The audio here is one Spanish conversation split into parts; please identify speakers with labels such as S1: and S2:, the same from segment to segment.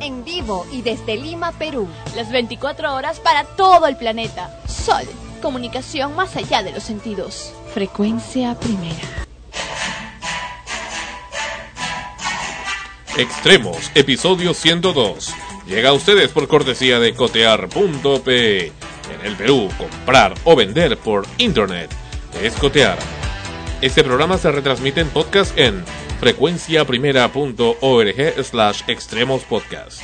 S1: En vivo y desde Lima, Perú.
S2: Las 24 horas para todo el planeta. Sol, comunicación más allá de los sentidos. Frecuencia primera.
S3: Extremos, episodio 102. Llega a ustedes por cortesía de cotear.pe. En el Perú, comprar o vender por internet es cotear. Este programa se retransmite en podcast en frecuenciaprimera.org slash extremos podcast.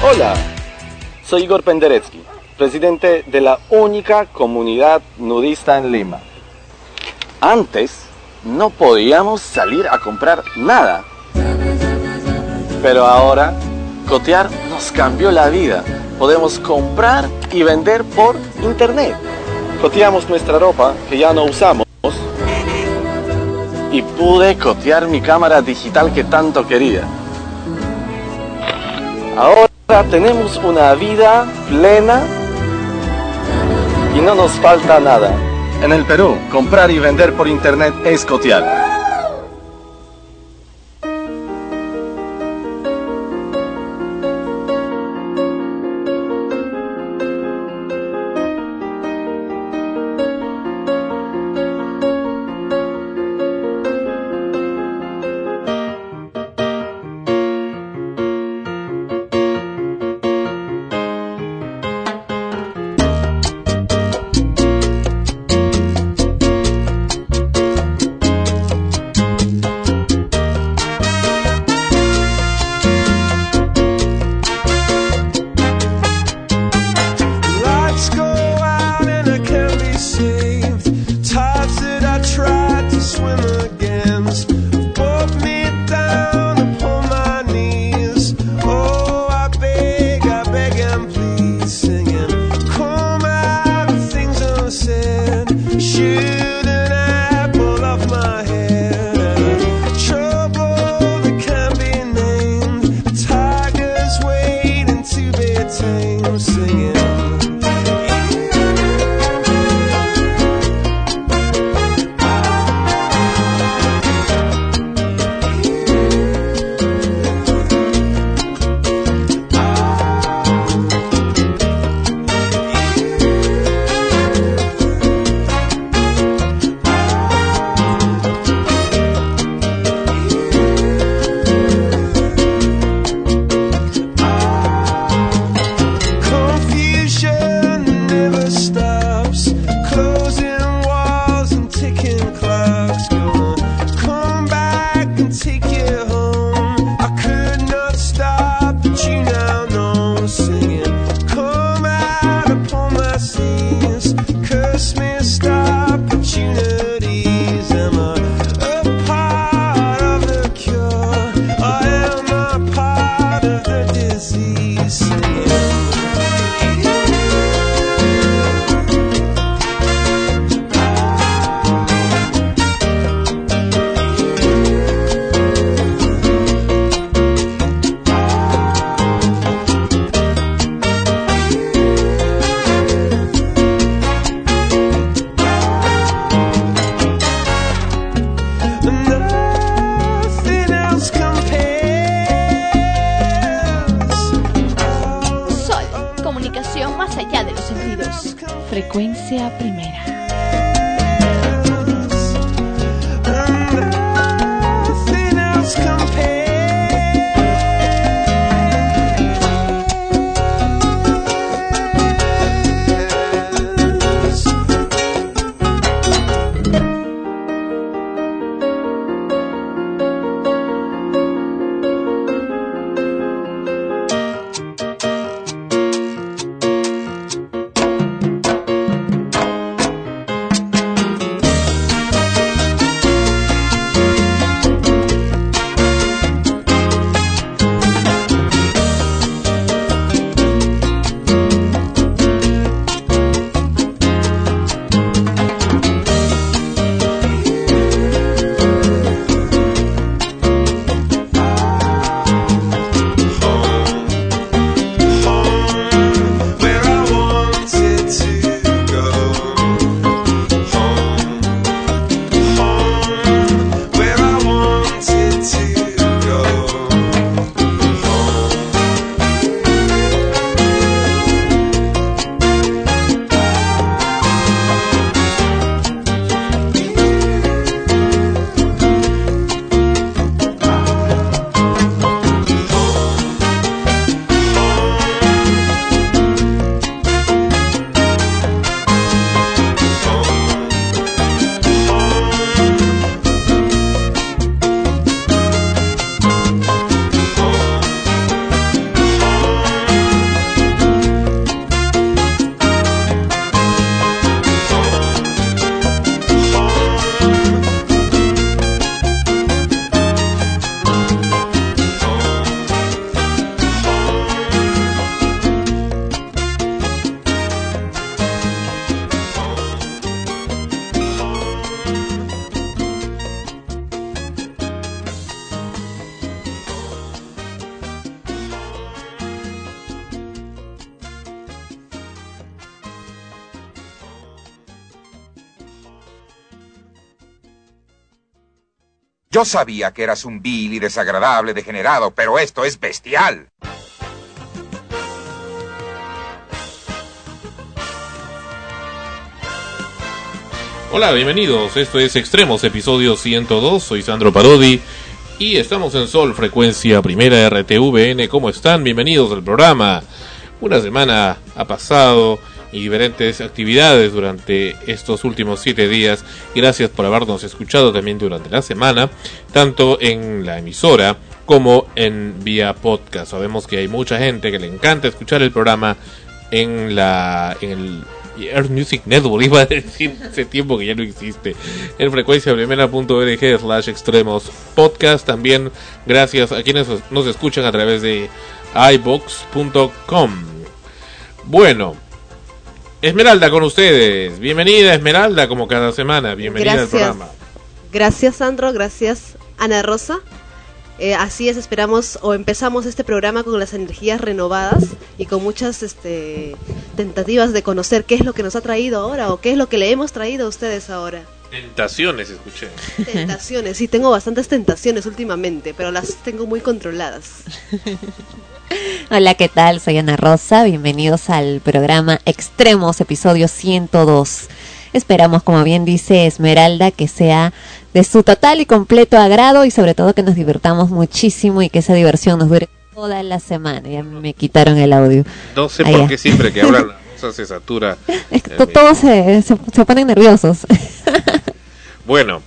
S4: Hola, soy Igor Penderecki, presidente de la única comunidad nudista en Lima. Antes no podíamos salir a comprar nada, pero ahora Cotear cambió la vida. Podemos comprar y vender por internet. Coteamos nuestra ropa que ya no usamos y pude cotear mi cámara digital que tanto quería. Ahora tenemos una vida plena y no nos falta nada. En el Perú, comprar y vender por internet es cotear.
S5: Yo sabía que eras un vil y desagradable degenerado, pero esto es bestial.
S3: Hola, bienvenidos. Esto es Extremos, episodio 102. Soy Sandro Parodi y estamos en Sol, frecuencia primera RTVN. ¿Cómo están? Bienvenidos al programa. Una semana ha pasado y diferentes actividades durante estos últimos siete días. Gracias por habernos escuchado también durante la semana, tanto en la emisora como en vía podcast. Sabemos que hay mucha gente que le encanta escuchar el programa en la en el Earth Music Network, iba a decir hace tiempo que ya no existe, en frecuencia primera.org slash extremos podcast. También gracias a quienes nos escuchan a través de ibox.com. Bueno, Esmeralda con ustedes. Bienvenida Esmeralda como cada semana. Bienvenida
S6: gracias.
S3: al programa.
S6: Gracias Sandro, gracias Ana Rosa. Eh, así es, esperamos o empezamos este programa con las energías renovadas y con muchas este, tentativas de conocer qué es lo que nos ha traído ahora o qué es lo que le hemos traído a ustedes ahora.
S3: Tentaciones, escuché.
S6: Tentaciones, sí, tengo bastantes tentaciones últimamente, pero las tengo muy controladas.
S7: Hola, ¿qué tal? Soy Ana Rosa. Bienvenidos al programa Extremos, episodio 102. Esperamos, como bien dice Esmeralda, que sea de su total y completo agrado y sobre todo que nos divirtamos muchísimo y que esa diversión nos dure toda la semana. Ya me quitaron el audio.
S3: No sé por qué siempre que hablan se satura.
S7: Es que to- todos se, se, se ponen nerviosos.
S3: Bueno,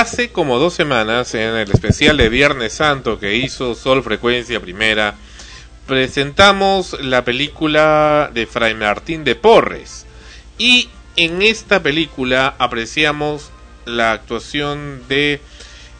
S3: hace como dos semanas, en el especial de Viernes Santo que hizo Sol Frecuencia Primera, presentamos la película de Fray Martín de Porres. Y en esta película apreciamos la actuación de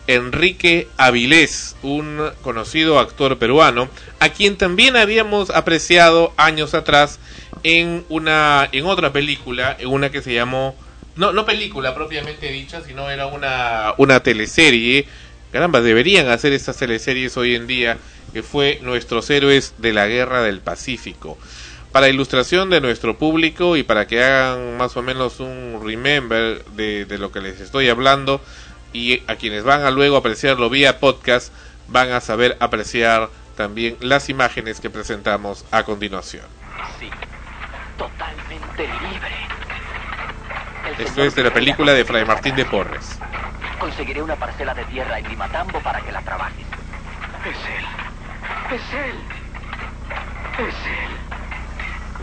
S3: Enrique Avilés, un conocido actor peruano, a quien también habíamos apreciado años atrás en una en otra película, en una que se llamó no no película propiamente dicha, sino era una una teleserie. Caramba, deberían hacer estas teleseries hoy en día, que fue Nuestros héroes de la Guerra del Pacífico. Para ilustración de nuestro público y para que hagan más o menos un remember de, de lo que les estoy hablando, y a quienes van a luego apreciarlo vía podcast van a saber apreciar también las imágenes que presentamos a continuación.
S8: Sí, totalmente libre.
S3: Esto es de la película de Fray Martín de Porres.
S8: Conseguiré una parcela de tierra en Limatambo para que la trabajes. Es él. Es él. Es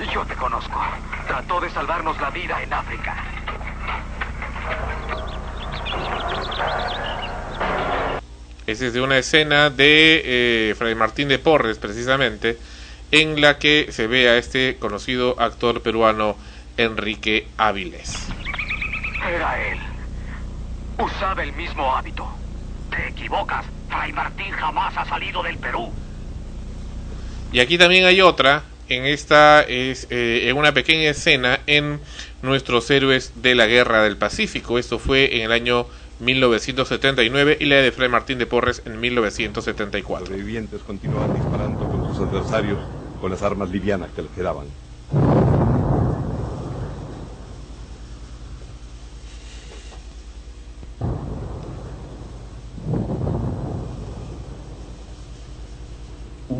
S8: él. Yo te conozco. Trató de salvarnos la vida en África.
S3: Esa es de una escena de eh, Fray Martín de Porres, precisamente, en la que se ve a este conocido actor peruano Enrique Áviles.
S8: Era él. Usaba el mismo hábito. Te equivocas. Fray Martín jamás ha salido del Perú.
S3: Y aquí también hay otra, en esta es eh, en una pequeña escena en Nuestros héroes de la Guerra del Pacífico. Esto fue en el año 1979 y la de Fray Martín de Porres en 1974.
S9: sobrevivientes continuaban disparando con sus adversarios con las armas livianas que les quedaban.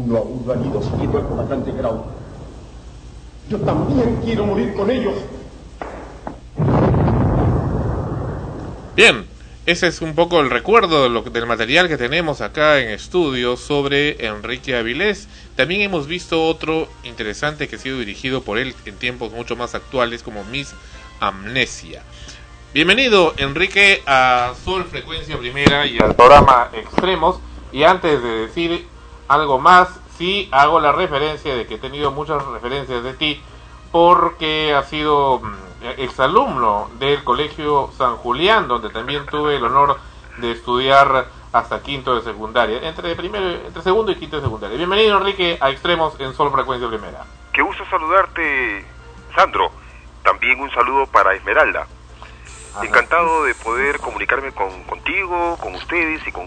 S10: Uno a uno han ido siguiendo al comandante Grau. Yo también quiero morir con ellos.
S3: Bien, ese es un poco el recuerdo de lo- del material que tenemos acá en estudio sobre Enrique Avilés. También hemos visto otro interesante que ha sido dirigido por él en tiempos mucho más actuales como Miss Amnesia. Bienvenido Enrique a Sol Frecuencia Primera y al programa Extremos. Y antes de decir algo más, sí hago la referencia de que he tenido muchas referencias de ti porque ha sido mm, exalumno del Colegio San Julián, donde también tuve el honor de estudiar hasta quinto de secundaria, entre primero, entre segundo y quinto de secundaria. Bienvenido Enrique a Extremos en Sol Frecuencia Primera.
S11: Qué gusto saludarte, Sandro. También un saludo para Esmeralda. Encantado de poder comunicarme con, contigo, con ustedes y con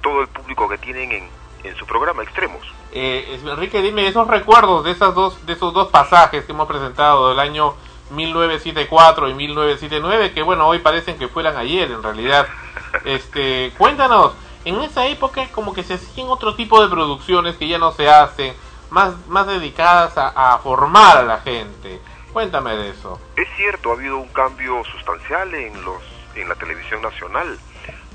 S11: todo el público que tienen en, en su programa Extremos.
S3: Eh, Enrique, dime esos recuerdos de esas dos, de esos dos pasajes que hemos presentado del año 1974 y 1979, que bueno, hoy parecen que fueran ayer en realidad. Este, cuéntanos, en esa época como que se hacían otro tipo de producciones que ya no se hacen, más, más dedicadas a, a formar a la gente. Cuéntame de eso.
S11: Es cierto, ha habido un cambio sustancial en los en la televisión nacional.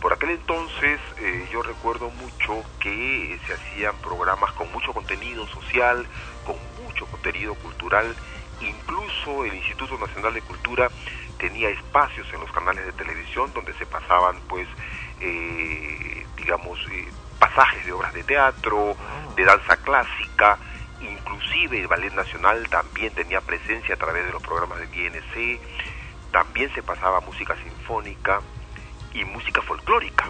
S11: Por aquel entonces eh, yo recuerdo mucho que se hacían programas con mucho contenido social, con mucho contenido cultural, incluso el Instituto Nacional de Cultura tenía espacios en los canales de televisión donde se pasaban pues eh, digamos eh, pasajes de obras de teatro, de danza clásica, inclusive el Ballet Nacional también tenía presencia a través de los programas de INC, también se pasaba música sinfónica y música folclórica,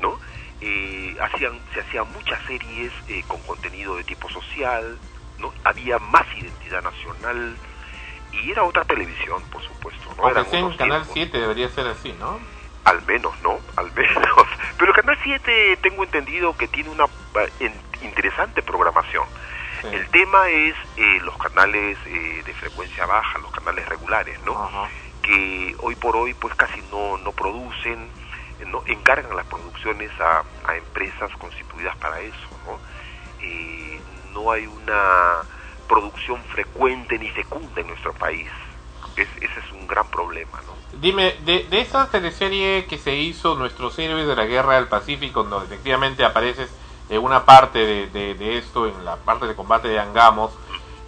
S11: ¿no? Eh, hacían, se hacían muchas series eh, con contenido de tipo social, ¿no? Había más identidad nacional y era otra televisión, por supuesto, ¿no?
S3: Aunque
S11: Eran
S3: sea en Canal
S11: tiempos.
S3: 7 debería ser así, ¿no?
S11: Al menos, ¿no? Al menos. Pero Canal 7 tengo entendido que tiene una eh, in- interesante programación. El tema es eh, los canales eh, de frecuencia baja, los canales regulares, ¿no? Que hoy por hoy pues casi no, no producen, eh, no encargan las producciones a, empresas constituidas para eso, ¿no? Eh, no hay una producción frecuente ni fecunda en nuestro país. Es- ese es un gran problema, ¿no?
S3: Dime, de, de esa teleserie que se hizo Nuestros Héroes de la Guerra del Pacífico, donde efectivamente apareces en una parte de, de- de esto, en la parte de combate de Angamos,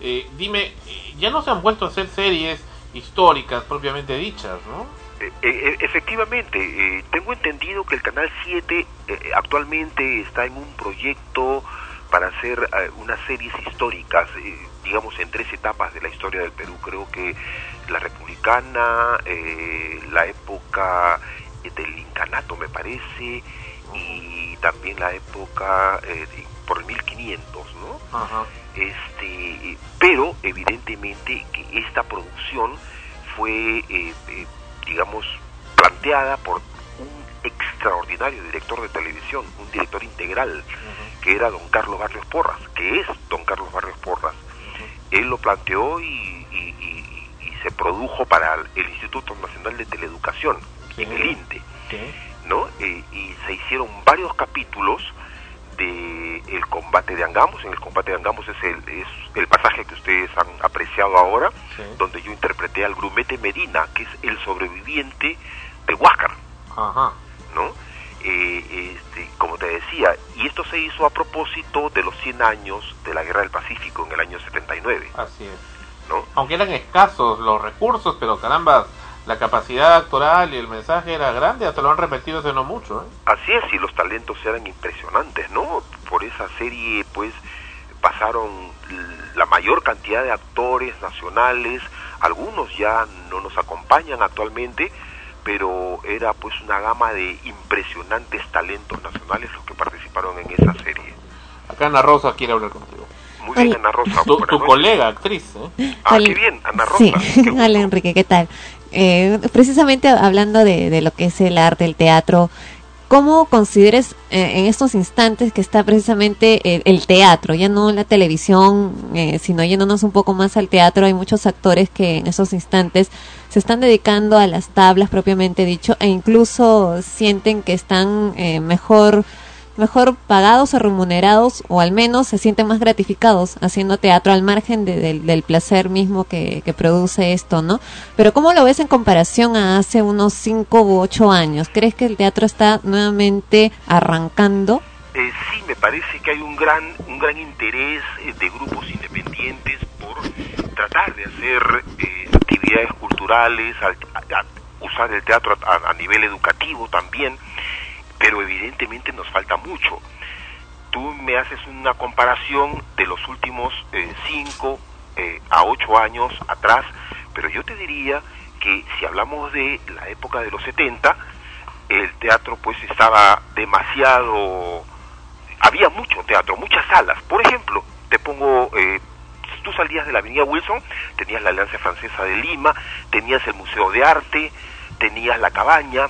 S3: eh, dime, eh, ya no se han vuelto a hacer series históricas propiamente dichas, ¿no?
S11: Eh, eh, efectivamente, eh, tengo entendido que el Canal 7 eh, actualmente está en un proyecto para hacer eh, unas series históricas, eh, digamos en tres etapas de la historia del Perú. Creo que la republicana, eh, la época eh, del incanato me parece, y también la época eh, por el 1500, ¿no?
S3: Ajá.
S11: Este pero evidentemente que esta producción fue eh, eh, digamos planteada por un extraordinario director de televisión un director integral que era don Carlos Barrios Porras que es don Carlos Barrios Porras. Él lo planteó y, y- y- y se produjo para el Instituto Nacional de Teleeducación en el INTE ¿no? Eh, y se hicieron varios capítulos de el combate de Angamos. En el combate de Angamos es el, es el pasaje que ustedes han apreciado ahora, donde yo interpreté al Grumete Medina, que es el sobreviviente de Huáscar,
S3: Ajá.
S11: ¿no? Eh, este, como te decía, y esto se hizo a propósito de los 100 años de la Guerra del Pacífico en el año 79.
S3: Así es.
S11: ¿no?
S3: Aunque eran escasos los recursos, pero caramba, la capacidad actoral y el mensaje era grande, hasta lo han repetido hace no mucho, ¿eh?
S11: Así es, y los talentos eran impresionantes, ¿no? Por esa serie, pues, pasaron la mayor cantidad de actores nacionales, algunos ya no nos acompañan actualmente, pero era pues una gama de impresionantes talentos nacionales los que participaron en esa serie.
S3: Acá Ana Rosa quiere hablar contigo.
S11: Muy bien, Ana Rosa.
S3: Tu, colega, actriz, ¿eh?
S11: Ah,
S7: Hola.
S11: qué bien, Ana Rosa.
S7: Sí, hola Enrique, ¿qué tal? Eh, precisamente hablando de, lo que es el arte, el teatro, ¿cómo consideres eh, en estos instantes que está precisamente el, teatro, ya no la televisión, eh, sino yéndonos un poco más al teatro? Hay muchos actores que en esos instantes se están dedicando a las tablas propiamente dicho e incluso sienten que están eh, mejor mejor pagados o remunerados o al menos se sienten más gratificados haciendo teatro al margen de- del- placer mismo que, que produce esto, ¿no? Pero ¿cómo lo ves en comparación a hace unos 5 u 8 años? ¿Crees que el teatro está nuevamente arrancando?
S11: Eh, sí, me parece que hay un gran, un gran interés eh, de grupos independientes por tratar de hacer eh, actividades culturales, usar el teatro a nivel educativo también, pero evidentemente nos falta mucho. Tú me haces una comparación de los últimos 5 a 8 años atrás, pero yo te diría que si hablamos de la época de los 70, el teatro pues estaba demasiado había mucho teatro, muchas salas. Por ejemplo, te pongo, eh, tú salías de la Avenida Wilson, tenías la Alianza Francesa de Lima, tenías el Museo de Arte, tenías la Cabaña,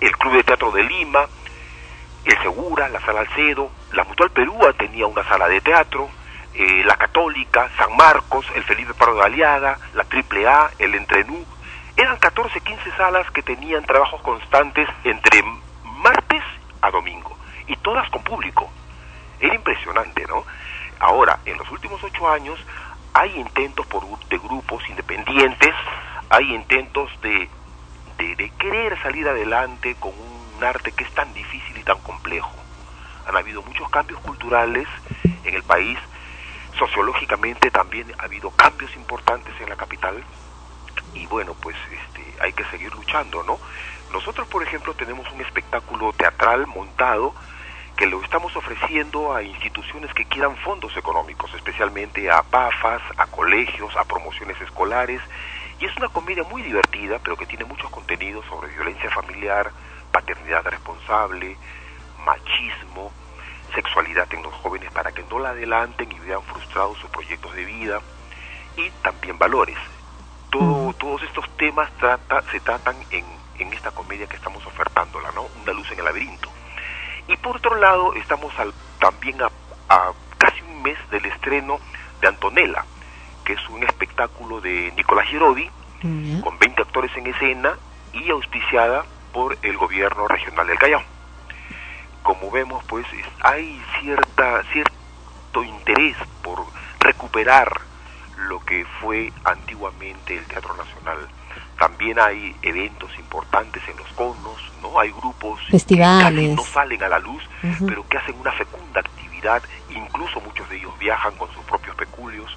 S11: el Club de Teatro de Lima, el Segura, la Sala Alcedo, la Mutual Perúa tenía una sala de teatro, eh, la Católica, San Marcos, el Felipe Pardo de Aliaga, la Triple A, el Entrenú. Eran 14, 15 salas que tenían trabajos constantes entre martes a domingo, y todas con público. Era impresionante, ¿no? Ahora, en los últimos ocho años hay intentos por, de grupos independientes, hay intentos de, de, de querer salir adelante con un arte que es tan difícil y tan complejo. Han habido muchos cambios culturales en el país, sociológicamente también ha habido cambios importantes en la capital y bueno, pues este, hay que seguir luchando, ¿no? Nosotros, por ejemplo, tenemos un espectáculo teatral montado que lo estamos ofreciendo a instituciones que quieran fondos económicos, especialmente a PAFAS, a colegios, a promociones escolares, y es una comedia muy divertida, pero que tiene muchos contenidos sobre violencia familiar, paternidad responsable, machismo, sexualidad en los jóvenes para que no la adelanten y vean frustrados sus proyectos de vida, y también valores. Todo, todos estos temas trata, se tratan en, en esta comedia que estamos ofertándola, ¿no? Una luz en el laberinto. Y por otro lado, estamos al, también a, a, casi un mes del estreno de Antonella, que es un espectáculo de Nicolás Girodi, con 20 actores en escena y auspiciada por el gobierno regional del Callao. Como vemos, pues es, hay cierta, cierto interés por recuperar lo que fue antiguamente el Teatro Nacional. También hay eventos importantes en los conos, ¿no? Hay grupos
S7: Festivales.
S11: que no salen a la luz, uh -huh. pero que hacen una fecunda actividad, incluso muchos de ellos viajan con sus propios peculios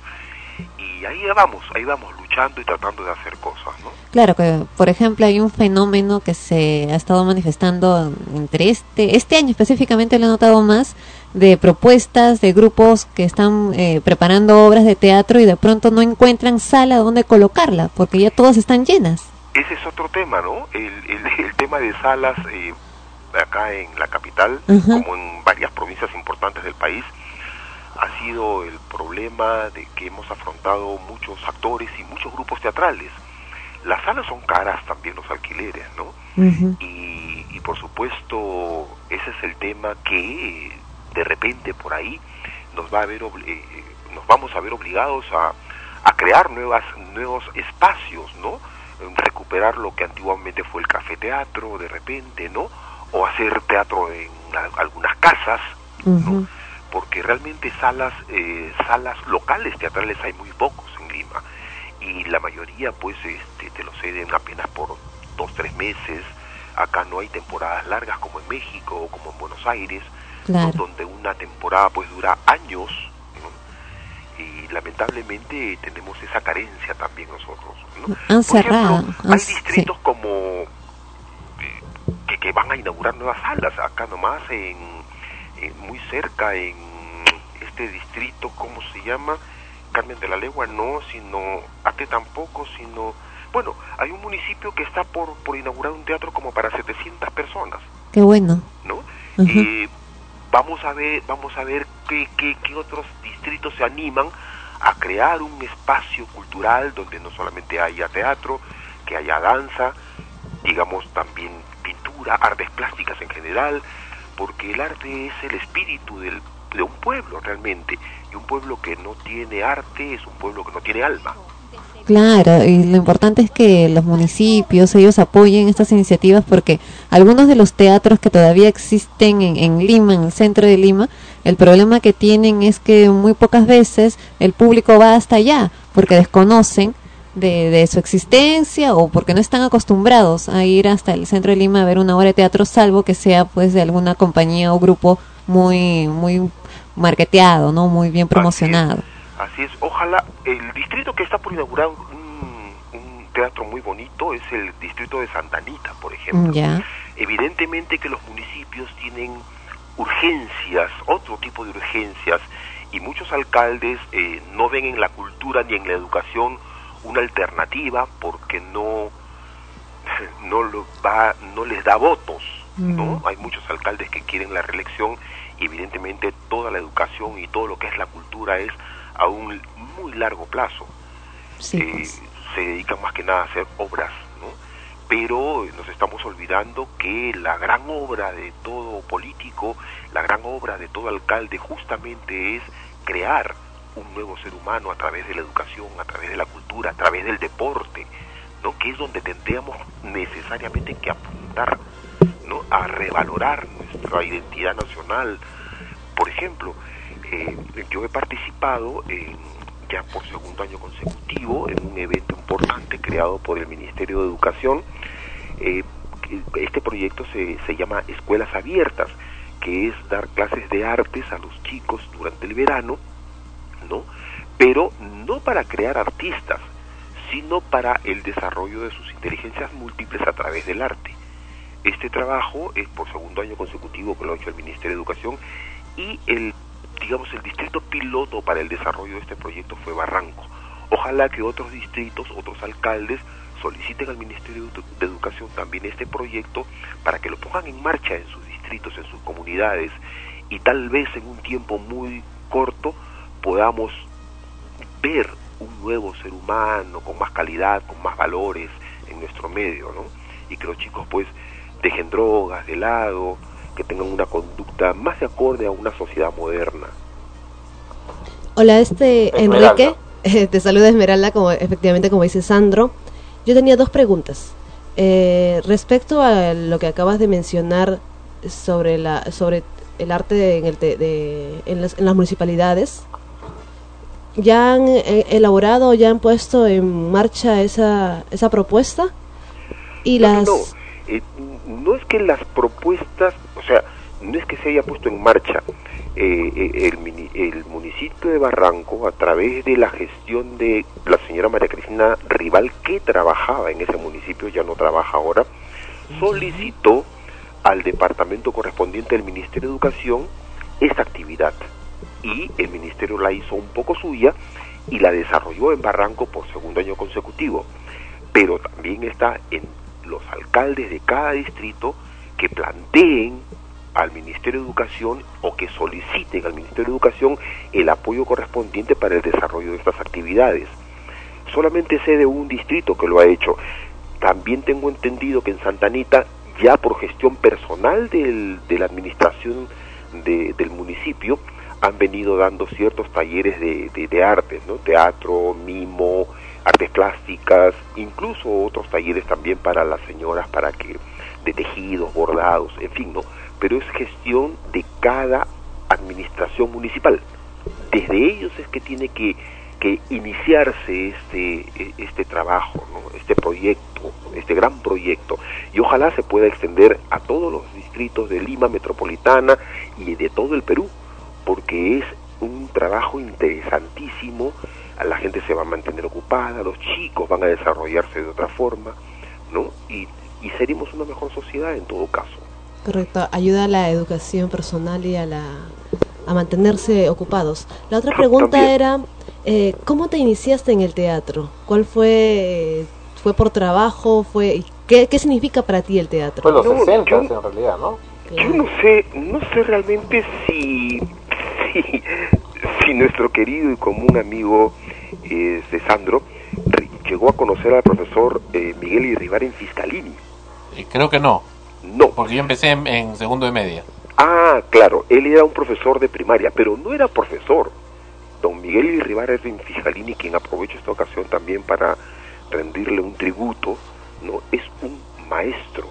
S11: y ahí vamos, ahí vamos luchando y tratando de hacer cosas, ¿no?
S7: Claro que, por ejemplo, hay un fenómeno que se ha estado manifestando entre este este año específicamente lo he notado más de propuestas de grupos que están eh, preparando obras de teatro y de pronto no encuentran sala donde colocarla porque ya todas están llenas.
S11: Ese es otro tema, ¿no? El, el, el tema de salas eh, acá en la capital, uh -huh. como en varias provincias importantes del país, ha sido el problema de que hemos afrontado muchos actores y muchos grupos teatrales. Las salas son caras también los alquileres, ¿no? Uh -huh. y, y, por supuesto ese es el tema que de repente por ahí nos va a ver eh, nos vamos a ver obligados a, a crear nuevas nuevos espacios, ¿no? recuperar lo que antiguamente fue el café teatro de repente, ¿no? O hacer teatro en algunas casas, uh -huh. Porque realmente salas eh, salas locales teatrales hay muy pocos en Lima y la mayoría pues este te lo ceden apenas por dos tres meses acá no hay temporadas largas como en México o como en Buenos Aires
S7: claro.
S11: ¿no? donde una temporada pues dura años ¿no? y lamentablemente tenemos esa carencia también nosotros ¿no?
S7: Han cerrado.
S11: Ejemplo, hay distritos sí. como eh, que, que van a inaugurar nuevas salas acá nomás en eh, muy cerca en este distrito, ¿cómo se llama? Carmen de la Legua, no, sino Ate tampoco, sino... Bueno, hay un municipio que está por, por inaugurar un teatro como para 700 personas.
S7: Qué bueno.
S11: ¿No? Uh -huh. eh, vamos a ver, vamos a ver qué, qué, qué otros distritos se animan a crear un espacio cultural donde no solamente haya teatro, que haya danza, digamos también pintura, artes plásticas en general, porque el arte es el espíritu del, de un pueblo realmente, y un pueblo que no tiene arte es un pueblo que no tiene alma.
S7: Claro, y lo importante es que los municipios, ellos apoyen estas iniciativas porque algunos de los teatros que todavía existen en, en, Lima, en el centro de Lima, el problema que tienen es que muy pocas veces el público va hasta allá porque desconocen de, de, su existencia o porque no están acostumbrados a ir hasta el centro de Lima a ver una obra de teatro, salvo que sea pues de alguna compañía o grupo muy muy marketeado, no muy bien promocionado.
S11: Así es. Así es. Ojalá el distrito que está por inaugurar un, un, teatro muy bonito es el distrito de Santa Anita, por ejemplo.
S7: Ya.
S11: Evidentemente que los municipios tienen urgencias, otro tipo de urgencias, y muchos alcaldes eh, no ven en la cultura ni en la educación una alternativa porque no no lo va no les da votos no hay muchos alcaldes que quieren la reelección evidentemente toda la educación y todo lo que es la cultura es a un muy largo plazo
S7: sí,
S11: eh,
S7: pues.
S11: se dedican más que nada a hacer obras no pero nos estamos olvidando que la gran obra de todo político la gran obra de todo alcalde justamente es crear un nuevo ser humano a través de la educación, a través de la cultura, a través del deporte, ¿no? que es donde tendríamos necesariamente que apuntar. ¿no? ¿no? a revalorar nuestra identidad nacional. Por ejemplo, eh, yo he participado ya por segundo año consecutivo en un evento importante creado por el Ministerio de Educación. Eh, este proyecto se, se llama Escuelas Abiertas, que es dar clases de artes a los chicos durante el verano, ¿no? Pero no para crear artistas, sino para el desarrollo de sus inteligencias múltiples a través del arte. Este trabajo es por segundo año consecutivo que lo ha hecho el Ministerio de Educación y el digamos el distrito piloto para el desarrollo de este proyecto fue Barranco. Ojalá que otros distritos, otros alcaldes soliciten al Ministerio de Educación también este proyecto para que lo pongan en marcha en sus distritos, en sus comunidades y tal vez en un tiempo muy corto podamos ver un nuevo ser humano con más calidad, con más valores en nuestro medio, ¿no? Y que los chicos pues dejen drogas de lado, que tengan una conducta más de acorde a una sociedad moderna.
S6: Hola, este Enrique, te saluda Esmeralda, como efectivamente como dice Sandro. Yo tenía dos preguntas. Eh, respecto a lo que acabas de mencionar sobre la sobre el arte en, el de, en, las, en las municipalidades, ¿ya han eh, elaborado, ya han puesto en marcha esa, esa propuesta? Y
S11: no,
S6: las...
S11: no, eh, no es que las propuestas, o sea, no es que se haya puesto en marcha. Eh, eh, el, el municipio de Barranco, a través de la gestión de la señora María Cristina Rival, que trabajaba en ese municipio, ya no trabaja ahora, solicitó al departamento correspondiente del Ministerio de Educación esta actividad. Y el ministerio la hizo un poco suya y la desarrolló en Barranco por segundo año consecutivo. Pero también está en los alcaldes de cada distrito que planteen al Ministerio de Educación o que soliciten al Ministerio de Educación el apoyo correspondiente para el desarrollo de estas actividades. Solamente sé de un distrito que lo ha hecho. También tengo entendido que en Santa Anita, ya por gestión personal del- de la administración de- del municipio, han venido dando ciertos talleres de, de- de artes, ¿no? Teatro, mimo, artes plásticas, incluso otros talleres también para las señoras, para que de tejidos, bordados, en fin, ¿no? Pero es gestión de cada administración municipal. Desde ellos es que tiene que, que iniciarse este, este trabajo, ¿no? este proyecto, este gran proyecto. Y ojalá se pueda extender a todos los distritos de Lima Metropolitana y de todo el Perú, porque es un trabajo interesantísimo. A La gente se va a mantener ocupada, los chicos van a desarrollarse de otra forma, ¿no? Y, y seremos una mejor sociedad en todo caso.
S6: Correcto, ayuda a la educación personal y a la a mantenerse ocupados. La otra pregunta
S11: También.
S6: era, eh, ¿cómo te iniciaste en el teatro? ¿Cuál fue, fue por trabajo? fue ¿qué, ¿Qué significa para ti el teatro?
S12: Fue los
S11: No,
S12: 60
S11: yo-
S12: en realidad, ¿no?
S11: Yo no sé, no sé realmente si, si, si nuestro querido y común amigo este, Sandro llegó a conocer al profesor eh, Miguel Irribar en Fiscalini.
S3: Eh, Creo que no.
S11: No.
S3: Porque yo empecé en, en segundo de media.
S11: Ah, claro, él era un profesor de primaria, pero no era profesor. Don Miguel Irribar es en Fiscalini, quien aprovecho esta ocasión también para rendirle un tributo, ¿no? Es un maestro.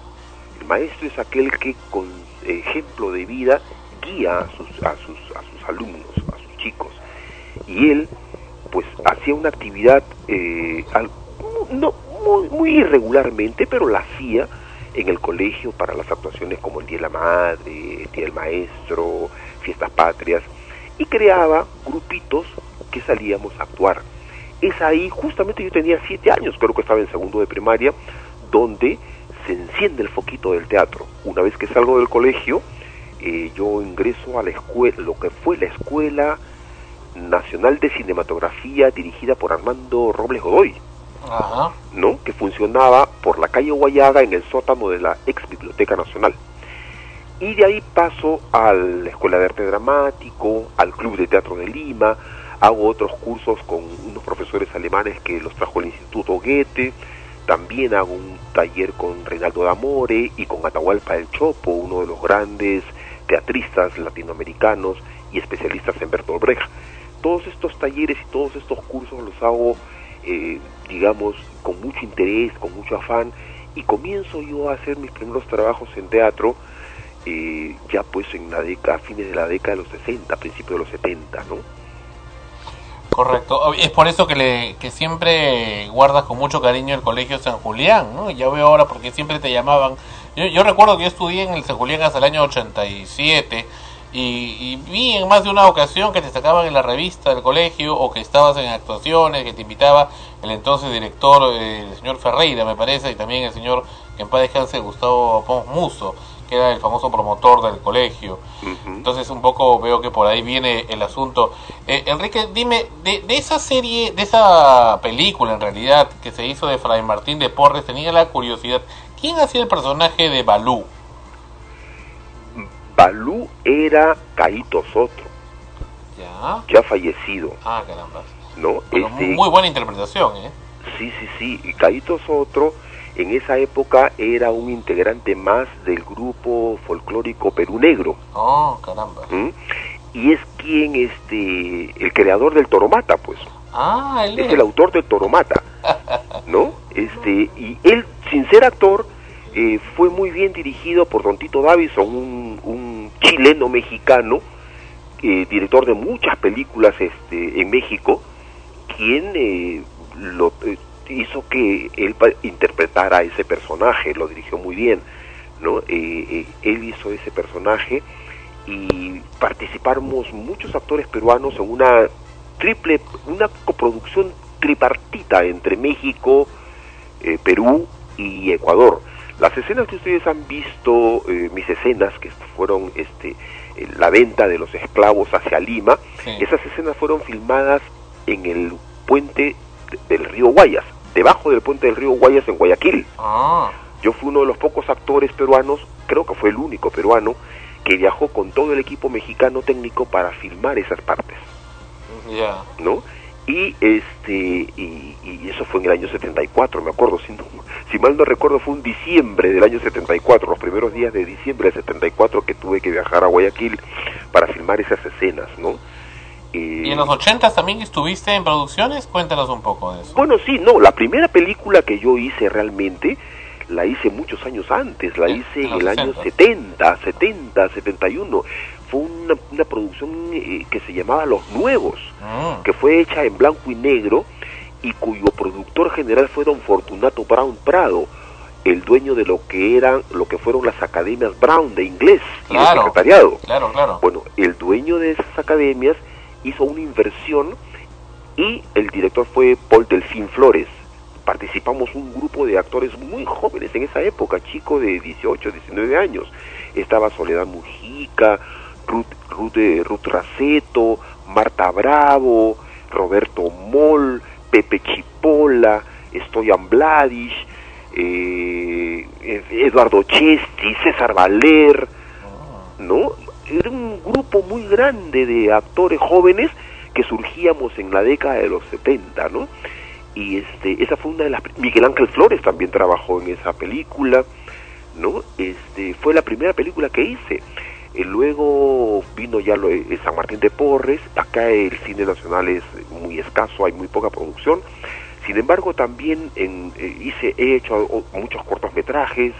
S11: El maestro es aquel que con ejemplo de vida guía a sus, a sus, a sus alumnos, a sus chicos. Y él, pues, hacía una actividad, eh, al- no, muy, muy irregularmente, pero la hacía en el colegio para las actuaciones como el Día de la Madre, el Día del Maestro, Fiestas Patrias, y creaba grupitos que salíamos a actuar. Es ahí, justamente yo tenía siete años, creo que estaba en segundo de primaria, donde se enciende el foquito del teatro. Una vez que salgo del colegio, eh, yo ingreso a la escuela, lo que fue la Escuela Nacional de Cinematografía dirigida por Armando Robles Godoy.
S3: Ajá.
S11: ¿no? que funcionaba por la calle Guayaga en el sótano de la ex Biblioteca Nacional. Y de ahí paso a la Escuela de Arte Dramático, al Club de Teatro de Lima, hago otros cursos con unos profesores alemanes que los trajo el Instituto Goethe, también hago un taller con Reinaldo D'Amore y con Atahualpa El Chopo, uno de los grandes teatristas latinoamericanos y especialistas en Bertolt Brecht. Todos estos talleres y todos estos cursos los hago eh, digamos, con mucho interés, con mucho afán, y comienzo yo a hacer mis primeros trabajos en teatro eh, ya pues en la década, a fines de la década de los 60, principios de los 70, ¿no?
S3: Correcto. Es por eso que, le, que siempre guardas con mucho cariño el Colegio San Julián, ¿no? Ya veo ahora porque siempre te llamaban. Yo, yo recuerdo que yo estudié en el San Julián hasta el año 87 y, y vi en más de una ocasión que te sacaban en la revista del colegio o que estabas en actuaciones, que te invitaba el entonces director, el señor Ferreira, me parece, y también el señor, que en paz descanse, Gustavo Pons Muso que era el famoso promotor del colegio. Entonces un poco veo que por ahí viene el asunto. Eh, Enrique, dime, de, de, esa serie, de esa película en realidad que se hizo de Fray Martín de Porres, tenía la curiosidad, ¿quién hacía el personaje de Balú?
S11: Balú era Caíto Sotro.
S3: Ya.
S11: Ya fallecido.
S3: Ah, caramba.
S11: ¿No?
S3: Pero este, muy buena interpretación, ¿eh?
S11: Sí, sí, sí. Y Caíto Sotro en esa época era un integrante más del grupo folclórico Perú Negro.
S3: Oh, caramba.
S11: ¿Mm? Y es quien, este, el creador del Toromata, pues.
S3: Ah, él
S11: es. el autor del Toromata, ¿no? Este, y él, sin ser actor, eh, fue muy bien dirigido por Don Tito Davison, un, un chileno mexicano, eh, director de muchas películas este, en México, quien eh, lo, hizo que él interpretara ese personaje, lo dirigió muy bien, ¿no? Eh, eh, él hizo ese personaje y participamos muchos actores peruanos en una triple, una coproducción tripartita entre México, eh, Perú y Ecuador. Las escenas que ustedes han visto, eh, mis escenas que fueron este, la venta de los esclavos hacia Lima, sí. esas escenas fueron filmadas en el puente del río Guayas, debajo del puente del río Guayas en Guayaquil.
S3: Ah.
S11: Yo fui uno de los pocos actores peruanos, creo que fue el único peruano, que viajó con todo el equipo mexicano técnico para filmar esas partes.
S3: Yeah.
S11: ¿No? Y este y, y, eso fue en el año 74, me acuerdo, si, no, si mal no recuerdo fue un diciembre del año 74, los primeros días de diciembre del 74 que tuve que viajar a Guayaquil para filmar esas escenas, ¿no?
S3: ¿Y en los 80 también estuviste en producciones? Cuéntanos un poco de eso.
S11: Bueno, sí, no, la primera película que yo hice realmente la hice muchos años antes, la hice en, en el 60. año 70, 70, 71. Fue una, una producción eh, que se llamaba Los Nuevos,
S3: mm.
S11: que fue hecha en blanco y negro y cuyo productor general fue don Fortunato Brown Prado, el dueño de lo que eran, lo que fueron las academias Brown de inglés
S3: claro,
S11: y de secretariado.
S3: Claro, claro.
S11: Bueno, el dueño de esas academias hizo una inversión y el director fue Paul Delfín Flores. Participamos un grupo de actores muy jóvenes en esa época, chico de 18, 19 años. Estaba Soledad Mujica, Ruth, Ruth, Ruth Raceto, Marta Bravo, Roberto Moll, Pepe Chipola, Stoyan Bladish, eh, Eduardo Chesti, César Valer, ¿no? Era un grupo muy grande de actores jóvenes que surgíamos en la década de los 70, ¿no? Y este, esa fue una de las... Miguel Ángel Flores también trabajó en esa película, ¿no? Este, fue la primera película que hice. Eh, luego vino ya lo de San Martín de Porres, acá el cine nacional es muy escaso, hay muy poca producción. Sin embargo, también en, eh, hice, he hecho muchos cortometrajes,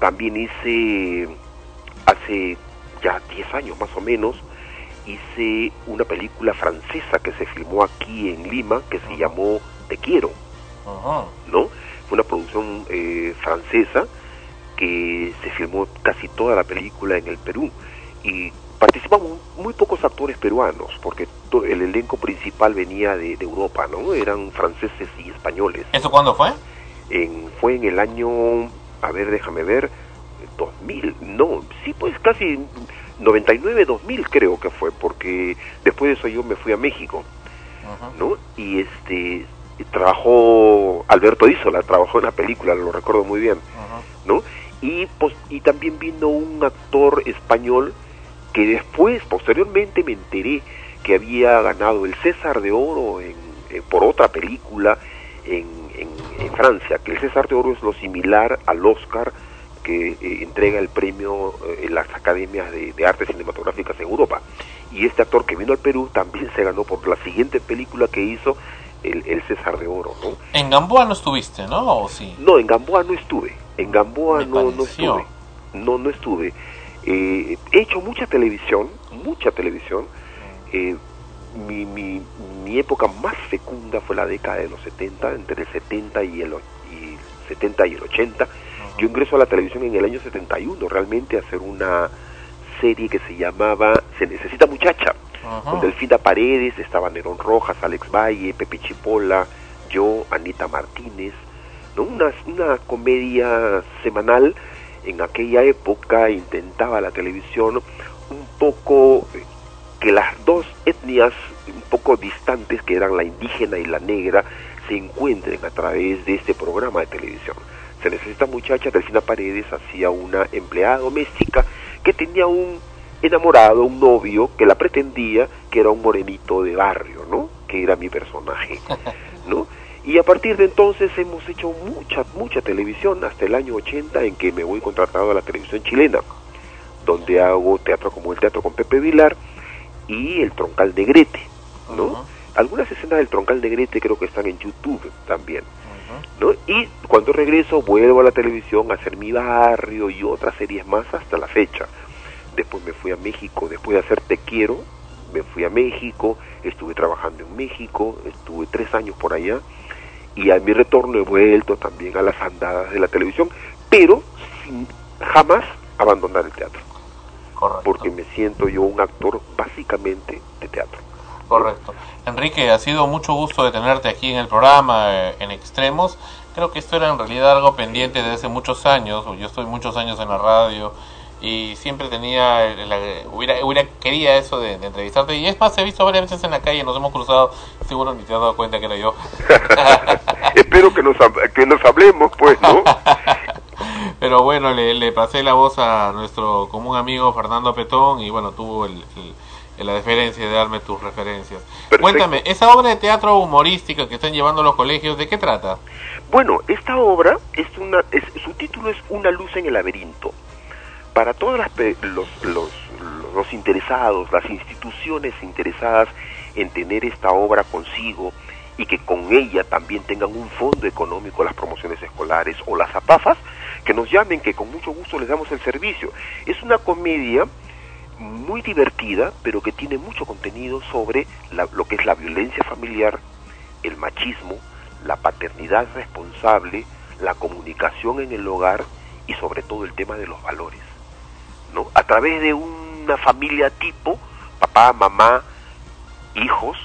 S11: también hice hace ya 10 años más o menos, hice una película francesa que se filmó aquí en Lima, que se llamó Te Quiero. ¿no? Fue una producción eh, francesa que se filmó casi toda la película en el Perú y participamos muy pocos actores peruanos porque el elenco principal venía de, de, Europa, ¿no? Eran franceses y españoles.
S3: ¿Eso cuándo fue?
S11: En, fue en el año, a ver, déjame ver, 2000, no, sí, pues casi 99, 2000 creo que fue, porque después de eso yo me fui a México. ¿no? Y este, trabajó Alberto Isola, trabajó en la película, lo recuerdo muy bien. ¿no? Y, pues, y también vino un actor español que después, posteriormente me enteré que había ganado el César de Oro en, en, por otra película en, Francia, que el César de Oro es lo similar al Oscar que eh, entrega el premio eh, en las academias de, de, artes cinematográficas en Europa. Y este actor que vino al Perú también se ganó por la siguiente película que hizo el, el César de Oro, ¿no?
S3: En Gamboa no estuviste, ¿no? ¿O sí?
S11: No, en Gamboa no estuve. En Gamboa no, no estuve. No, no estuve. Eh, he hecho mucha televisión, mucha televisión. Eh, mi, mi, mi época más fecunda fue la década de los 70, entre el 70 y el, y 70 y el 80. Yo ingreso a la televisión en el año 71 realmente a hacer una serie que se llamaba Se necesita muchacha, con Delfina Paredes, estaba Nerón Rojas, Alex Valle, Pepe Chipola, yo, Anita Martínez, ¿no? una, una comedia semanal. En aquella época intentaba la televisión un poco eh, que las dos etnias un poco distantes, que eran la indígena y la negra, se encuentren a través de este programa de televisión. Se necesita muchacha, Delfina Paredes hacía una empleada doméstica que tenía un enamorado, un novio que la pretendía, que era un morenito de barrio, ¿no? Que era mi personaje, ¿no? Y a partir de entonces hemos hecho mucha, mucha televisión, hasta el año 80 en que me voy contratado a la televisión chilena, donde hago teatro como el teatro con Pepe Vilar y el Troncal Negrete, ¿no? Algunas escenas del Troncal Negrete creo que están en YouTube también, ¿no? Y cuando regreso vuelvo a la televisión a hacer mi barrio y otras series más hasta la fecha. Después me fui a México, después de hacer Te Quiero, me fui a México, estuve trabajando en México, estuve tres años por allá y a mi retorno he vuelto también a las andadas de la televisión, pero sin jamás abandonar el teatro. Porque me siento yo un actor básicamente de teatro.
S3: Correcto. Enrique, ha sido mucho gusto de tenerte aquí en el programa eh, en Extremos. Creo que esto era en realidad algo pendiente desde hace muchos años. Yo estoy muchos años en la radio y siempre tenía, la- hubiera, hubiera quería eso de, de entrevistarte. Y es más, he visto varias veces en la calle, nos hemos cruzado. Seguro ni te has dado cuenta que era yo.
S11: Espero que nos, que nos hablemos, pues, ¿no?
S3: Pero bueno, le, le pasé la voz a nuestro común amigo Fernando Petón y bueno, tuvo el, el- la deferencia de darme tus referencias. Cuéntame, esa obra de teatro humorística que están llevando los colegios, ¿de qué trata?
S11: Bueno, esta obra, es una, es, su título es Una luz en el laberinto. Para todos los, los, los interesados, las instituciones interesadas en tener esta obra consigo y que con ella también tengan un fondo económico las promociones escolares o las APAFAS, que nos llamen, que con mucho gusto les damos el servicio. Es una comedia muy divertida, pero que tiene mucho contenido sobre lo que es la violencia familiar, el machismo, la paternidad responsable, la comunicación en el hogar y sobre todo el tema de los valores. ¿No? A través de una familia tipo, papá, mamá, hijos,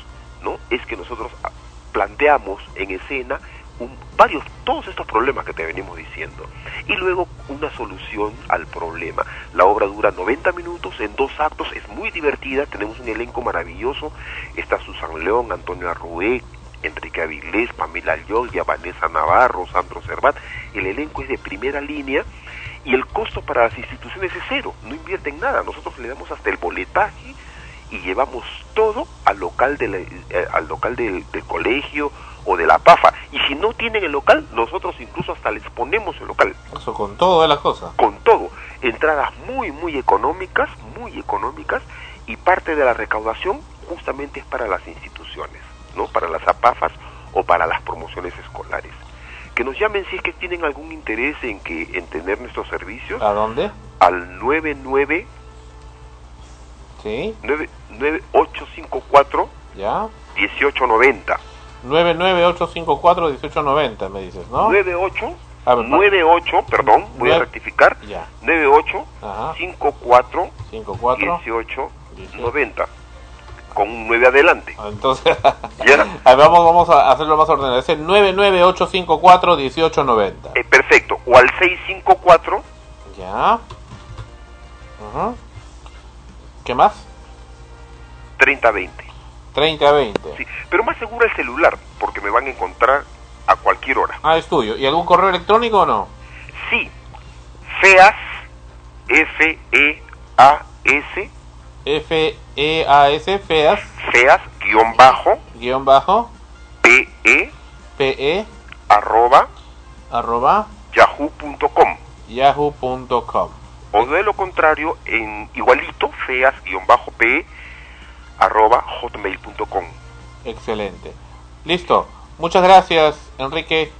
S11: ¿no? Es que nosotros ah, planteamos en escena un- varios, todos estos problemas que te venimos diciendo. Y luego una solución al problema. La obra dura 90 minutos en dos actos, es muy divertida, tenemos un elenco maravilloso. Está Susan León, Antonio Arrué, Enrique Avilés, Pamela Yoya, Vanessa Navarro, Sandro Cervat. El elenco es de primera línea y el costo para las instituciones es cero, no invierten nada. Nosotros le damos hasta el boletaje y llevamos todo al local, de la- eh, al local del, del colegio o de la PAFA. Y si no tienen el local, nosotros incluso hasta les ponemos el local.
S3: Eso con todas las cosas.
S11: Con todo. Entradas muy, muy económicas, muy económicas, y parte de la recaudación justamente es para las instituciones, ¿no? Para las APAFAS o para las promociones escolares. Que nos llamen si es que tienen algún interés en que en tener nuestros servicios
S3: ¿A dónde?
S11: al 99
S3: Sí.
S11: 9854
S3: ¿Ya?
S11: 1890.
S3: 99854-1890, me dices, ¿no?
S11: 98
S3: A ver,
S11: 98, perdón, voy a
S3: Nueve-
S11: rectificar.
S3: Ya.
S11: 98
S3: Ajá.
S11: 54
S3: 54
S11: 18 90 con un 9 adelante.
S3: Entonces,
S11: Ya.
S3: a ver, vamos, vamos a hacerlo más ordenado. Es el 99854-1890.
S11: Eh, perfecto. O al 654
S3: Ya. Ujú. ¿Qué más?
S11: 3020.
S3: 3020.
S11: Sí, pero más seguro el celular, porque me van a encontrar a cualquier hora.
S3: Ah, es tuyo. ¿Y algún correo electrónico o no?
S11: Sí. FEAS F E A S
S3: F-E-A-S, feas,
S11: FEAS guion bajo
S3: guion bajo,
S11: P E
S3: P-E,
S11: arroba
S3: arroba,
S11: yahoo.com.
S3: yahoo.com.
S11: O de lo contrario, en igualito, feas guion bajo P E, arroba hotmail.com.
S3: Excelente. Listo. Muchas gracias, Enrique,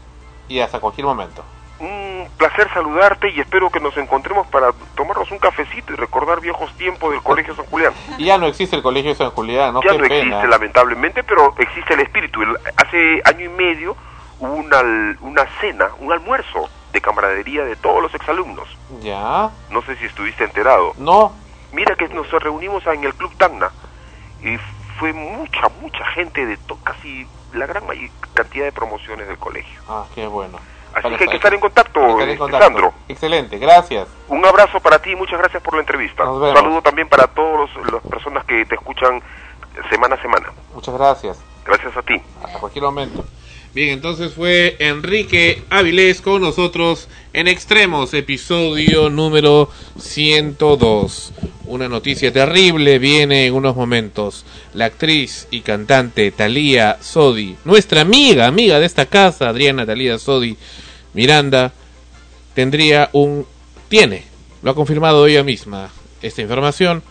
S3: y hasta cualquier momento.
S11: Un placer saludarte y espero que nos encontremos para tomarnos un cafecito y recordar viejos tiempos del Colegio San Julián.
S3: Y ya no existe el Colegio San Julián, ¿no?
S11: ya
S3: Qué
S11: no
S3: pena.
S11: existe lamentablemente, pero existe el espíritu. Hace año y medio hubo una, una cena, un almuerzo de camaradería de todos los exalumnos.
S3: Ya.
S11: No sé si estuviste enterado.
S3: No.
S11: Mira que nos reunimos en el Club Tacna y fue mucha, mucha gente de to- casi la gran cantidad de promociones del colegio.
S3: Ah, qué bueno.
S11: Así que hay que
S3: estar-
S11: en contacto,
S3: en contacto.
S11: Sandro.
S3: Excelente, gracias.
S11: Un abrazo para ti y muchas gracias por la entrevista.
S3: Nos
S11: Un saludo también para todas las personas que te escuchan semana a semana.
S3: Muchas gracias.
S11: Gracias a ti.
S3: Hasta cualquier momento. Bien, entonces fue Enrique Avilés con nosotros en Extremos, episodio número 102. Una noticia terrible viene en unos momentos. La actriz y cantante Thalía Sodi, nuestra amiga, amiga de esta casa, Adriana Thalía Sodi Miranda, tendría un... tiene, lo ha confirmado ella misma, esta información,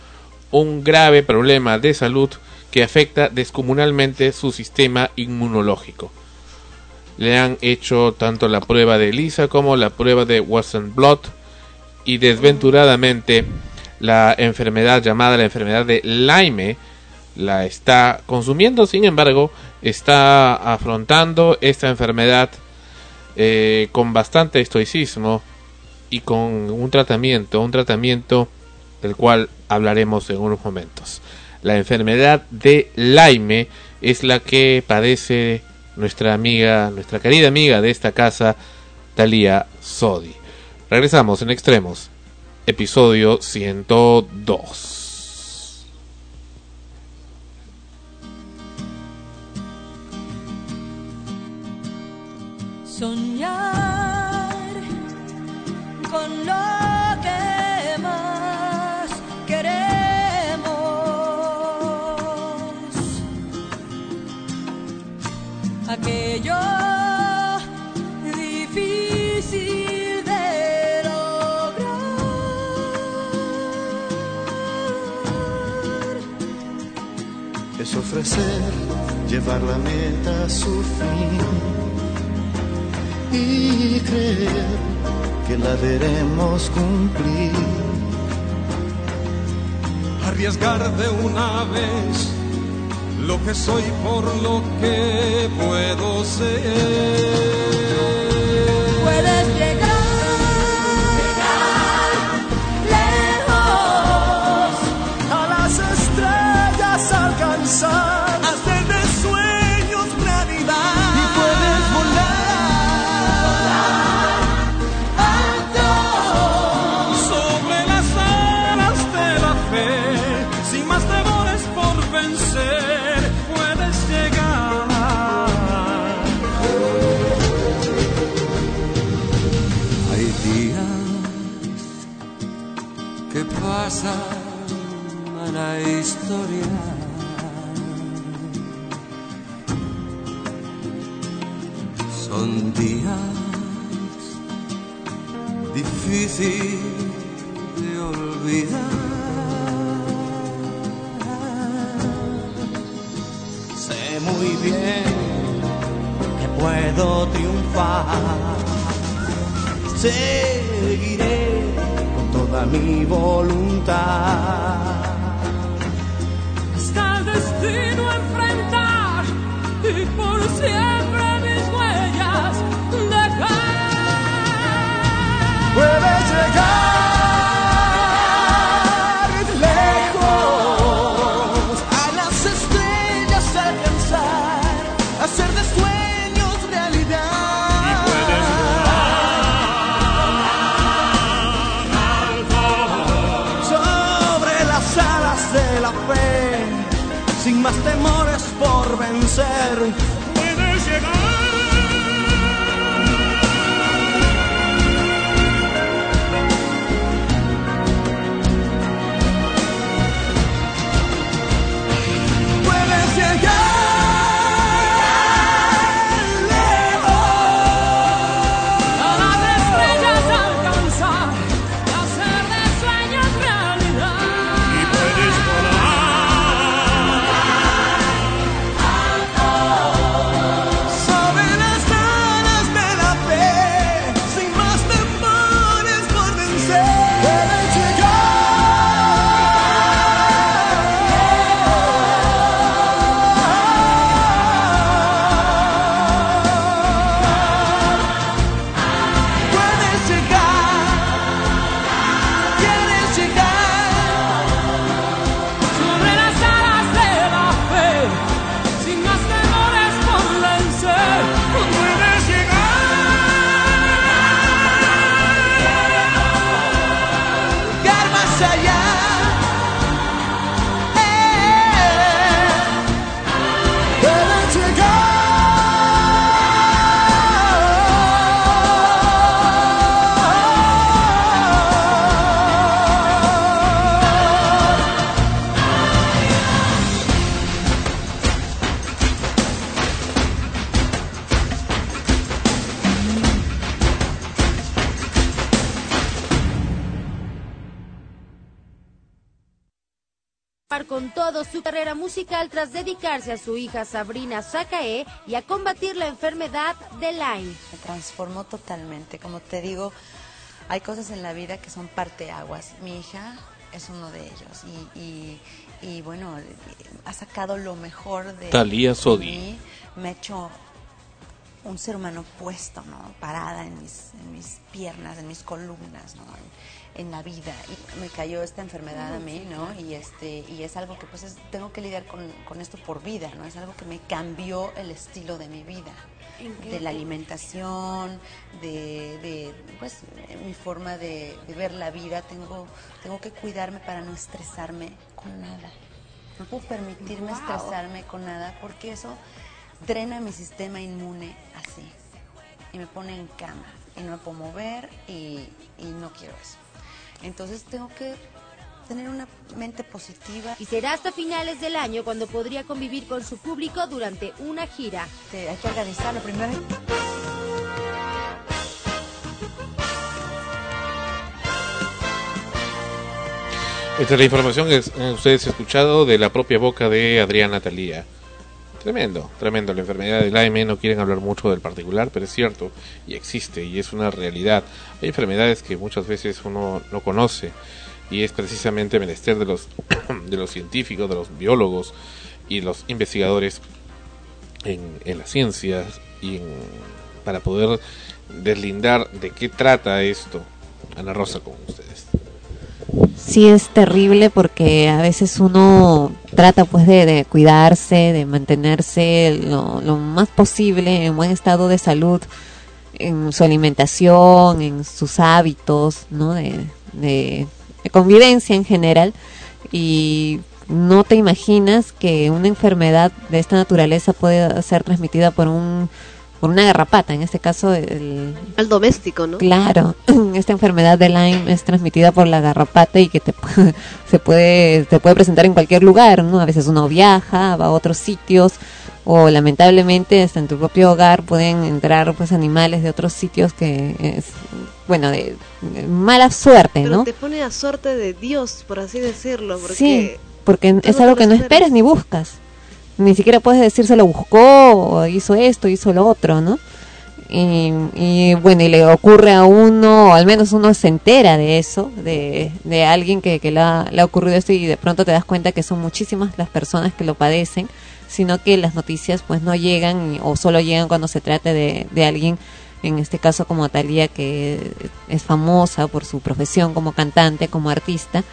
S3: un grave problema de salud que afecta descomunalmente su sistema inmunológico. Le han hecho tanto la prueba de ELISA como la prueba de Watson Blot y desventuradamente la enfermedad llamada la enfermedad de Lyme la está consumiendo, sin embargo, está afrontando esta enfermedad eh, con bastante estoicismo y con un tratamiento, un tratamiento del cual hablaremos en unos momentos. La enfermedad de Lyme es la que padece nuestra amiga, nuestra querida amiga de esta casa, Thalía Sodi. Regresamos en extremos, episodio 102.
S12: Aquello difícil de lograr.
S13: es ofrecer, llevar la meta a su fin y creer que la veremos cumplir.
S14: arriesgar de una vez lo que soy por lo que puedo ser.
S13: Seguiré con toda mi voluntad.
S12: Hasta el destino enfrentar y por siempre mis huellas dejar.
S13: Puedes llegar
S15: musical tras dedicarse a su hija Sabrina Sakae y a combatir la enfermedad de Lyme.
S16: Me transformó totalmente. Como te digo, hay cosas en la vida que son parteaguas. Mi hija es uno de ellos. Y, y, y bueno, ha sacado lo mejor de,
S3: Thalía
S16: de
S3: Sodi.
S16: mí. Me ha hecho un ser humano puesto, ¿no? Parada en mis, en mis piernas, en mis columnas, ¿no? En, en la vida. Y me cayó esta enfermedad a mí, ¿no? Y este y es algo que pues es- tengo que lidiar con, con esto por vida, ¿no? Es algo que me cambió el estilo de mi vida. De la alimentación, de, de pues mi forma de, de ver la vida. Tengo, tengo que cuidarme para no estresarme con nada. No puedo permitirme
S15: Wow.
S16: estresarme con nada porque eso drena mi sistema inmune así y me pone en cama y no me puedo mover y, y no quiero eso. Entonces tengo que tener una mente positiva.
S15: Y será hasta finales del año cuando podría convivir con su público durante una gira.
S16: hay que organizarlo primero.
S3: Esta es la información que es- ustedes han escuchado de la propia boca de Adriana Talía. Tremendo, tremendo. La enfermedad del Lyme no quieren hablar mucho del particular, pero es cierto y existe y es una realidad. Hay enfermedades que muchas veces uno no conoce y es precisamente menester de los de los científicos, de los biólogos y los investigadores en, en las ciencias y en- para poder deslindar de qué trata esto. Ana Rosa con ustedes.
S7: Sí es terrible porque a veces uno trata pues de, cuidarse, de mantenerse lo, lo más posible en buen estado de salud en su alimentación, en sus hábitos, ¿no? De, de- de convivencia en general y no te imaginas que una enfermedad de esta naturaleza puede ser transmitida por un por una garrapata, en este caso el
S6: Al doméstico, ¿no?
S7: Claro, esta enfermedad de Lyme es transmitida por la garrapata y que te se puede se puede presentar en cualquier lugar, ¿no? A veces uno viaja, va a otros sitios o lamentablemente hasta en tu propio hogar pueden entrar pues animales de otros sitios que es bueno, de, de mala suerte,
S6: Pero
S7: ¿no?
S6: te pone a suerte de Dios, por así decirlo, porque
S7: Sí, porque es algo
S6: te
S7: que no
S6: esperas
S7: ni buscas. Ni siquiera puedes decir se lo buscó o hizo esto, hizo lo otro, ¿no? Y, bueno, y le ocurre a uno, o al menos uno se entera de eso, de, de alguien que, que le, ha, le ha ocurrido esto y de pronto te das cuenta que son muchísimas las personas que lo padecen, sino que las noticias pues no llegan o solo llegan cuando se trata de, de alguien, en este caso como Talía, que es famosa por su profesión como cantante, como artista,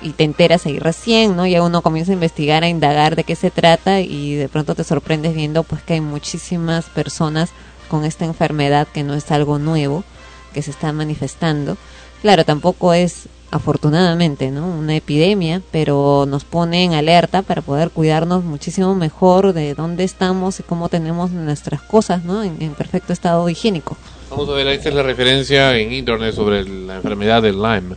S7: y te enteras ahí recién, ¿no? Ya uno comienza a investigar, a indagar de qué se trata y de pronto te sorprendes viendo pues que hay muchísimas personas con esta enfermedad que no es algo nuevo, que se está manifestando. Claro, tampoco es afortunadamente, ¿no? Una epidemia, pero nos pone en alerta para poder cuidarnos muchísimo mejor de dónde estamos y cómo tenemos nuestras cosas, ¿no? En, en perfecto estado higiénico.
S3: Vamos a ver, esta es la referencia en internet sobre la enfermedad del Lyme.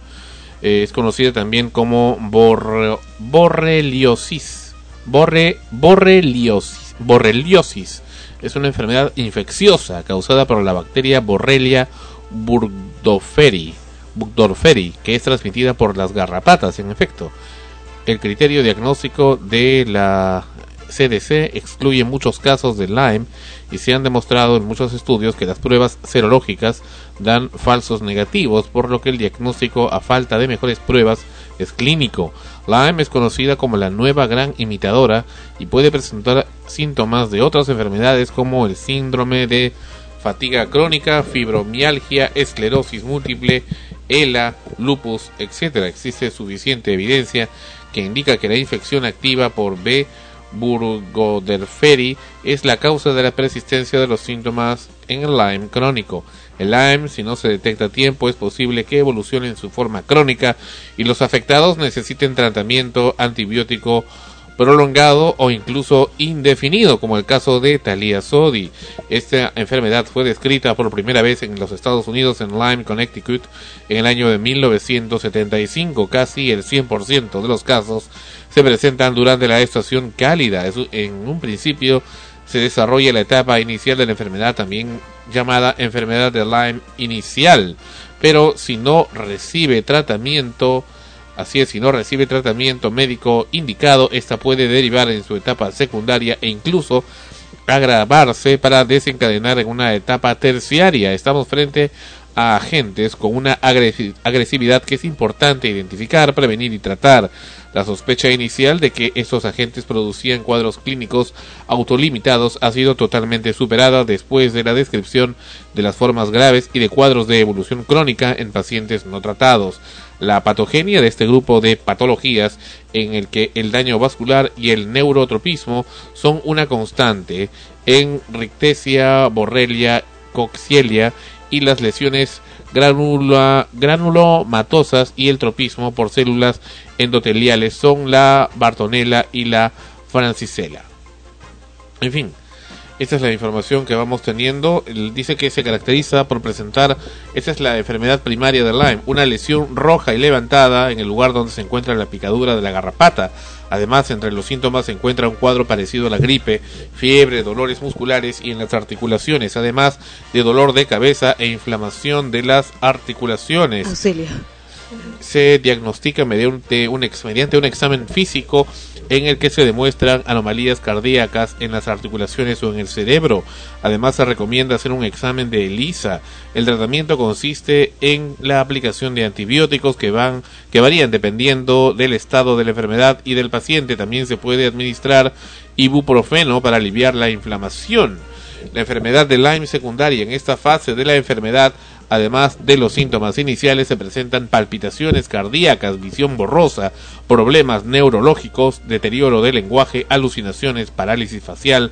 S3: Eh, es conocida también como borre- borreliosis. Borre, borreliosis. Borreliosis. Es una enfermedad infecciosa causada por la bacteria Borrelia burgdorferi, burgdorferi, que es transmitida por las garrapatas, en efecto. El criterio diagnóstico de la CDC excluye muchos casos de Lyme y se han demostrado en muchos estudios que las pruebas serológicas dan falsos negativos, por lo que el diagnóstico a falta de mejores pruebas es clínico. Lyme es conocida como la nueva gran imitadora y puede presentar síntomas de otras enfermedades como el síndrome de fatiga crónica, fibromialgia, esclerosis múltiple, ELA, lupus, etc. Existe suficiente evidencia que indica que la infección activa por B. burgdorferi es la causa de la persistencia de los síntomas en el Lyme crónico. El Lyme, si no se detecta a tiempo, es posible que evolucione en su forma crónica y los afectados necesiten tratamiento antibiótico prolongado o incluso indefinido, como el caso de Talia Sodi. Esta enfermedad fue descrita por primera vez en los Estados Unidos en Lyme, Connecticut, en el año de 1975. Casi el 100% de los casos se presentan durante la estación cálida. En un principio se desarrolla la etapa inicial de la enfermedad, también llamada enfermedad de Lyme inicial, pero si no recibe tratamiento Así es, si no recibe tratamiento médico indicado, esta puede derivar en su etapa secundaria e incluso agravarse para desencadenar en una etapa terciaria. Estamos frente a agentes con una agresi- agresividad que es importante identificar, prevenir y tratar. La sospecha inicial de que estos agentes producían cuadros clínicos autolimitados ha sido totalmente superada después de la descripción de las formas graves y de cuadros de evolución crónica en pacientes no tratados. La patogenia de este grupo de patologías en el que el daño vascular y el neurotropismo son una constante en rickettsia, borrelia, coxielia y las lesiones granula, granulomatosas y el tropismo por células endoteliales son la Bartonella y la Francisella. En fin, esta es la información que vamos teniendo. Dice que se caracteriza por presentar, esta es la enfermedad primaria de Lyme, una lesión roja y levantada en el lugar donde se encuentra la picadura de la garrapata. Además, entre los síntomas se encuentra un cuadro parecido a la gripe, fiebre, dolores musculares y en las articulaciones, además de dolor de cabeza e inflamación de las articulaciones
S6: Auxilio.
S3: Se diagnostica mediante un, examen físico en el que se demuestran anomalías cardíacas en las articulaciones o en el cerebro. Además se recomienda hacer un examen de ELISA. El tratamiento consiste en la aplicación de antibióticos que van que varían dependiendo del estado de la enfermedad y del paciente. También se puede administrar ibuprofeno para aliviar la inflamación. La enfermedad de Lyme secundaria en esta fase de la enfermedad Además de los síntomas iniciales se presentan palpitaciones cardíacas, visión borrosa, problemas neurológicos, deterioro del lenguaje, alucinaciones, parálisis facial,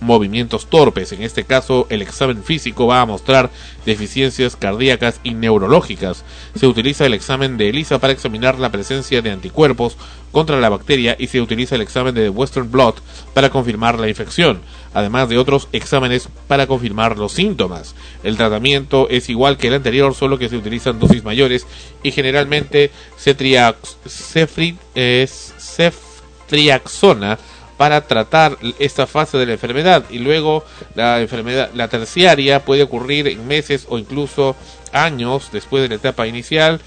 S3: movimientos torpes. En este caso, el examen físico va a mostrar deficiencias cardíacas y neurológicas. Se utiliza el examen de ELISA para examinar la presencia de anticuerpos contra la bacteria y se utiliza el examen de Western Blot para confirmar la infección, además de otros exámenes para confirmar los síntomas. El tratamiento es igual que el anterior, solo que se utilizan dosis mayores y generalmente cetriax- cefri- es ceftriaxona para tratar esta fase de la enfermedad. Y luego la enfermedad la terciaria puede ocurrir en meses o incluso años después de la etapa inicial.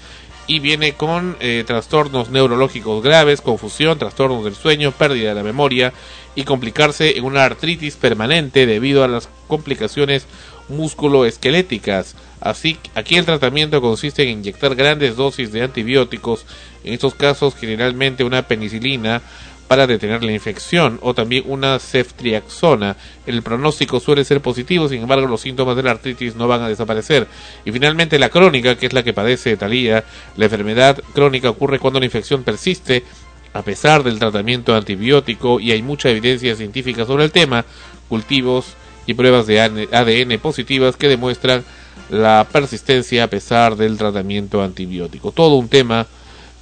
S3: Y viene con eh, trastornos neurológicos graves, confusión, trastornos del sueño, pérdida de la memoria y complicarse en una artritis permanente debido a las complicaciones musculoesqueléticas. Así, aquí el tratamiento consiste en inyectar grandes dosis de antibióticos, en estos casos generalmente una penicilina para detener la infección o también una ceftriaxona. El pronóstico suele ser positivo, sin embargo los síntomas de la artritis no van a desaparecer. Y finalmente la crónica, que es la que padece Talía, la enfermedad crónica ocurre cuando la infección persiste a pesar del tratamiento antibiótico y hay mucha evidencia científica sobre el tema, cultivos y pruebas de ADN positivas que demuestran la persistencia a pesar del tratamiento antibiótico. Todo un tema,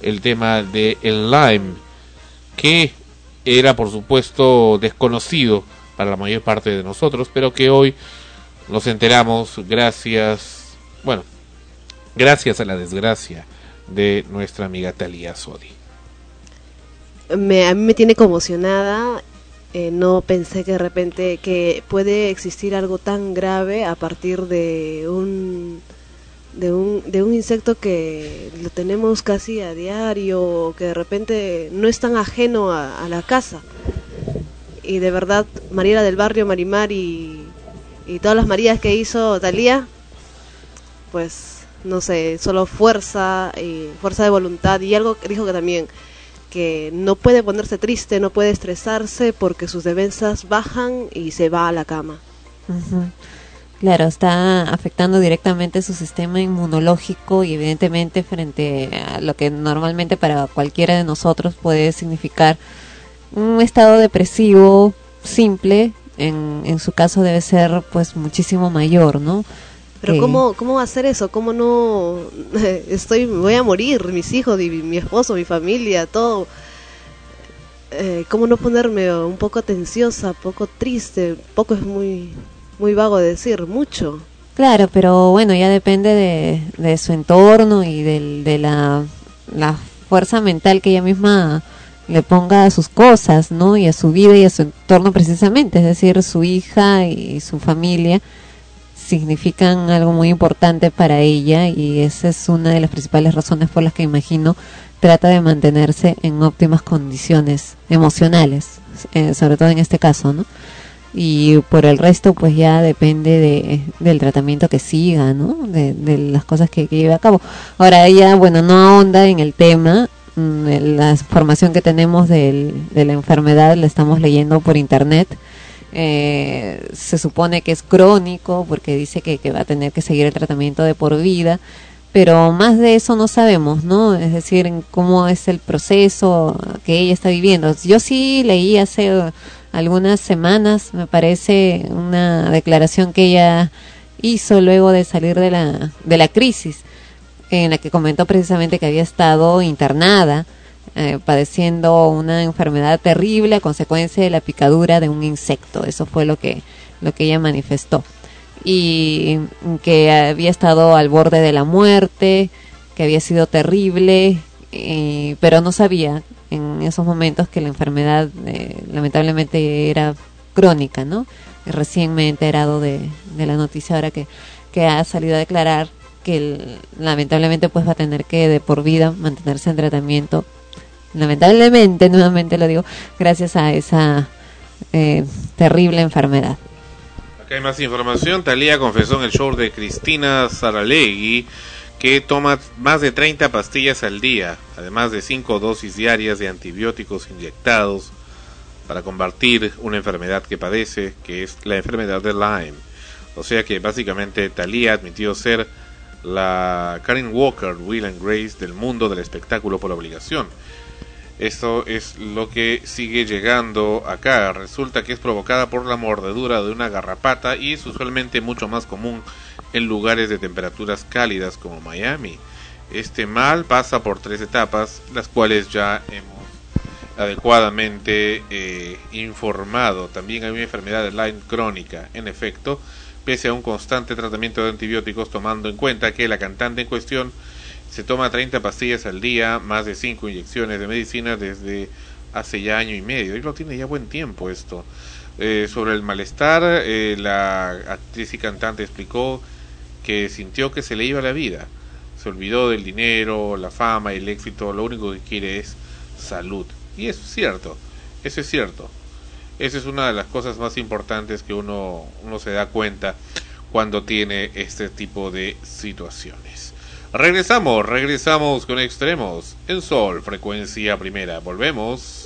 S3: el tema de el Lyme, que era por supuesto desconocido para la mayor parte de nosotros, pero que hoy nos enteramos gracias, bueno, gracias a la desgracia de nuestra amiga Talía Sodi.
S6: me, a mí me tiene conmocionada. eh, no pensé que de repente que puede existir algo tan grave a partir de un de un, de un insecto que lo tenemos casi a diario, que de repente no es tan ajeno a, la casa. Y de verdad, Mariela del Barrio, Marimar y, y todas las Marías que hizo Talía, pues no sé, solo fuerza y fuerza de voluntad y algo que dijo que también que no puede ponerse triste, no puede estresarse porque sus defensas bajan y se va a la cama.
S7: Claro, está afectando directamente su sistema inmunológico y evidentemente frente a lo que normalmente para cualquiera de nosotros puede significar un estado depresivo simple, en, en su caso debe ser pues muchísimo mayor, ¿no?
S6: Pero
S7: Que-
S6: ¿cómo, ¿cómo hacer eso? ¿Cómo no? Estoy, voy a morir, mis hijos, mi esposo, mi familia, todo. Eh, ¿Cómo no ponerme un poco tensiosa, poco triste? Poco es muy, muy vago de decir, mucho.
S7: Claro, pero bueno, ya depende de, de su entorno y de la, la fuerza mental que ella misma le ponga a sus cosas, ¿no? Y a su vida y a su entorno precisamente, es decir, su hija y su familia. significan algo muy importante para ella y esa es una de las principales razones por las que imagino trata de mantenerse en óptimas condiciones emocionales, eh, sobre todo en este caso, ¿no? Y por el resto, pues ya depende de, del tratamiento que siga, ¿no? De, las cosas que, que lleve a cabo. Ahora ella, bueno, no ahonda en el tema, mm, la información que tenemos del- de la enfermedad la estamos leyendo por internet. Eh, se supone que es crónico porque dice que, que va a tener que seguir el tratamiento de por vida, pero más de eso no sabemos, ¿no? Es decir, cómo es el proceso que ella está viviendo. Yo sí leí hace algunas semanas, me parece, una declaración que ella hizo luego de salir de la, de la crisis, en la que comentó precisamente que había estado internada eh, padeciendo una enfermedad terrible a consecuencia de la picadura de un insecto. Eso fue lo que, lo que ella manifestó. Y que había estado al borde de la muerte, que había sido terrible, eh, pero no sabía en esos momentos que la enfermedad eh, lamentablemente era crónica, ¿no? Recién me he enterado de, de la noticia ahora que, que ha salido a declarar que lamentablemente pues va a tener que de por vida mantenerse en tratamiento lamentablemente, nuevamente lo digo, gracias a esa eh, terrible enfermedad.
S3: Acá hay más información. Talía confesó en el show de Cristina Saralegui que toma más de 30 pastillas al día, además de 5 dosis diarias de antibióticos inyectados para combatir una enfermedad que padece, que es la enfermedad de Lyme. O sea que básicamente Talía admitió ser la Karen Walker, Will and Grace del mundo del espectáculo por obligación. Esto es lo que sigue llegando acá. Resulta que es provocada por la mordedura de una garrapata y es usualmente mucho más común en lugares de temperaturas cálidas como Miami. Este mal pasa por tres etapas, las cuales ya hemos adecuadamente eh, informado. También hay una enfermedad de Lyme crónica. En efecto, pese a un constante tratamiento de antibióticos, tomando en cuenta que la cantante en cuestión se toma 30 pastillas al día, más de 5 inyecciones de medicina desde hace ya año y medio. Y lo tiene ya buen tiempo esto. Eh, sobre el malestar, eh, la actriz y cantante explicó que sintió que se le iba la vida. Se olvidó del dinero, la fama el éxito. Lo único que quiere es salud. Y es cierto. Eso es cierto. Esa es una de las cosas más importantes que uno, uno se da cuenta cuando tiene este tipo de situaciones. Regresamos, regresamos con extremos en Sol, frecuencia primera. Volvemos.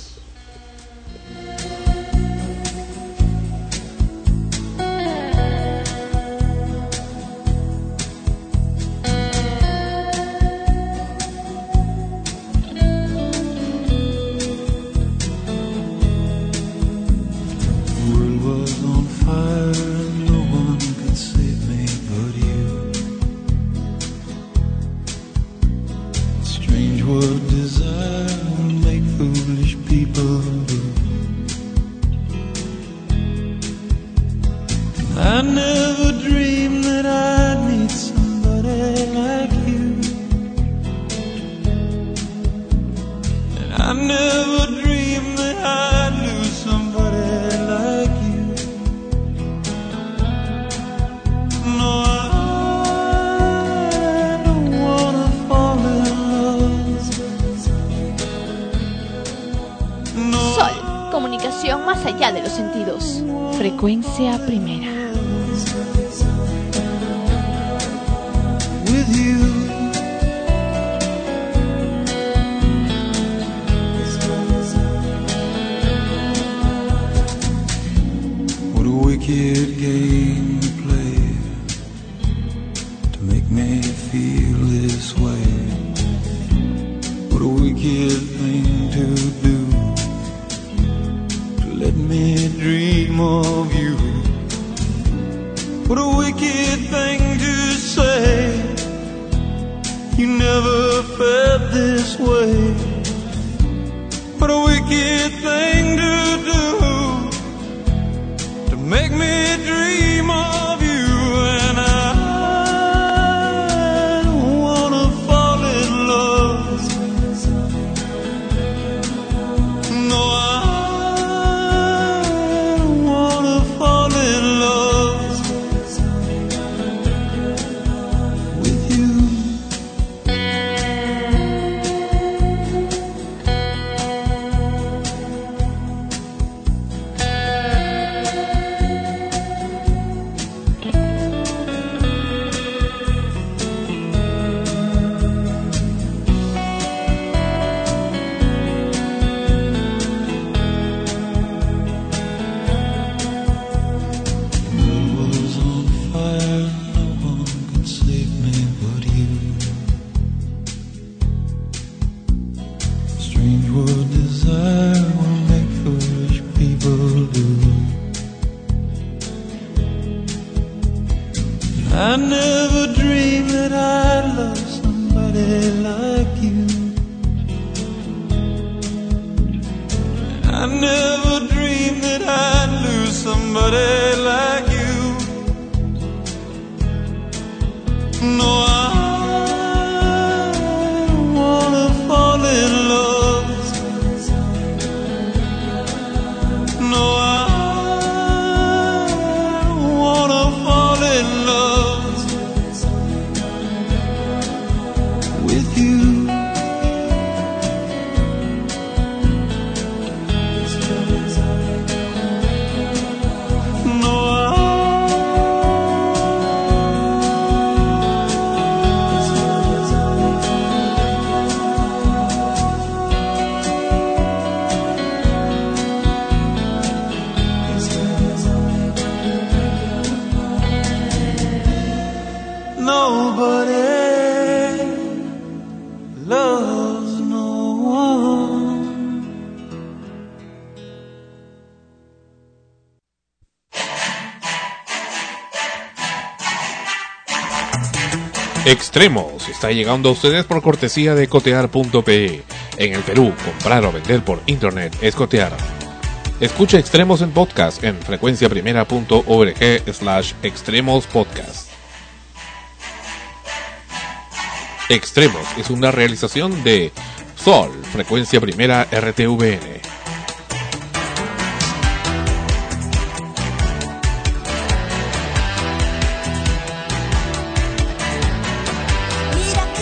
S3: Extremos está llegando a ustedes por cortesía de cotear.pe. En el Perú, comprar o vender por internet es cotear. Escucha Extremos en podcast en frecuenciaprimera.org slash extremos podcast. Extremos es una realización de Sol, Frecuencia Primera RTVN.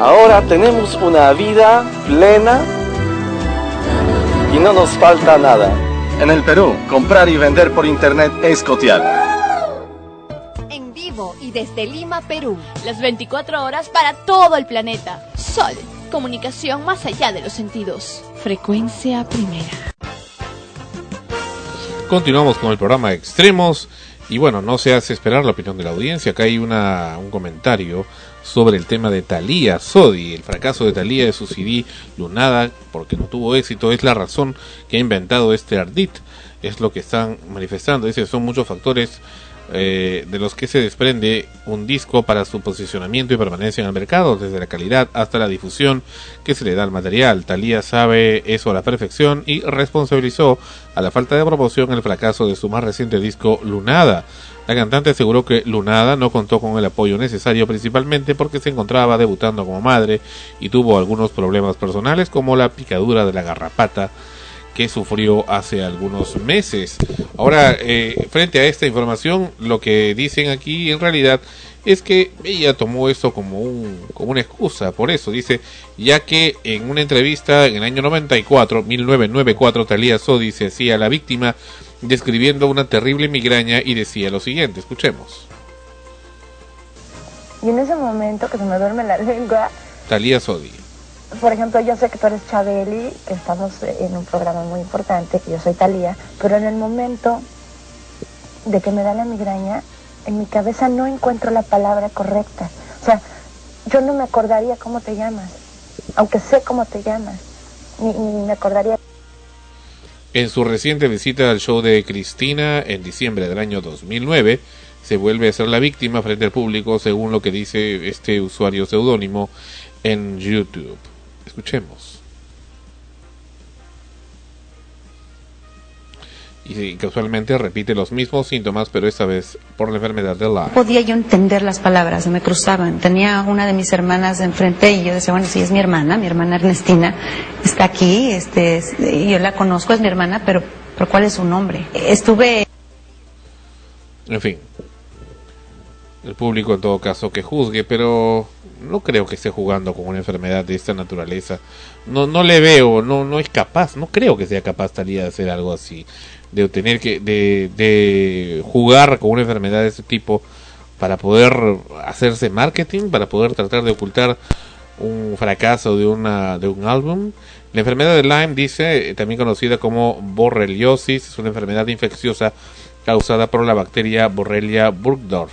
S17: Ahora tenemos una vida plena y no nos falta nada. En el Perú, comprar y vender por internet es cotear.
S7: En vivo y desde Lima, Perú.
S2: Las 24 horas para todo el planeta. Sol, comunicación más allá de los sentidos. Frecuencia primera.
S3: Continuamos con el programa Extremos y bueno, no se hace esperar la opinión de la audiencia. Acá hay una, un comentario sobre el tema de Thalía Sodi. El fracaso de Thalía de su CD Lunada porque no tuvo éxito es la razón que ha inventado este Ardit. Es lo que están manifestando. Dice son muchos factores eh, de los que se desprende un disco para su posicionamiento y permanencia en el mercado, desde la calidad hasta la difusión que se le da al material. Thalía sabe eso a la perfección y responsabilizó a la falta de promoción el fracaso de su más reciente disco Lunada. La cantante aseguró que Lunada no contó con el apoyo necesario principalmente porque se encontraba debutando como madre y tuvo algunos problemas personales como la picadura de la garrapata que sufrió hace algunos meses. Ahora, eh, frente a esta información, lo que dicen aquí en realidad es que ella tomó esto como, un, como una excusa, por eso dice, ya que en una entrevista en el año 94, 1994, Talía Sodi se hacía la víctima describiendo una terrible migraña y decía lo siguiente, escuchemos.
S18: Y en ese momento que se me duerme la lengua,
S3: Talía Sodi.
S18: por ejemplo, yo sé que tú eres Chabeli, que estamos en un programa muy importante, que yo soy Talía, pero en el momento de que me da la migraña, en mi cabeza no encuentro la palabra correcta. O sea, yo no me acordaría cómo te llamas, aunque sé cómo te llamas, ni, me acordaría.
S3: En su reciente visita al show de Cristina en diciembre del año 2009, se vuelve a ser la víctima frente al público según lo que dice este usuario seudónimo en YouTube. Escuchemos. Y casualmente repite los mismos síntomas, pero esta vez por la enfermedad de Lyme.
S19: podía yo entender las palabras, se me cruzaban. Tenía una de mis hermanas enfrente y yo decía, bueno, sí es mi hermana, mi hermana Ernestina está aquí, este, yo la conozco, es mi hermana, pero, pero ¿cuál es su nombre? Estuve
S3: En fin, el público en todo caso que juzgue, pero no creo que esté jugando con una enfermedad de esta naturaleza. No, no le veo, no, no es capaz, no creo que sea capaz Talía de hacer algo así, de tener que, de, de jugar con una enfermedad de ese tipo para poder hacerse marketing, para poder tratar de ocultar un fracaso de, una, de un álbum. La enfermedad de Lyme, dice, eh, también conocida como borreliosis, es una enfermedad infecciosa causada por la bacteria Borrelia burgdorf.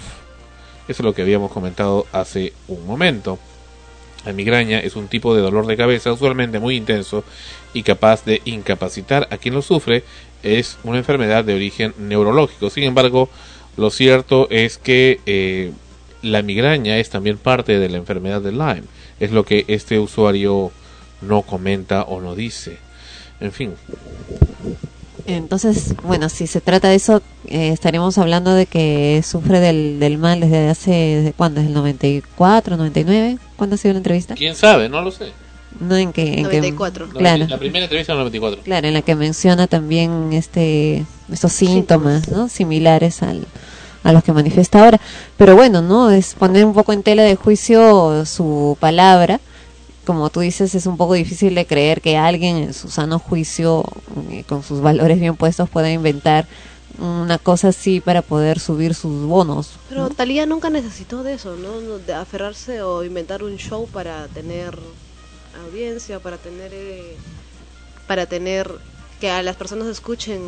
S3: Eso es lo que habíamos comentado hace un momento. La migraña es un tipo de dolor de cabeza usualmente muy intenso y capaz de incapacitar a quien lo sufre. Es una enfermedad de origen neurológico. Sin embargo, lo cierto es que eh, la migraña es también parte de la enfermedad de Lyme. Es lo que este usuario no comenta o no dice. En fin.
S7: Entonces, bueno, si se trata de eso, eh, estaremos hablando de que sufre del, del mal desde hace, ¿desde cuándo? ¿Desde el 94, 99? ¿Cuándo ha sido la entrevista?
S3: ¿Quién sabe? No lo sé.
S7: No, en que... En
S6: 94.
S7: Que, claro.
S3: La primera entrevista en el 94.
S7: Claro, en la que menciona también este estos síntomas, ¿no? Similares al, a los que manifiesta ahora. Pero bueno, ¿no? Es poner un poco en tela de juicio su palabra. Como tú dices, es un poco difícil de creer que alguien en su sano juicio, eh, con sus valores bien puestos, pueda inventar una cosa así para poder subir sus bonos.
S6: Pero Talía nunca necesitó de eso, ¿no? No, De aferrarse o inventar un show para tener audiencia, para tener eh, para tener que a las personas escuchen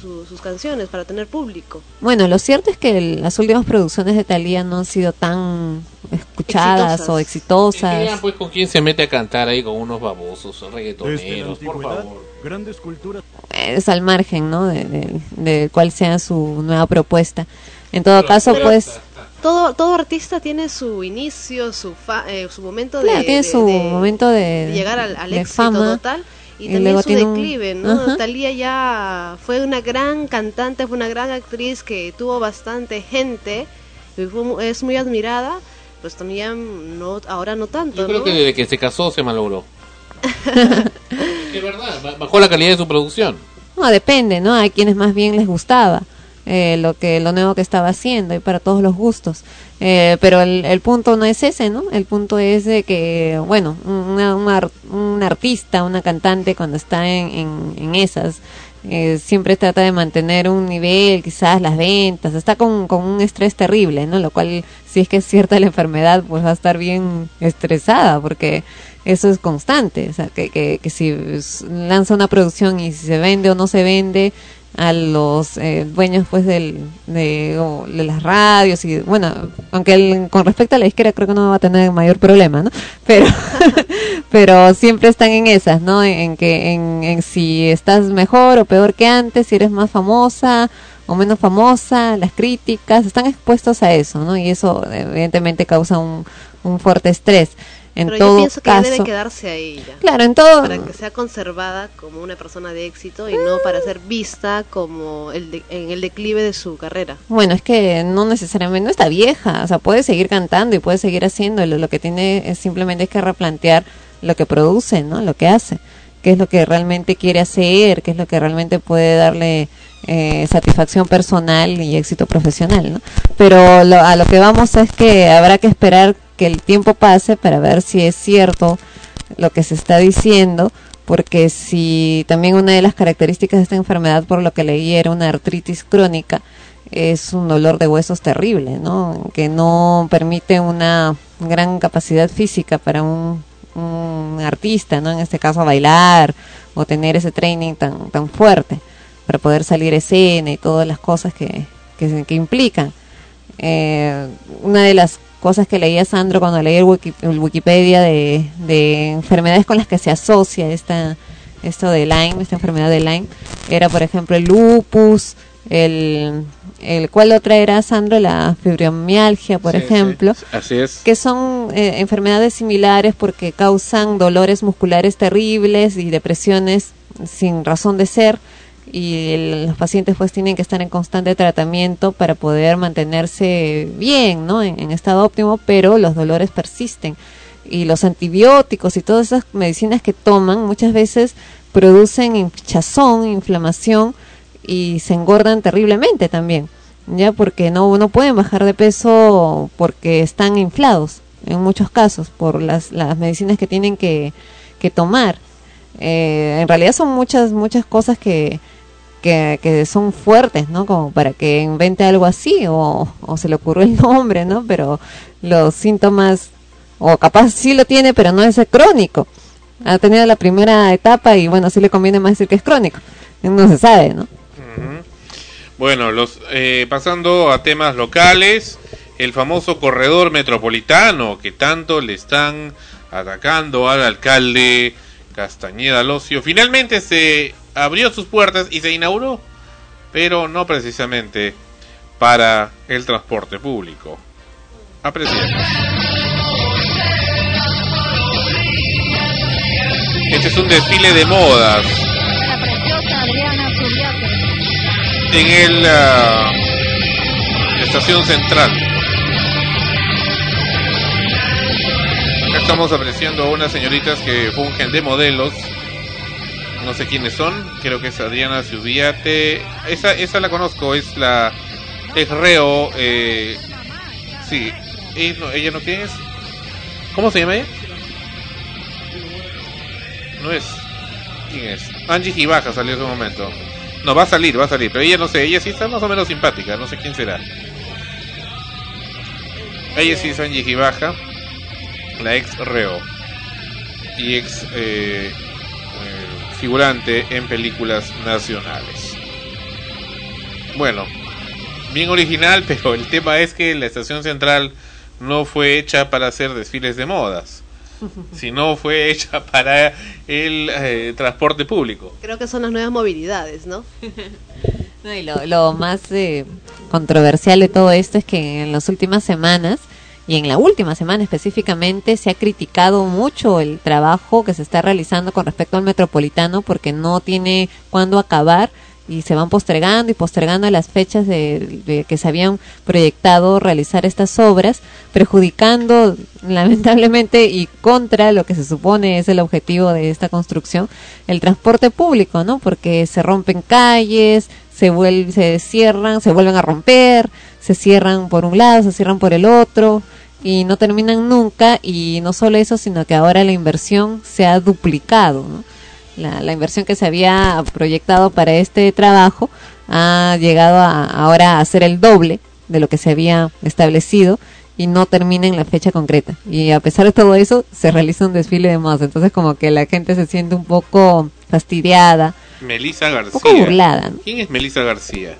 S6: su- sus canciones, para tener público.
S7: Bueno, lo cierto es que el- las últimas producciones de Thalía no han sido tan escuchadas
S6: Exitosas.
S7: o exitosas.
S3: Ya, pues con quién se mete a cantar ahí con unos babosos reggaetoneros, por favor.
S10: Grandes culturas.
S7: es al margen, ¿no? De, de- de cuál sea su nueva propuesta. En todo caso,
S6: Pero-
S7: pues,
S6: Todo todo artista tiene su inicio, su fa- eh, su momento de,
S7: claro, tiene
S6: de-
S7: su
S6: de-
S7: momento de,
S6: de llegar al, al
S7: de
S6: éxito
S7: fama.
S6: total y,
S7: y
S6: también
S7: luego
S6: su
S7: tiene un-
S6: declive, ¿no?
S7: Ajá.
S6: Talía ya fue una gran cantante, fue una gran actriz que tuvo bastante gente, y fue mu- es muy admirada, pues también no ahora no tanto,
S3: Yo creo
S6: ¿no?
S3: que desde que se casó se malogró. es verdad, ba- bajó la calidad de su producción.
S7: No, depende, ¿no? Hay quienes más bien les gustaba eh, lo que lo nuevo que estaba haciendo y para todos los gustos. Eh, pero el, el punto no es ese, ¿no? El punto es de que, bueno, una, una un artista, una cantante cuando está en, en, en esas, eh, siempre trata de mantener un nivel, quizás las ventas, está con, con un estrés terrible, ¿no? Lo cual, si es que es cierta la enfermedad, pues va a estar bien estresada, porque eso es constante, o sea, que, que, que si lanza una producción y si se vende o no se vende, a los eh, dueños pues del, de, las radios y bueno aunque con respecto a la izquierda creo que no va a tener mayor problema no pero pero siempre están en esas no en, que en, en si estás mejor o peor que antes si eres más famosa o menos famosa las críticas están expuestos a eso no y eso evidentemente causa un fuerte estrés en
S6: Pero
S7: todo
S6: yo pienso que
S7: caso
S6: debe quedarse ahí ya.
S7: Claro, en todo-
S6: Para que sea conservada como una persona de éxito y no para ser vista como el de- en el declive de su carrera.
S7: Bueno, es que no necesariamente no está vieja, o sea, puede seguir cantando y puede seguir haciéndolo. Lo que tiene es simplemente es que replantear lo que produce, ¿no? Lo que hace, qué es lo que realmente quiere hacer, qué es lo que realmente puede darle eh, satisfacción personal y éxito profesional, ¿no? Pero lo- a lo que vamos es que habrá que esperar que el tiempo pase para ver si es cierto lo que se está diciendo, porque si también una de las características de esta enfermedad, por lo que leí, era una artritis crónica, es un dolor de huesos terrible, ¿no? Que no permite una gran capacidad física para un, un artista, ¿no? En este caso bailar o tener ese training tan tan fuerte para poder salir escena y todas las cosas que, que, que implican. Eh, una de las cosas que leía Sandro cuando leí el, wiki- el Wikipedia de, de enfermedades con las que se asocia esta esto de Lyme, esta enfermedad de Lyme, era por ejemplo el lupus, el, el ¿cuál otra era Sandro? La fibromialgia, por
S3: Sí, sí,
S7: ejemplo
S3: Así es.
S7: que son eh, enfermedades similares porque causan dolores musculares terribles y depresiones sin razón de ser y el- los pacientes pues tienen que estar en constante tratamiento para poder mantenerse bien, ¿no? En, en estado óptimo, pero los dolores persisten y los antibióticos y todas esas medicinas que toman muchas veces producen hinchazón, inflamación y se engordan terriblemente también, ya porque no no pueden bajar de peso porque están inflados en muchos casos por las las medicinas que tienen que, que tomar. Eh, en realidad son muchas muchas cosas que, que, son fuertes, ¿no? Como para que invente algo así o, o se le ocurrió el nombre, ¿no? Pero los síntomas O capaz sí lo tiene, pero no es crónico. Ha tenido la primera etapa y bueno, sí le conviene más decir que es crónico. No se sabe, ¿no?
S3: Bueno, los eh, pasando a temas locales, el famoso corredor metropolitano que tanto le están atacando al alcalde Castañeda Locio, finalmente se abrió sus puertas y se inauguró, pero no precisamente para el transporte público. Apreciemos. Este es un desfile de modas
S15: La preciosa Adriana.
S3: En el ah, estación central. Acá estamos apreciando a unas señoritas que fungen de modelos. No sé quiénes son. Creo que es Adriana Subiate. Esa, esa la conozco. Es la es reo. Eh, sí. ¿Y no- ¿Ella no quién es? ¿Cómo se llama ella? No es. ¿Quién es? Angie Gibaja salió hace un momento. No, va a salir, va a salir. Pero ella no sé, ella sí está más o menos simpática. No sé quién será. Ella sí es Angie Gibaja, la ex reo. Y ex eh, eh, figurante en películas nacionales. Bueno, bien original, pero el tema es que la estación central no fue hecha para hacer desfiles de modas, sino fue hecha para el eh, transporte público.
S6: Creo que son las nuevas movilidades, ¿no?
S7: No, y lo, lo más eh, controversial de todo esto es que en las últimas semanas, y en la última semana específicamente, se ha criticado mucho el trabajo que se está realizando con respecto al metropolitano porque no tiene cuándo acabar y se van postergando y postergando las fechas de, que se habían proyectado realizar estas obras, perjudicando lamentablemente y contra lo que se supone es el objetivo de esta construcción, el transporte público, ¿no? Porque se rompen calles, se vuel- se cierran, se vuelven a romper, se cierran por un lado, se cierran por el otro y no terminan nunca y no solo eso, sino que ahora la inversión se ha duplicado, ¿no? La, la inversión que se había proyectado para este trabajo ha llegado a, ahora a ser el doble de lo que se había establecido y no termina en la fecha concreta. Y a pesar de todo eso, se realiza un desfile de modas. Entonces como que la gente se siente un poco fastidiada,
S3: Melissa García.
S7: poco burlada, ¿no?
S3: ¿Quién es Melissa García?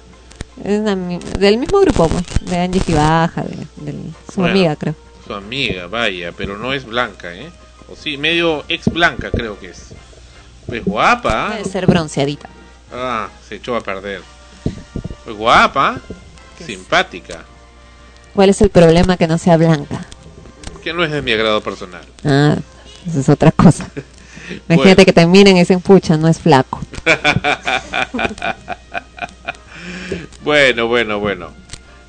S7: Es una del mismo grupo, pues, de Angie Gibaja, de, de su
S3: Bueno,
S7: amiga, creo.
S3: Su amiga, vaya, pero no es blanca, ¿eh? O sí, medio ex blanca creo que es. Pues guapa. ¿ah?
S7: Debe ser bronceadita.
S3: Ah, se echó a perder. Pues guapa, simpática,
S7: ¿Cuál es el problema que no sea blanca?
S3: que no es de mi agrado personal.
S7: Ah, esa es otra cosa. Imagínate
S3: Bueno.
S7: que te miren y dicen, pucha, no es flaco.
S3: bueno, bueno, bueno.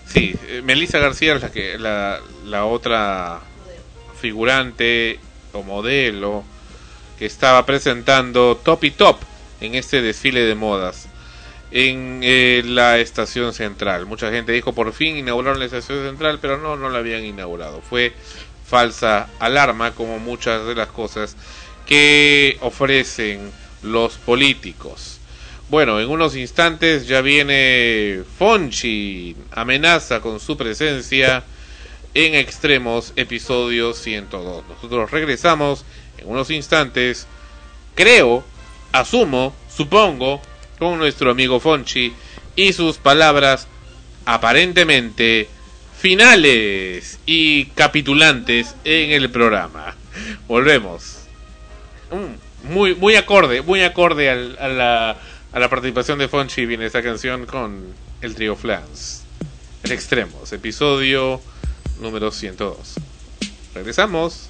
S3: Sí, eh, Melissa García es la que la, la otra figurante o modelo que estaba presentando Top y Top en este desfile de modas en eh, la estación central. Mucha gente dijo por fin inauguraron la estación central, pero no, no la habían inaugurado. Fue falsa alarma como muchas de las cosas que ofrecen los políticos. Bueno, en unos instantes ya viene Fonchi, amenaza con su presencia en Extremos, episodio 102. Nosotros regresamos unos instantes, creo, asumo, supongo, con nuestro amigo Fonchi y sus palabras aparentemente finales y capitulantes en el programa. Volvemos. Mm, Muy, muy acorde, muy acorde al- a, la, a la participación de Fonchi viene esta canción con el trío Flans. El Extremos, episodio número 102. Regresamos.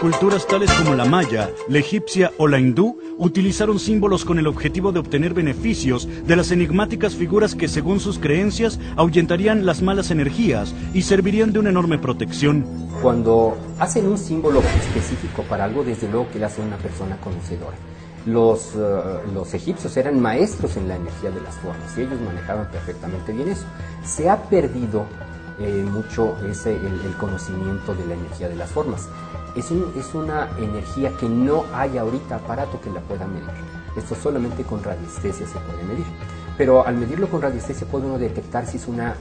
S20: Culturas tales como la maya, la egipcia o la hindú utilizaron símbolos con el objetivo de obtener beneficios de las enigmáticas figuras que según sus creencias ahuyentarían las malas energías y servirían de una enorme protección.
S21: Cuando hacen un símbolo específico para algo, desde luego que le hacen una persona conocedora. Los, eh, los egipcios eran maestros en la energía de las formas y ellos manejaban perfectamente bien eso. Se ha perdido eh, mucho ese, el conocimiento de la energía de las formas. Es, un- es una energía que no hay ahorita aparato que la pueda medir. Esto solamente con radiestesia se puede medir. Pero al medirlo con radiestesia puede uno detectar si es una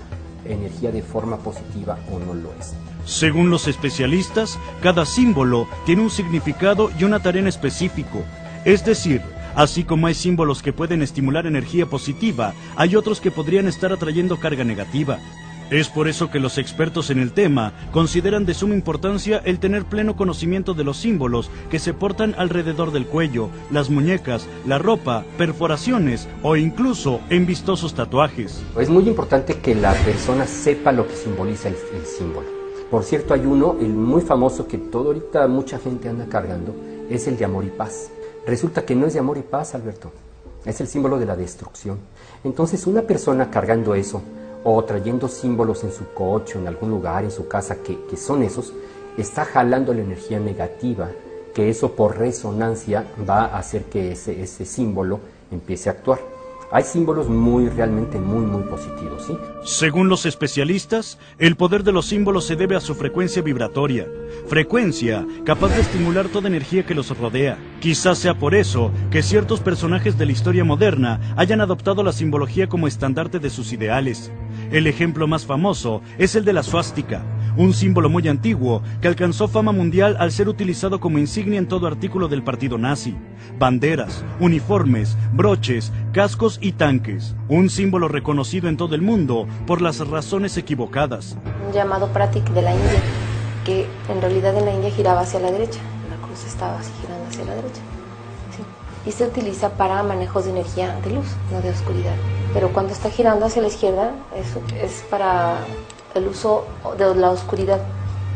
S21: energía de forma positiva o no lo es.
S20: Según los especialistas, cada símbolo tiene un significado y una tarea en específico. Es decir, así como hay símbolos que pueden estimular energía positiva, hay otros que podrían estar atrayendo carga negativa. Es por eso que los expertos en el tema consideran de suma importancia el tener pleno conocimiento de los símbolos que se portan alrededor del cuello, las muñecas, la ropa, perforaciones o incluso en vistosos tatuajes.
S21: Es muy importante que la persona sepa lo que simboliza el, símbolo. Por cierto, hay uno, el muy famoso que todo ahorita mucha gente anda cargando, es el de amor y paz. Resulta que no es de amor y paz, Alberto. Es el símbolo de la destrucción. Entonces, una persona cargando eso, o trayendo símbolos en su coche, en algún lugar, en su casa, que, que son esos, está jalando la energía negativa, que eso por resonancia va a hacer que ese, ese símbolo empiece a actuar. Hay símbolos muy, realmente muy, muy positivos, ¿sí?
S20: Según los especialistas, el poder de los símbolos se debe a su frecuencia vibratoria, frecuencia capaz de estimular toda energía que los rodea. Quizás sea por eso que ciertos personajes de la historia moderna hayan adoptado la simbología como estandarte de sus ideales. El ejemplo más famoso es el de la suástica, un símbolo muy antiguo que alcanzó fama mundial al ser utilizado como insignia en todo artículo del partido nazi. Banderas, uniformes, broches, cascos y tanques. Un símbolo reconocido en todo el mundo por las razones equivocadas.
S22: un llamado Pratik de la India, que en realidad en la India giraba hacia la derecha, la cruz estaba así girando hacia la derecha. Y se utiliza para manejos de energía de luz, no de oscuridad. Pero cuando está girando hacia la izquierda es, es para el uso de la oscuridad.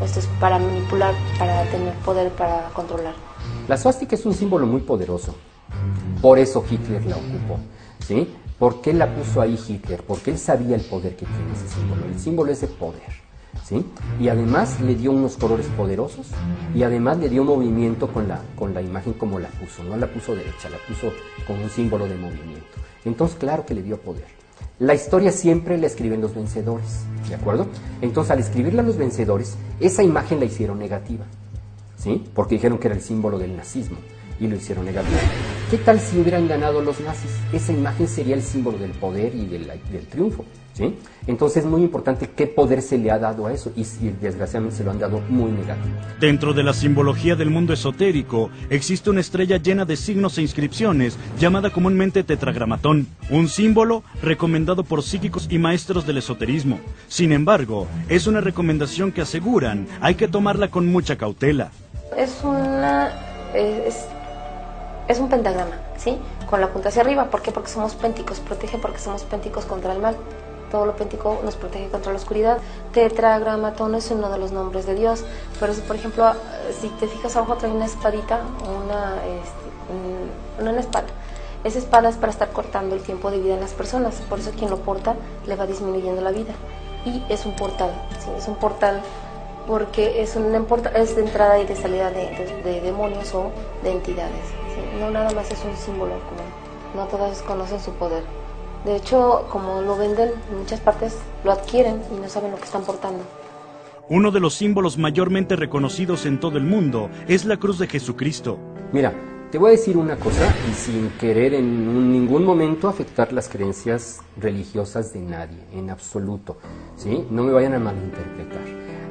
S22: Esto es para manipular, para tener poder, para controlar.
S21: La suástica es un símbolo muy poderoso. Por eso Hitler la ocupó. ¿sí? ¿Por qué la puso ahí Hitler? Porque él sabía el poder que tiene ese símbolo. El símbolo es de poder. Y además le dio unos colores poderosos y además le dio movimiento con la, con la imagen como la puso. No la puso derecha, la puso con un símbolo de movimiento. Entonces, claro que le dio poder. La historia siempre la escriben los vencedores, ¿de acuerdo? Entonces, al escribirla los vencedores, esa imagen la hicieron negativa, ¿sí? Porque dijeron que era el símbolo del nazismo y lo hicieron negativo. ¿Qué tal si hubieran ganado los nazis? Esa imagen sería el símbolo del poder y del, del triunfo, ¿sí? Entonces es muy importante qué poder se le ha dado a eso y, y desgraciadamente se lo han dado muy negativo.
S20: Dentro de la simbología del mundo esotérico existe una estrella llena de signos e inscripciones llamada comúnmente tetragramatón, un símbolo recomendado por psíquicos y maestros del esoterismo. Sin embargo, es una recomendación que aseguran hay que tomarla con mucha cautela.
S22: Es una. Es, es un pentagrama, ¿sí? Con la punta hacia arriba. ¿Por qué? Porque somos pénticos. Protege porque somos pénticos contra el mal. Todo lo nos protege contra la oscuridad. Tetragramatón es uno de los nombres de Dios. Pero, si, por ejemplo, si te fijas abajo, trae una espadita, una, este, una, una espada. Esa espada es para estar cortando el tiempo de vida en las personas. Por eso quien lo porta le va disminuyendo la vida. Y es un portal. Es un portal porque es, una, es de entrada y de salida de, de, de demonios o de entidades. No nada más es un símbolo, como no todas conocen su poder. De hecho, como lo venden en muchas partes, lo adquieren y no saben lo que están portando.
S20: Uno de los símbolos mayormente reconocidos en todo el mundo es la cruz de Jesucristo.
S21: Mira, te voy a decir una cosa y sin querer en ningún momento afectar las creencias religiosas de nadie, en absoluto. ¿sí? No me vayan a malinterpretar.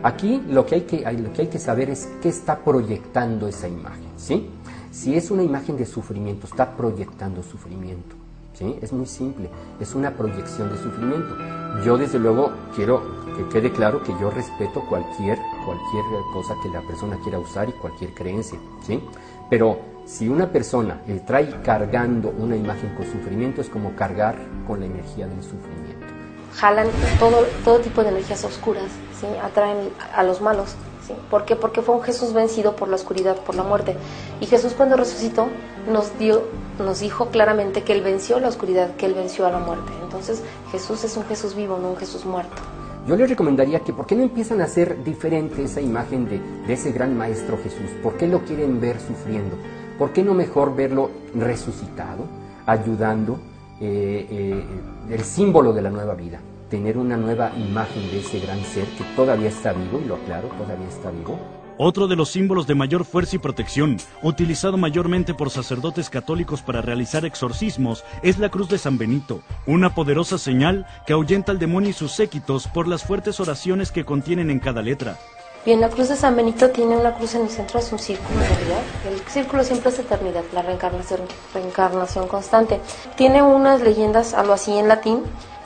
S21: Aquí lo que hay que, lo que, hay que saber es qué está proyectando esa imagen. ¿sí? Si es una imagen de sufrimiento, está proyectando sufrimiento. ¿Sí? Es muy simple, es una proyección de sufrimiento. Yo desde luego quiero que quede claro que yo respeto cualquier, cualquier cosa que la persona quiera usar y cualquier creencia. ¿sí? Pero si una persona eh, trae cargando una imagen con sufrimiento es como cargar con la energía del sufrimiento.
S22: jalan todo, todo tipo de energías oscuras, ¿sí? atraen a los malos. ¿Por qué? Porque fue un Jesús vencido por la oscuridad, por la muerte. Y Jesús cuando resucitó nos, dio, nos dijo claramente que Él venció la oscuridad, que Él venció a la muerte. Entonces Jesús es un Jesús vivo, no un Jesús muerto.
S21: Yo les recomendaría que, ¿por qué no empiezan a hacer diferente esa imagen de, de ese gran maestro Jesús? ¿Por qué lo quieren ver sufriendo? ¿Por qué no mejor verlo resucitado, ayudando, eh, eh, el símbolo de la nueva vida? Tener una nueva imagen de ese gran ser que todavía está vivo, y lo aclaro, todavía está vivo.
S20: Otro de los símbolos de mayor fuerza y protección, utilizado mayormente por sacerdotes católicos para realizar exorcismos, es la cruz de San Benito, una poderosa señal que ahuyenta al demonio y sus séquitos por las fuertes oraciones que contienen en cada letra.
S22: Bien, la cruz de San Benito tiene una cruz en el centro, es un círculo en realidad. El círculo siempre es eternidad, la reencarnación, reencarnación constante. Tiene unas leyendas, algo así en latín,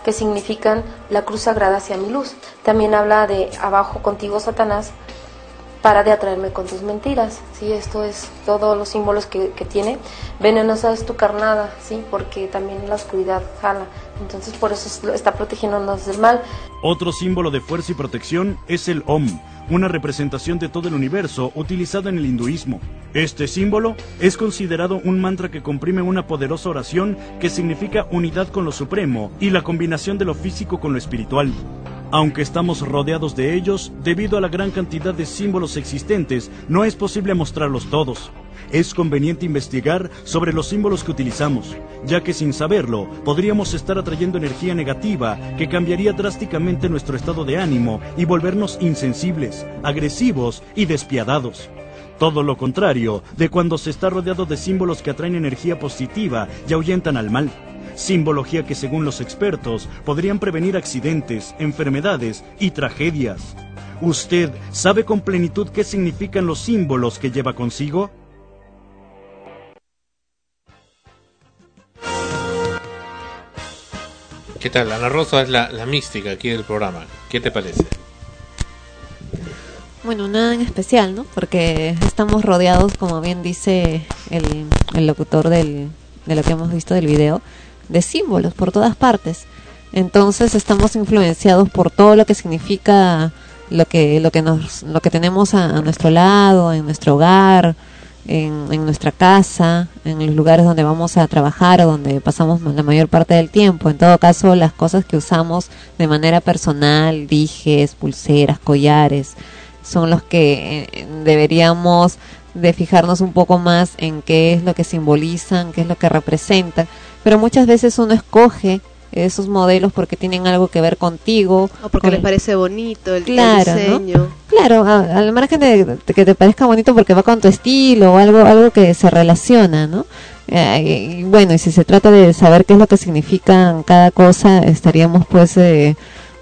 S22: que significan la cruz sagrada hacia mi luz. También habla de abajo contigo, Satanás, para de atraerme con tus mentiras. ¿sí? Esto es todos los símbolos que, que tiene. Venenosa es tu carnada, ¿sí? porque también la oscuridad jala. Entonces por eso es- está protegiéndonos del mal.
S20: Otro símbolo de fuerza y protección es el Om, una representación de todo el universo utilizado en el hinduismo. Este símbolo es considerado un mantra que comprime una poderosa oración que significa unidad con lo supremo y la combinación de lo físico con lo espiritual. Aunque estamos rodeados de ellos, debido a la gran cantidad de símbolos existentes, no es posible mostrarlos todos. Es conveniente investigar sobre los símbolos que utilizamos, ya que sin saberlo podríamos estar atrayendo energía negativa que cambiaría drásticamente nuestro estado de ánimo y volvernos insensibles, agresivos y despiadados. Todo lo contrario de cuando se está rodeado de símbolos que atraen energía positiva y ahuyentan al mal. Simbología que según los expertos podrían prevenir accidentes, enfermedades y tragedias. ¿Usted sabe con plenitud qué significan los símbolos que lleva consigo?
S3: ¿Qué tal? Ana Rosa es la, la mística aquí del programa. ¿Qué te parece?
S7: Bueno, nada en especial, ¿no? Porque estamos rodeados, como bien dice el, el locutor del, de lo que hemos visto del video, de símbolos por todas partes. Entonces estamos influenciados por todo lo que significa lo que lo que nos lo que tenemos a, a nuestro lado, en nuestro hogar, en, en nuestra casa, en los lugares donde vamos a trabajar o donde pasamos la mayor parte del tiempo. En todo caso, las cosas que usamos de manera personal, dijes, pulseras, collares, son los que eh, deberíamos de fijarnos un poco más en qué es lo que simbolizan, qué es lo que representan. Pero muchas veces uno escoge esos modelos porque tienen algo que ver contigo.
S6: O porque
S7: con-
S6: les parece bonito el, el
S7: Claro, ¿no?
S6: diseño.
S7: Claro, a- al margen de, de que te parezca bonito porque va con tu estilo o algo, algo que se relaciona, ¿no? Eh, y bueno, y si se trata de saber qué es lo que significa cada cosa, estaríamos pues eh,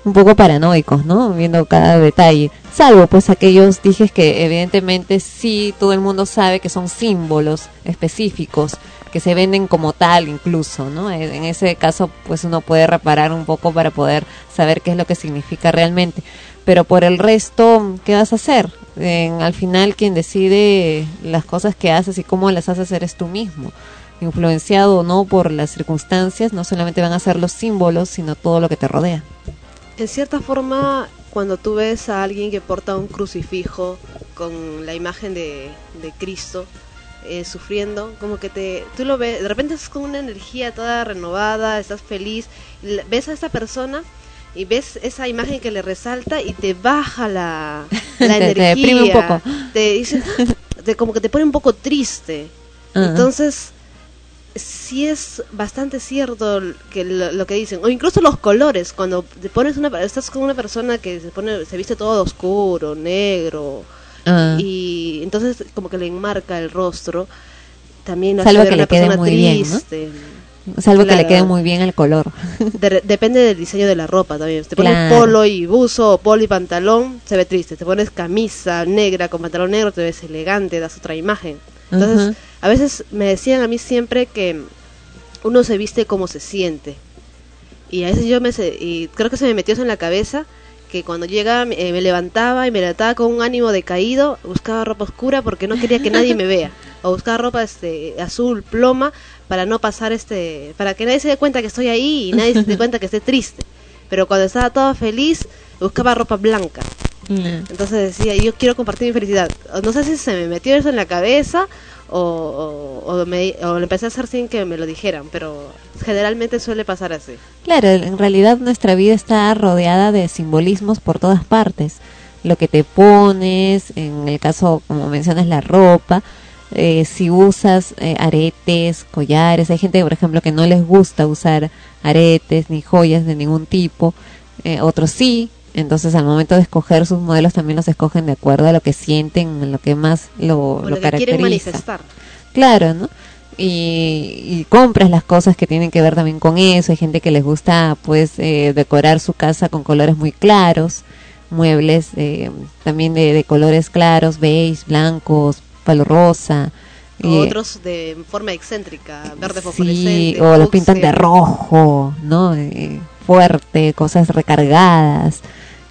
S7: un poco paranoicos, ¿no? Viendo cada detalle. Salvo pues aquellos dijes que evidentemente sí todo el mundo sabe que son símbolos específicos que se venden como tal incluso, ¿no? Eh, En ese caso pues uno puede reparar un poco para poder saber qué es lo que significa realmente. Pero por el resto, ¿qué vas a hacer? En- al final quien decide las cosas que haces y cómo las haces eres tú mismo. Influenciado o no por las circunstancias, no solamente van a ser los símbolos, sino todo lo que te rodea.
S6: En cierta forma, cuando tú ves a alguien que porta un crucifijo con la imagen de, de Cristo eh, sufriendo, como que te, tú lo ves, de repente estás con una energía toda renovada, estás feliz, ves a esa persona y ves esa imagen que le resalta y te baja la, la
S7: Te- te
S6: energía,
S7: deprime un poco.
S6: te dice, te- como que te pone un poco triste. Entonces, sí es bastante cierto que lo, lo que dicen o incluso los colores cuando te pones una estás con una persona que se pone se viste todo oscuro negro
S7: Ah.
S6: y entonces como que le enmarca el rostro también
S7: Salvo que
S6: una
S7: le quede muy bien, Salvo que le quede muy bien el color.
S6: De- depende del diseño de la ropa también. Si te pones
S7: Claro.
S6: polo y buzo, o polo y pantalón, se ve triste. Te pones camisa negra con pantalón negro, te ves elegante, das otra imagen. Entonces, a veces me decían a mí siempre que uno se viste como se siente. Y a veces yo me... se- Y creo que se me metió eso en la cabeza que cuando llegaba eh, me levantaba y me levantaba con un ánimo decaído, buscaba ropa oscura porque no quería que nadie me vea. O buscaba ropa este azul, ploma, para no pasar este... Para que nadie se dé cuenta que estoy ahí y nadie se dé cuenta que esté triste. Pero cuando estaba toda feliz, buscaba ropa blanca. Entonces decía, yo quiero compartir mi felicidad. No sé si se me metió eso en la cabeza o, o, o me, o lo empecé a hacer sin que me lo dijeran, pero generalmente suele pasar así.
S7: Claro, en realidad nuestra vida está rodeada de simbolismos por todas partes. Lo que te pones, en el caso, como mencionas, la ropa, eh, si usas eh, aretes, collares, hay gente, por ejemplo, que no les gusta usar aretes ni joyas de ningún tipo, eh, otros sí, entonces al momento de escoger sus modelos también los escogen de acuerdo a lo que sienten, a lo que más lo,
S6: O
S7: lo
S6: lo que quieren
S7: caracteriza.
S6: manifestar.
S7: Claro, ¿no? Y, y compras las cosas que tienen que ver también con eso. Hay gente que les gusta, pues, eh, decorar su casa con colores muy claros, muebles eh, también de, de colores claros, beige, blancos, palo rosa.
S6: O
S7: y-
S6: otros de forma excéntrica, verde
S7: sí, o los pintan de rojo, ¿no? Eh, fuerte, cosas recargadas.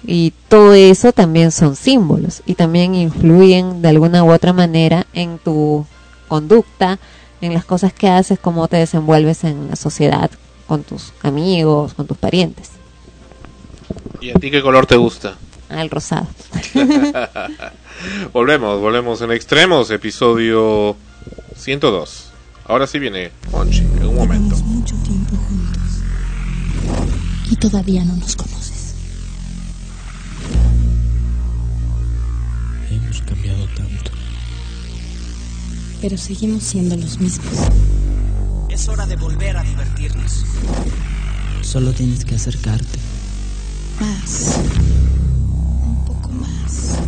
S7: Y todo eso también son símbolos y también influyen de alguna u otra manera en tu conducta, en las cosas que haces, cómo te desenvuelves en la sociedad, con tus amigos, con tus parientes.
S3: ¿Y a ti qué color te gusta?
S7: Al rosado.
S3: volvemos, volvemos en extremos, episodio 102. Ahora sí viene Monchi, en un momento.
S23: mucho tiempo juntos y todavía no nos conoces. Pero seguimos siendo los mismos.
S24: Es hora de volver a divertirnos.
S25: Solo tienes que acercarte.
S23: Más. Un poco más.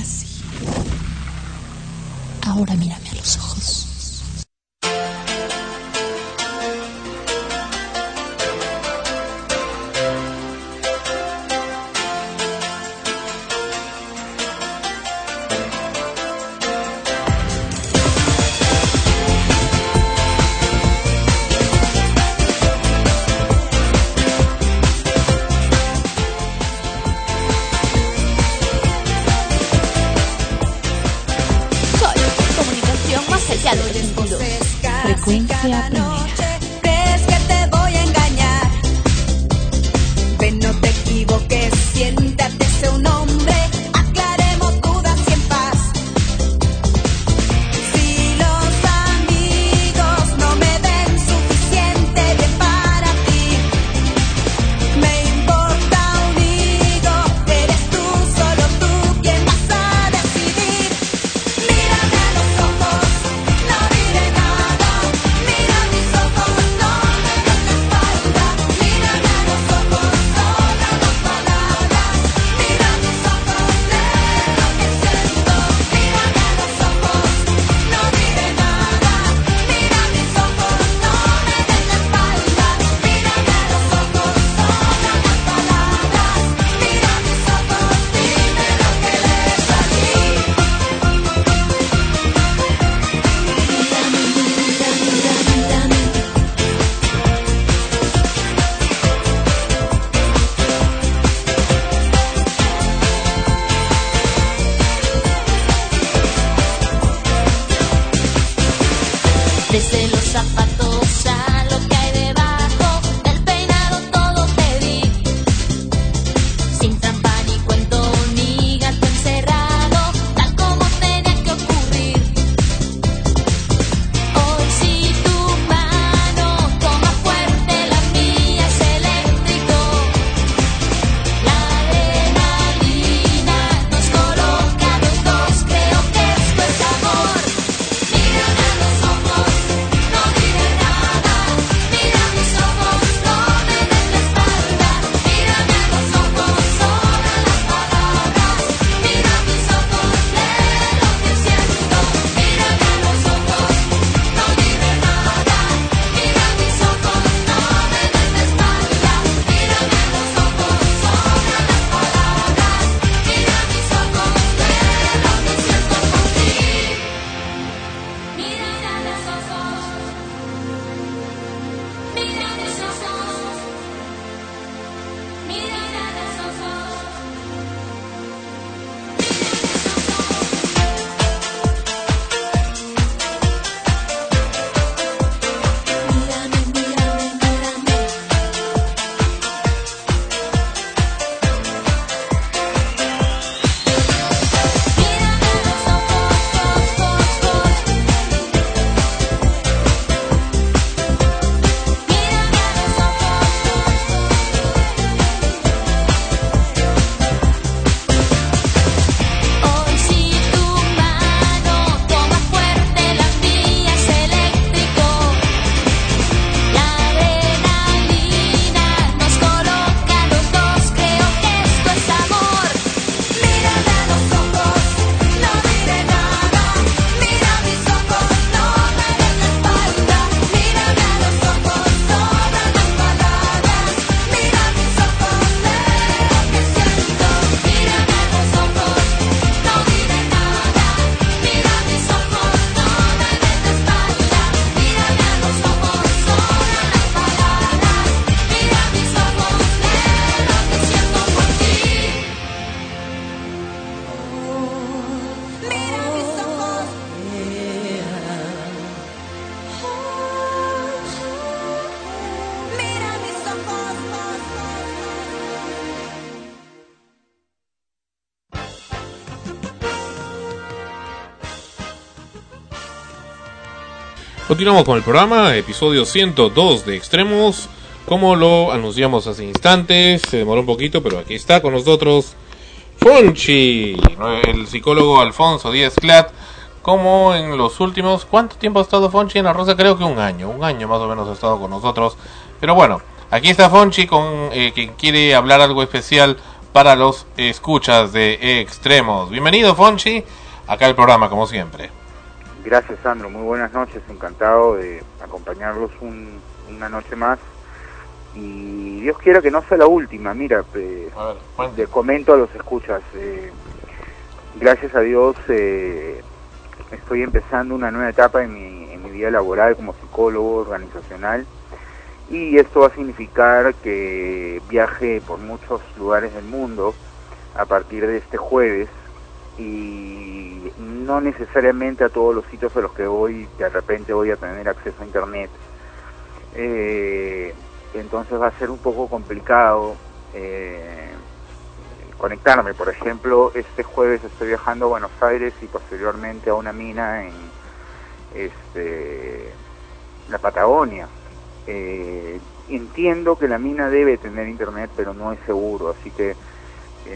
S23: Así. Ahora mírame
S3: Continuamos con el programa, episodio 102 de Extremos. Como lo anunciamos hace instantes, se demoró un poquito, pero aquí está con nosotros Fonchi, el psicólogo Alfonso Díaz Clat. Como en los últimos, ¿cuánto tiempo ha estado Fonchi en la Rosa? Creo que un año, un año más o menos ha estado con nosotros. Pero bueno, aquí está Fonchi con eh, que quiere hablar algo especial para los escuchas de Extremos. Bienvenido Fonchi, acá el programa como siempre.
S26: Gracias, Sandro. Muy buenas noches. Encantado de acompañarlos un- una noche más. Y Dios quiera que no sea la última. Mira, eh, le comento a los escuchas. eh, gracias a Dios eh, estoy empezando una nueva etapa en mi, en mi vida laboral como psicólogo organizacional. Y esto va a significar que viaje por muchos lugares del mundo a partir de este jueves y no necesariamente a todos los sitios a los que voy de repente voy a tener acceso a internet. Eh, entonces va a ser un poco complicado eh, conectarme. Por ejemplo este jueves estoy viajando a Buenos Aires y posteriormente a una mina en este la Patagonia. Eh, entiendo que la mina debe tener internet pero no es seguro así que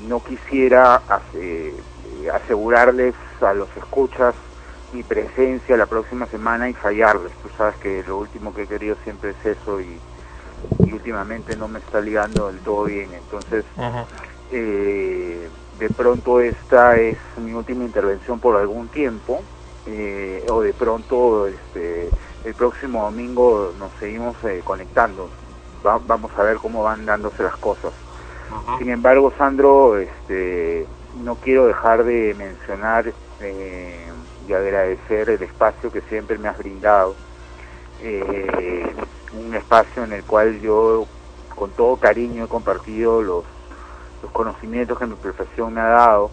S26: no quisiera hace- asegurarles a los escuchas mi presencia la próxima semana y fallarles. Tú sabes que lo último que he querido siempre es eso y, y últimamente no me está ligando del todo bien. Entonces, eh, de pronto esta es mi última intervención por algún tiempo eh, o de pronto este, el próximo domingo nos seguimos eh, conectando. Va- vamos a ver cómo van dándose las cosas. Sin embargo, Sandro, este, no quiero dejar de mencionar eh, y agradecer el espacio que siempre me has brindado. Eh, un espacio en el cual yo, con todo cariño, he compartido los, conocimientos que mi profesión me ha dado.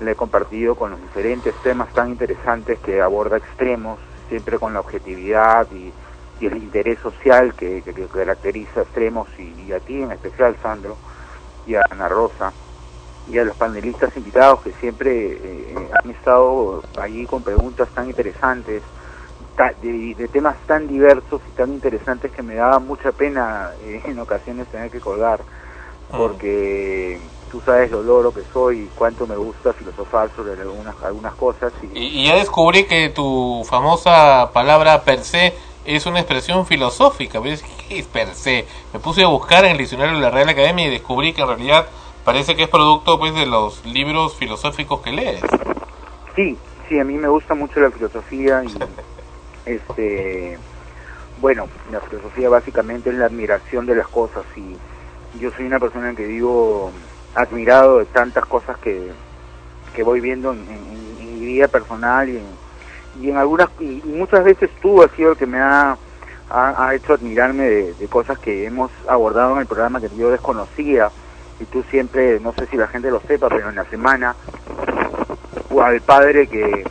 S26: Le he compartido con los diferentes temas tan interesantes que aborda extremos, siempre con la objetividad y, el interés social que, que- que caracteriza a extremos y, y a ti en especial, Sandro y a Ana Rosa y a los panelistas invitados que siempre eh, han estado allí con preguntas tan interesantes, ta- de, de temas tan diversos y tan interesantes que me daba mucha pena eh, en ocasiones tener que colgar, porque tú sabes lo loro que soy y cuánto me gusta filosofar sobre algunas, algunas cosas y
S3: Y, y ya descubrí que tu famosa palabra per se es una expresión filosófica. ¿Ves? ¿Qué es per se? Me puse a buscar en el diccionario de la Real Academia y descubrí que en realidad parece que es producto pues de los libros filosóficos que lees.
S26: Sí, sí, a mí me gusta mucho la filosofía y este bueno, la filosofía básicamente es la admiración de las cosas y yo soy una persona que vivo admirado de tantas cosas que, que voy viendo en, en- en mi vida personal y en, y en algunas y muchas veces tú has sido el que me ha, ha, ha hecho admirarme de, de cosas que hemos abordado en el programa que yo desconocía y tú siempre, no sé si la gente lo sepa, pero en la semana o al padre que,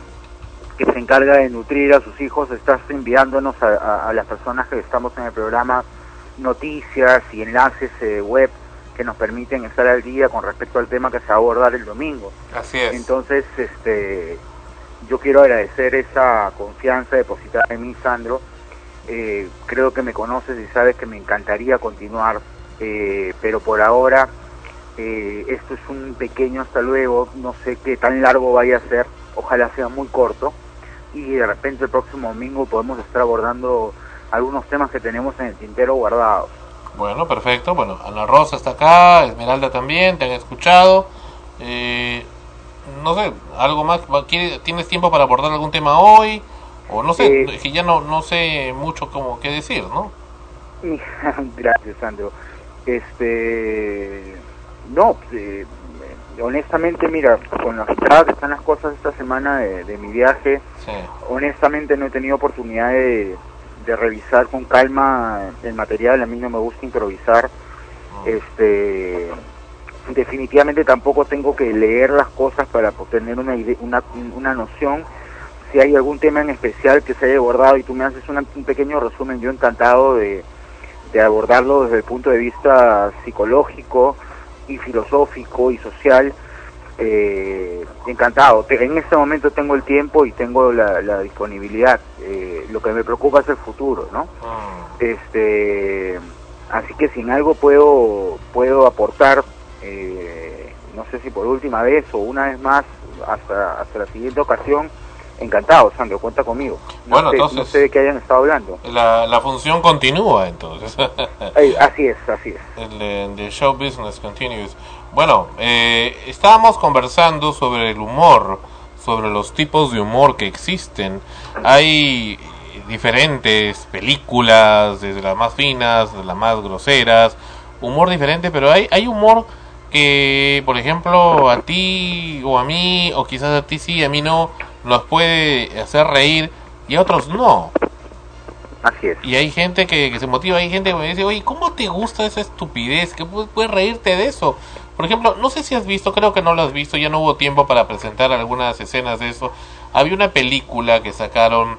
S26: que se encarga de nutrir a sus hijos, estás enviándonos a, a- a las personas que estamos en el programa noticias y enlaces eh, web que nos permiten estar al día con respecto al tema que se va a abordar el domingo.
S3: Así es.
S26: Entonces, este, yo quiero agradecer esa confianza depositada en mí, Sandro. Eh, creo que me conoces y sabes que me encantaría continuar, eh, pero por ahora eh, esto es un pequeño hasta luego, no sé qué tan largo vaya a ser, ojalá sea muy corto y de repente el próximo domingo podemos estar abordando algunos temas que tenemos en el tintero guardados.
S3: Bueno, perfecto. Bueno, Ana Rosa está acá, Esmeralda también, te han escuchado. Eh, no sé, algo más. Va- ¿quiere- ¿Tienes tiempo para abordar algún tema hoy? O no sé,
S26: Eh,
S3: que ya no, no sé mucho cómo qué decir, ¿no?
S26: Gracias, Sandro. Este, no, eh, honestamente, mira, con lo agitadas que están las cosas esta semana de, de mi viaje, honestamente no he tenido oportunidad de, de revisar con calma el material. A mí no me gusta improvisar. Este, definitivamente tampoco tengo que leer las cosas para tener una, una, una noción. Si hay algún tema en especial que se haya abordado y tú me haces una- un pequeño resumen, yo encantado de, de abordarlo desde el punto de vista psicológico y filosófico y social eh, encantado. En este momento tengo el tiempo y tengo la, la disponibilidad. Eh, lo que me preocupa es el futuro, ¿no? Este, así que si en algo puedo puedo aportar, eh, no sé si por última vez o una vez más hasta hasta la siguiente ocasión, encantado, Sandro, cuenta conmigo. No
S3: Bueno,
S26: sé,
S3: entonces-
S26: no sé de qué hayan estado hablando.
S3: La, la función continúa entonces.
S26: Eh, así es, así es.
S3: El, the show business continues. Bueno, eh, estábamos conversando sobre el humor, sobre los tipos de humor que existen. Hay diferentes películas, desde las más finas, de las más groseras, humor diferente, pero hay, hay humor que, por ejemplo, a ti o a mí, o quizás a ti sí, a mí no, nos puede hacer reír y a otros no.
S26: Así es.
S3: Y hay gente que, que se motiva, hay gente que me dice, oye, ¿cómo te gusta esa estupidez? ¿Qué pu- puedes reírte de eso? Por ejemplo, no sé si has visto, creo que no lo has visto, ya no hubo tiempo para presentar algunas escenas de eso. Había una película que sacaron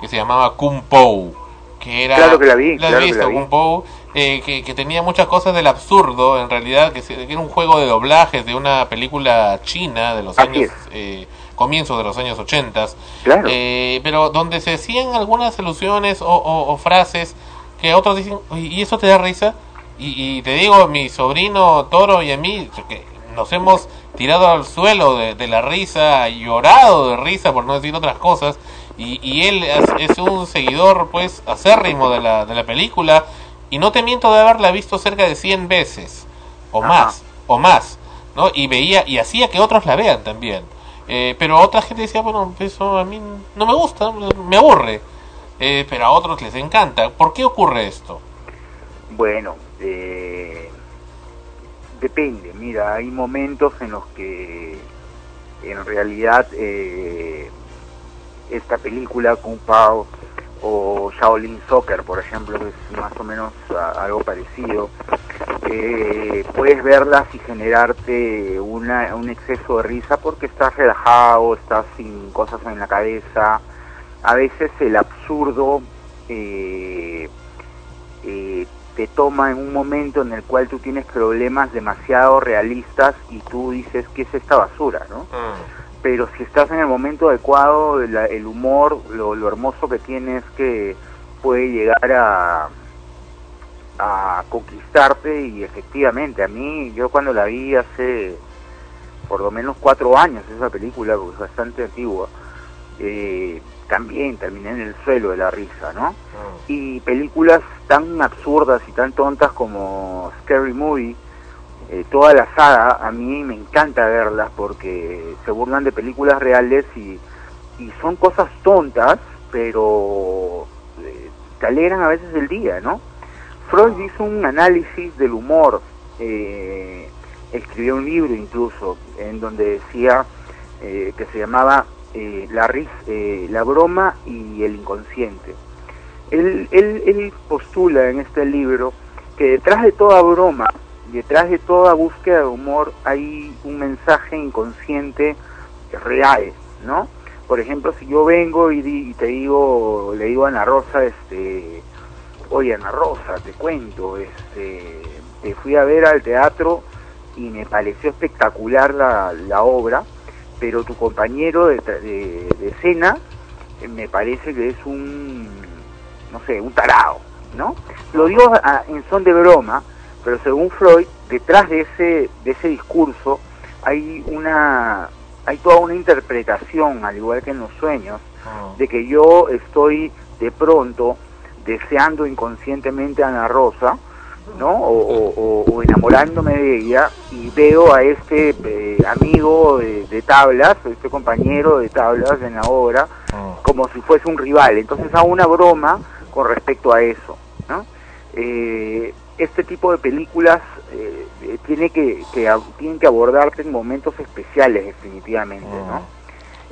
S3: que se llamaba Kung Po, que era...
S26: Claro que la vi,
S3: has
S26: claro que
S3: visto,
S26: la vi.
S3: Kung Po, eh, que, que tenía muchas cosas del absurdo, en realidad, que, se- que era un juego de doblajes de una película china de los
S26: Así
S3: años... Eh, comienzos de los años 80
S26: Claro.
S3: eh, pero donde se hacían algunas alusiones o, o- o frases que otros dicen, "Oye, ¿y eso te da risa? Y, y te digo, mi sobrino Toro y a mí, que nos hemos tirado al suelo de, de la risa, llorado de risa, por no decir otras cosas, y, y él es, es un seguidor, pues, acérrimo de la, de la película, y no te miento de haberla visto cerca de 100 veces, o más, o más, ¿no? Y veía, y hacía que otros la vean también. Eh, pero otra gente decía, bueno, eso a mí no me gusta, me aburre. Eh, pero a otros les encanta. ¿Por qué ocurre esto?
S26: Bueno, eh, depende. Mira, hay momentos en los que en realidad eh, esta película Kung Pao o Shaolin Soccer, por ejemplo, que es más o menos algo parecido, eh, puedes verlas y generarte una, un exceso de risa porque estás relajado, estás sin cosas en la cabeza. A veces el absurdo eh, eh, te toma en un momento en el cual tú tienes problemas demasiado realistas y tú dices, ¿qué es esta basura? ¿no? Pero si estás en el momento adecuado, la- el humor, lo, lo hermoso que tiene es que puede llegar a, a conquistarte y efectivamente, a mí, yo cuando la vi hace por lo menos cuatro años esa película, porque es bastante antigua, eh, también terminé en el suelo de la risa, ¿no? Y películas tan absurdas y tan tontas como Scary Movie, eh, toda la saga, a mí me encanta verlas porque se burlan de películas reales y, y son cosas tontas, pero eh, te alegran a veces el día, ¿no? Freud hizo un análisis del humor, eh, escribió un libro incluso, en donde decía eh, que se llamaba eh, la, ris- la broma y el inconsciente. Él, él, él postula en este libro que detrás de toda broma, detrás de toda búsqueda de humor, hay un mensaje inconsciente real, ¿no? Por ejemplo, si yo vengo y, di- y te digo, le digo a Ana Rosa, este, oye Ana Rosa, te cuento, este, te fui a ver al teatro y me pareció espectacular la, la obra, pero tu compañero de, de, de escena eh, me parece que es un, no sé, un tarado, ¿no? Lo digo a- en son de broma, pero según Freud, detrás de ese, de ese discurso hay una, hay toda una interpretación, al igual que en los sueños, de que yo estoy de pronto deseando inconscientemente a Ana Rosa, ¿no? O, o- o- o enamorándome de ella y veo a este eh, amigo de, de tablas, este compañero de tablas en la obra, como si fuese un rival. Entonces hago una broma con respecto a eso, ¿no? Eh, este tipo de películas eh, eh, tiene que, que tienen que abordarte en momentos especiales definitivamente, ¿no?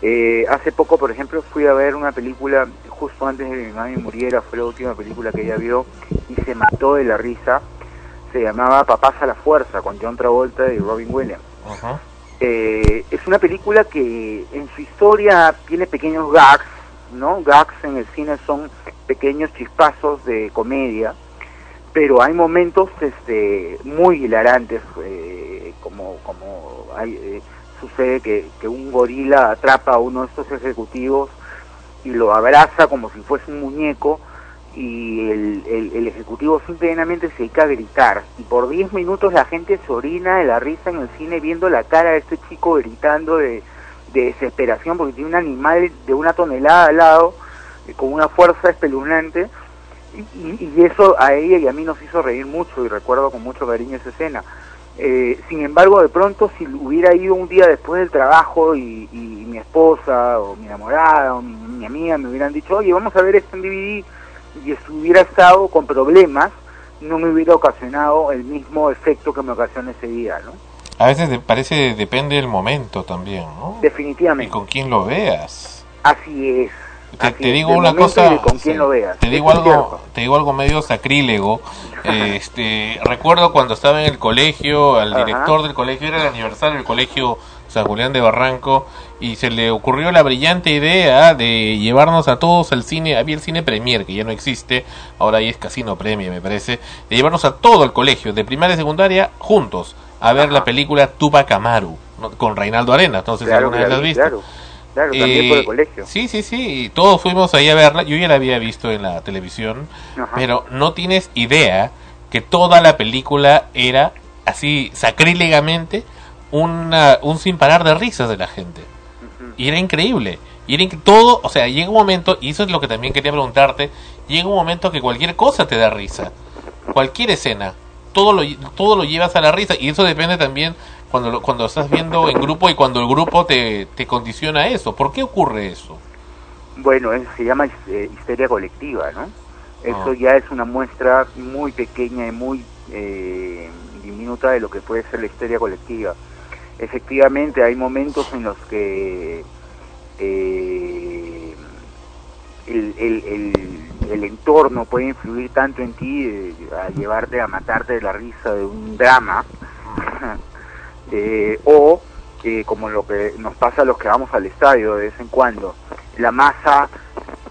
S26: Eh, hace poco, por ejemplo, fui a ver una película justo antes de que mi mami muriera, fue la última película que ella vio y se mató de la risa. Se llamaba Papás a la Fuerza con John Travolta y Robin Williams. Eh, es una película que en su historia tiene pequeños gags, ¿no? Gags en el cine son pequeños chispazos de comedia, pero hay momentos este, muy hilarantes, eh, como, como hay, eh, sucede que, un gorila atrapa a uno de estos ejecutivos y lo abraza como si fuese un muñeco y el, el, ejecutivo simplemente se dedica a gritar. Y por 10 minutos la gente se orina de la risa en el cine viendo la cara de este chico gritando de, de desesperación porque tiene un animal de una tonelada al lado eh, con una fuerza espeluznante y, y eso a ella y a mí nos hizo reír mucho y recuerdo con mucho cariño esa escena. Eh, sin embargo, de pronto, si hubiera ido un día después del trabajo y, y mi esposa o mi enamorada o mi, mi amiga me hubieran dicho, oye, vamos a ver esto en DVD y si hubiera estado con problemas, no me hubiera ocasionado el mismo efecto que me ocasiona ese día, ¿no?
S3: A veces de- parece depende del momento también, ¿no?
S26: Definitivamente.
S3: Y con quién lo veas.
S26: Así es.
S3: Te, digo una cosa,
S26: con quién
S3: sí,
S26: lo veas.
S3: te digo
S26: es
S3: algo,
S26: cierto.
S3: te digo algo medio sacrílego. Este, recuerdo cuando estaba en el colegio, al
S26: Ajá.
S3: director del colegio era el aniversario del colegio San Julián de Barranco y se le ocurrió la brillante idea de llevarnos a todos al cine, había el cine Premier que ya no existe, ahora ahí es Casino Premier me parece, de llevarnos a todo el colegio, de primaria y secundaria, juntos, a ver la película Tupac Amaru, con Reinaldo si
S26: Claro
S3: alguna vez la has
S26: vi,
S3: visto.
S26: claro. Claro, también por el
S3: Eh,
S26: colegio.
S3: Sí, sí, sí, y todos fuimos ahí a verla, yo ya la había visto en la televisión,
S26: Ajá.
S3: pero no tienes idea que toda la película era así sacrílegamente una, un sin parar de risas de la gente. Y era increíble. Y era inc- todo, o sea, llega un momento, y eso es lo que también quería preguntarte, llega un momento que cualquier cosa te da risa. Cualquier escena. Todo lo, todo lo llevas a la risa. Y eso depende también cuando, lo- cuando estás viendo en grupo y cuando el grupo te, te condiciona a eso. ¿Por qué ocurre eso?
S26: Bueno, eso se llama eh, histeria colectiva, ¿no? Eso
S3: Ah.
S26: ya es una muestra muy pequeña y muy eh, diminuta de lo que puede ser la histeria colectiva. Efectivamente, hay momentos en los que eh, el, el, el, el entorno puede influir tanto en ti eh, a llevarte a matarte de la risa de un drama eh, o eh, como lo que nos pasa a los que vamos al estadio de vez en cuando la masa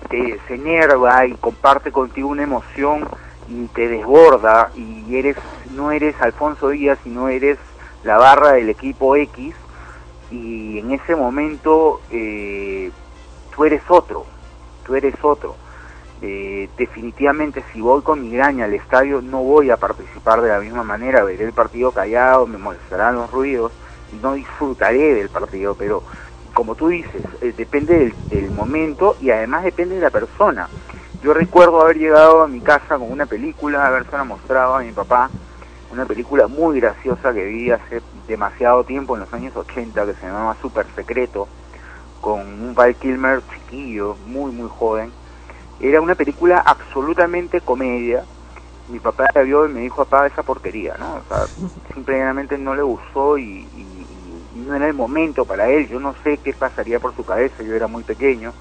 S26: te, se enerva y comparte contigo una emoción y te desborda y eres no eres Alfonso Díaz sino eres la barra del equipo X y en ese momento eh, tú eres otro tú eres otro Eh, definitivamente si voy con migraña al estadio no voy a participar de la misma manera veré el partido callado me molestarán los ruidos no disfrutaré del partido pero como tú dices, eh, depende del, momento y además depende de la persona. Yo recuerdo haber llegado a mi casa con una película, habérsela mostrado a mi papá, una película muy graciosa que vi hace demasiado tiempo, en los años 80, que se llamaba Super Secreto, con un Val Kilmer chiquillo, muy, muy joven. Era una película absolutamente comedia. Mi papá la vio y me dijo, papá, esa porquería, ¿no? O sea, simplemente no le gustó y, y- y no era el momento para él. Yo no sé qué pasaría por su cabeza, yo era muy pequeño,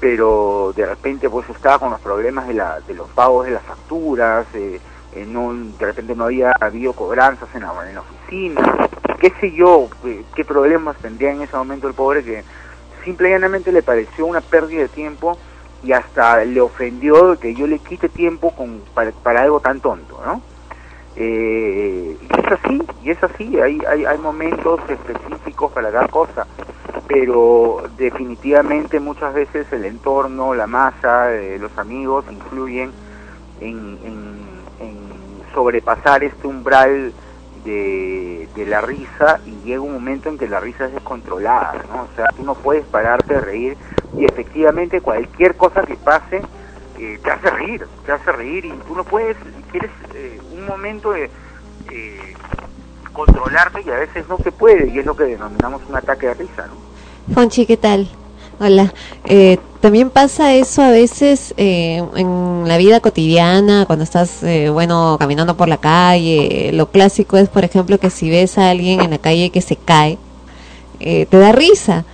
S26: pero de repente pues estaba con los problemas de, la, de los pagos de las facturas, eh, eh, no, de repente no había habido cobranzas en la, en la oficina, qué sé yo, eh, qué problemas tendría en ese momento el pobre que simple y llanamente le pareció una pérdida de tiempo y hasta le ofendió que yo le quite tiempo con, para, para algo tan tonto, ¿no? Eh, y es así, y es así, hay, hay, hay momentos específicos para cada cosa, pero definitivamente muchas veces el entorno, la masa, eh, los amigos influyen en, en, en sobrepasar este umbral de, de la risa y llega un momento en que la risa es descontrolada, ¿no? O sea, tú no puedes pararte a reír y efectivamente cualquier cosa que pase eh, te hace reír, te hace reír y tú no puedes, quieres eh, un momento de eh, controlarte y a veces no se puede y es lo que denominamos un ataque de risa, ¿no?
S7: Fonchi, ¿qué tal? Hola. Eh, También pasa eso a veces eh, en la vida cotidiana, cuando estás, eh, bueno, caminando por la calle. Lo clásico es, por ejemplo, que si ves a alguien en la calle que se cae, eh, te da risa.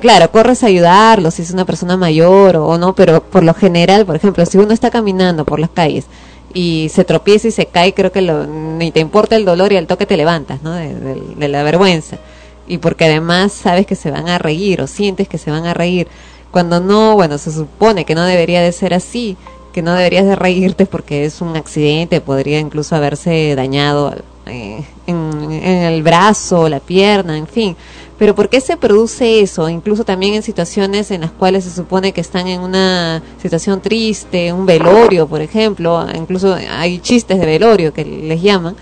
S7: Claro, corres a ayudarlo si es una persona mayor o, no, pero por lo general, por ejemplo, si uno está caminando por las calles y se tropieza y se cae, creo que lo, ni te importa el dolor y al toque te levantas, ¿no? De- de la vergüenza. Y porque además sabes que se van a reír o sientes que se van a reír. Cuando no, bueno, se supone que no debería de ser así, que no deberías de reírte porque es un accidente, podría incluso haberse dañado eh, en, el brazo, la pierna, en fin. Pero ¿por qué se produce eso? Incluso también en situaciones en las cuales se supone que están en una situación triste, un velorio, por ejemplo, incluso hay chistes de velorio que les llaman,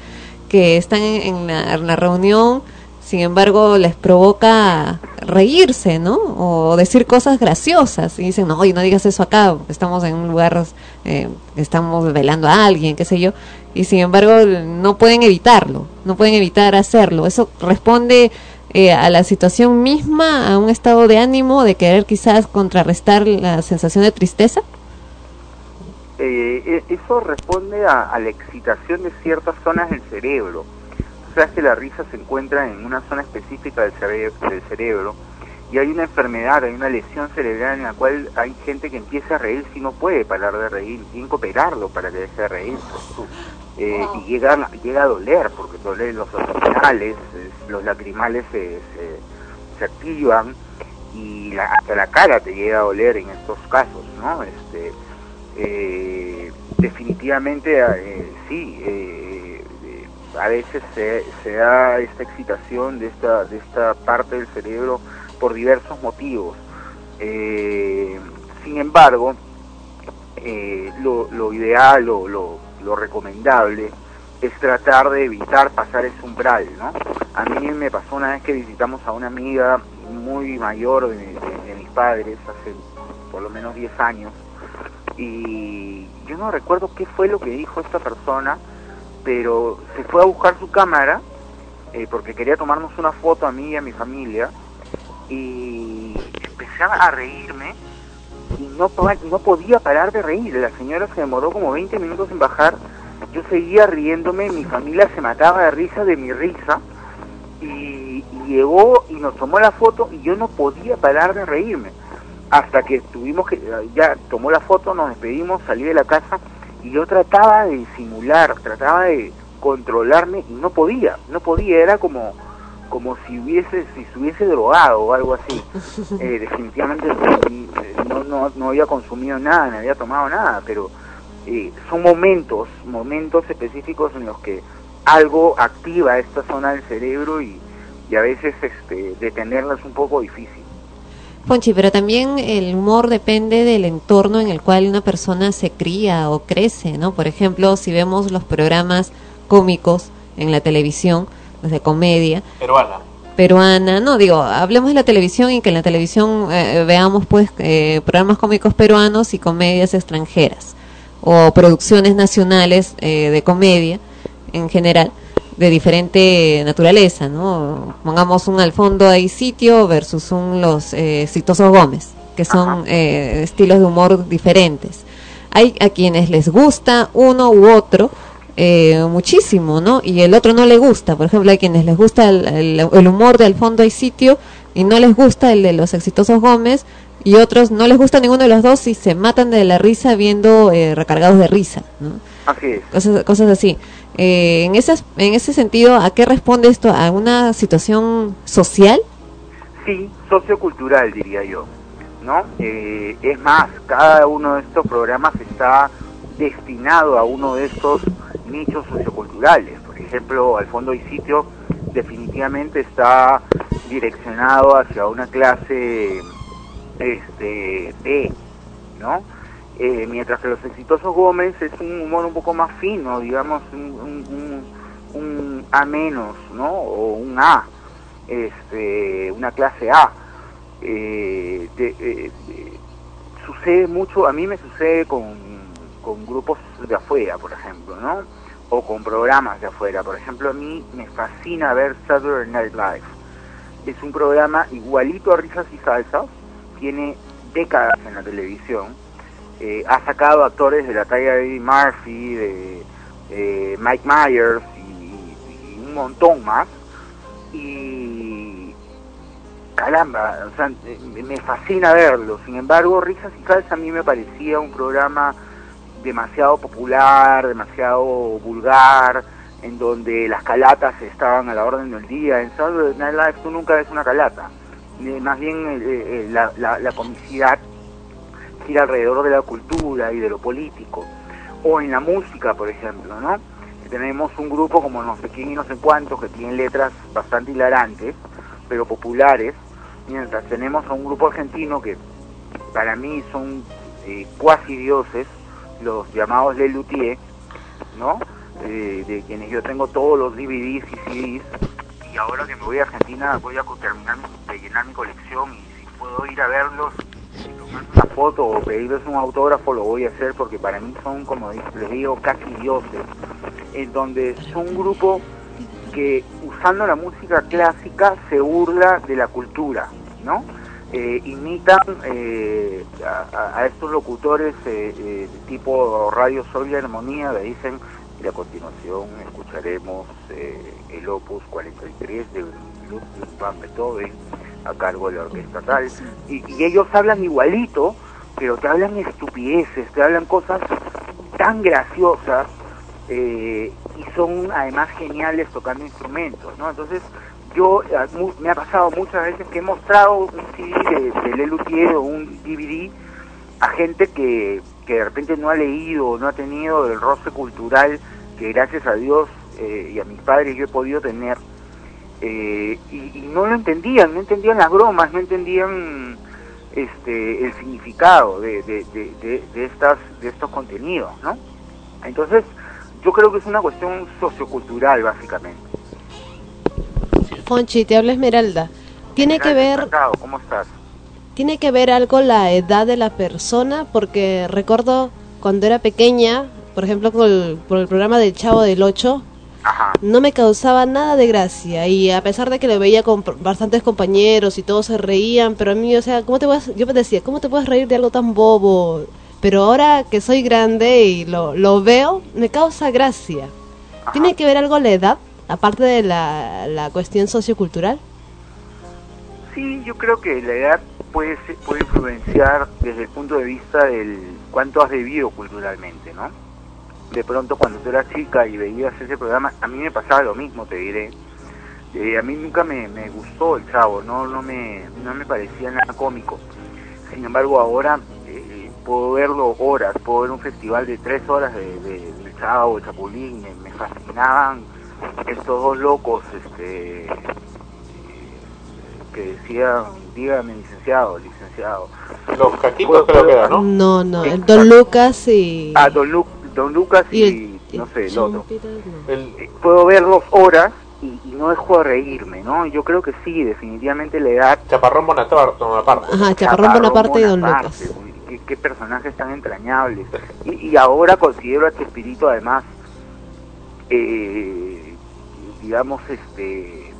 S7: que están en la reunión, sin embargo les provoca reírse, ¿no? O decir cosas graciosas y dicen, no, oye, no digas eso acá, estamos en un lugar, eh, estamos velando a alguien, qué sé yo, y sin embargo no pueden evitarlo, no pueden evitar hacerlo. Eso responde eh, a la situación misma, a un estado de ánimo, de querer quizás contrarrestar la sensación de tristeza.
S26: Eh, e- eso responde a, a la excitación de ciertas zonas del cerebro. Sabes que la risa se encuentra en una zona específica del, cere- del cerebro y hay una enfermedad, hay una lesión cerebral en la cual hay gente que empieza a reír si no puede parar de reír, tienen que operarlo para que deje de reír. Eh, y llega, a- llega a doler, porque duelen los abdominales, es- los lacrimales se, se, se activan y la- hasta la cara te llega a doler en estos casos, ¿no? Este, eh, definitivamente eh, sí, eh, a veces se, se da esta excitación de esta, de esta parte del cerebro por diversos motivos. Eh, sin embargo, eh, lo, ideal o lo, lo recomendable es tratar de evitar pasar ese umbral, ¿no? A mí me pasó una vez que visitamos a una amiga muy mayor de, de- de mis padres, hace por lo menos 10 años, y yo no recuerdo qué fue lo que dijo esta persona, pero se fue a buscar su cámara eh, porque quería tomarnos una foto a mí y a mi familia, y empecé a reírme y no, no podía parar de reír. La señora se demoró como 20 minutos en bajar. Yo seguía riéndome, mi familia se mataba de risa de mi risa. Y llegó y nos tomó la foto y yo no podía parar de reírme. Hasta que tuvimos que, ya tomó la foto, nos despedimos, salí de la casa y yo trataba de disimular, trataba de controlarme y no podía, no podía, era como como si hubiese si se hubiese drogado o algo así. Eh, definitivamente no, no, no había consumido nada, no había tomado nada, pero eh, son momentos, momentos específicos en los que algo activa esta zona del cerebro y, y a veces este, detenerla es un poco difícil.
S7: Ponchi, pero también el humor depende del entorno en el cual una persona se cría o crece, ¿no? Por ejemplo, si vemos los programas cómicos en la televisión, los de comedia,
S4: Peruana.
S7: peruana, no digo, hablemos de la televisión y que en la televisión eh, veamos pues eh, programas cómicos peruanos y comedias extranjeras o producciones nacionales eh, de comedia en general de diferente naturaleza, ¿no? Pongamos un al fondo hay sitio versus un los eh, exitosos Gómez, que son eh, estilos de humor diferentes. Hay a quienes les gusta uno u otro eh, muchísimo, ¿no? Y el otro no le gusta. Por ejemplo, hay quienes les gusta el, el- el humor de al fondo hay sitio y no les gusta el de los exitosos Gómez y otros no les gusta ninguno de los dos y se matan de la risa viendo eh, recargados de risa, ¿no?
S26: Así es.
S7: cosas, cosas así. Eh, en, esas, en ese sentido, ¿a qué responde esto? ¿A una situación social?
S26: Sí, sociocultural diría yo, ¿no? Eh, es más, cada uno de estos programas está destinado a uno de estos nichos socioculturales. Por ejemplo, al fondo y sitio definitivamente está direccionado hacia una clase este B, ¿no? Eh, mientras que los exitosos Gómez es un humor un poco más fino, digamos, un, un, A menos, ¿no? O un A, este, una clase A. Eh, de- eh, eh, sucede mucho, a mí me sucede con, con grupos de afuera, por ejemplo, ¿no? O con programas de afuera. Por ejemplo, a mí me fascina ver Saturday Night Live. Es un programa igualito a Risas y Salsas, tiene décadas en la televisión, eh, ha sacado actores de la talla de Eddie Murphy, de Mike Myers y, un montón más. Y caramba, o sea, eh, me fascina verlo. Sin embargo, Risas y Salsa a mí me parecía un programa demasiado popular, demasiado vulgar, en donde las calatas estaban a la orden del día. En Saturday Night Live tú nunca ves una calata. Eh, Más bien eh, la, la comicidad gira alrededor de la cultura y de lo político. O en la música, por ejemplo, ¿no? Tenemos un grupo como no sé quién y no sé cuántos que tienen letras bastante hilarantes, pero populares, mientras tenemos a un grupo argentino que para mí son eh, cuasi dioses, los llamados Le Luthier, ¿no? Eh, de quienes yo tengo todos los DVDs y CDs, y ahora que me voy a Argentina voy a terminar mi- de llenar mi colección y si puedo ir a verlos una foto o pedirles un autógrafo lo voy a hacer porque para mí son como les digo casi dioses en donde son un grupo que usando la música clásica se burla de la cultura no Eh, imitan eh, a estos locutores eh, eh, tipo Radio Sol y Armonía le dicen y a continuación escucharemos eh, el opus 43 de Ludwig van Beethoven a cargo de la orquesta tal. Y, y ellos hablan igualito pero te hablan estupideces te hablan cosas tan graciosas eh, y son además geniales tocando instrumentos no entonces yo mu- me ha pasado muchas veces que he mostrado un CD de, de Le Luthier o un DVD a gente que, que de repente no ha leído, no ha tenido el roce cultural que gracias a Dios eh, y a mis padres yo he podido tener, eh, y, y no lo entendían, no entendían las bromas, no entendían este el significado de, de, de, estas de estos contenidos, ¿no? Entonces, yo creo que es una cuestión sociocultural básicamente.
S6: Fonchi, te habla Esmeralda. Tiene que ver
S26: encantado, ¿Cómo estás?
S6: tiene que ver algo la edad de la persona porque recuerdo cuando era pequeña, por ejemplo con el, por el programa del Chavo del 8, no me causaba nada de gracia y a pesar de que lo veía con bastantes compañeros y todos se reían, pero a mí, o sea, ¿cómo te puedes, yo me decía, ¿cómo te puedes reír de algo tan bobo? Pero ahora que soy grande y lo, lo veo, me causa gracia. ¿Tiene que ver algo la edad, aparte de la, la cuestión sociocultural?
S26: Sí, yo creo que la edad puede ser- puede influenciar desde el punto de vista del cuánto has vivido culturalmente, ¿no? De pronto cuando tú eras chica y veías ese programa, a mí me pasaba lo mismo, te diré. Eh, a mí nunca me, me gustó el chavo, no no me no me parecía nada cómico. Sin embargo, ahora eh, puedo verlo horas, puedo ver un festival de tres horas de, de, del chavo, el chapulín, me, me fascinaban estos dos locos, este que decían, dígame licenciado, licenciado.
S3: Los caquitos creo que era, ¿no?
S6: No, no, el Don Lucas y...
S26: Ah, Don, Lu- Don Lucas y,
S6: Y
S26: no sé, el otro. Eh, Puedo verlos horas y, y no dejo de reírme, ¿no? Yo creo que sí, definitivamente la edad...
S3: Chaparrón Bonaparte.
S6: Ajá, Chaparrón Bonaparte y Don Lucas.
S26: Qué, qué personajes tan entrañables. Y, y ahora considero a Chespirito además, eh, digamos, este,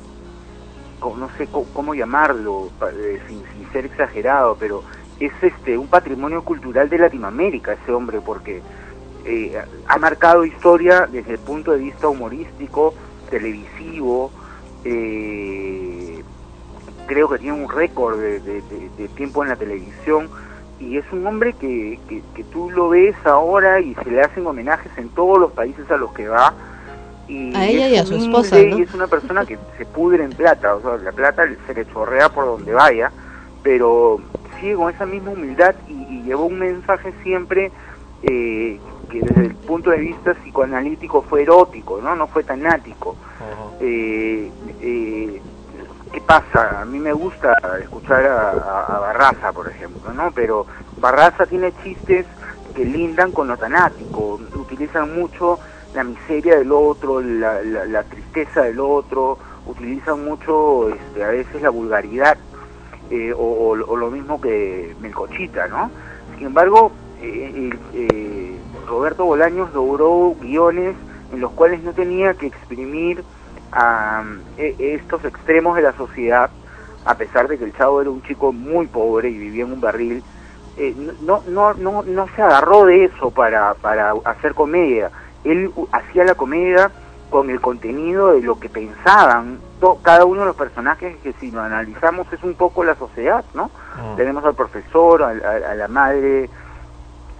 S26: no sé co- cómo llamarlo, eh, sin, sin ser exagerado, pero es este un patrimonio cultural de Latinoamérica ese hombre, porque eh, ha marcado historia desde el punto de vista humorístico, televisivo, eh, creo que tiene un récord de, de- de- de tiempo en la televisión y es un hombre que, que, que tú lo ves ahora y se le hacen homenajes en todos los países a los que va y
S6: A ella
S26: es
S6: y a su esposa, ¿no?
S26: y es una persona que se pudre en plata, o sea, la plata se le chorrea por donde vaya, pero sigue con esa misma humildad y, y llevó un mensaje siempre eh, que desde el punto de vista psicoanalítico fue erótico, ¿no? No fue tan ático. Eh, eh, ¿Qué pasa? A mí me gusta escuchar a, Barraza, por ejemplo, ¿no? Pero Barraza tiene chistes que lindan con lo tanático, utilizan mucho la miseria del otro, la, la- la tristeza del otro, utilizan mucho este, a veces la vulgaridad, eh, o, o- o lo mismo que Melcochita, ¿no? Sin embargo, eh, eh, Roberto Bolaños logró guiones en los cuales no tenía que exprimir a eh, estos extremos de la sociedad, a pesar de que el chavo era un chico muy pobre y vivía en un barril, eh, no, no, no, no se agarró de eso para, para hacer comedia. Él hacía la comedia con el contenido de lo que pensaban to- cada uno de los personajes que si lo analizamos es un poco la sociedad, ¿no? Tenemos al profesor, a, la madre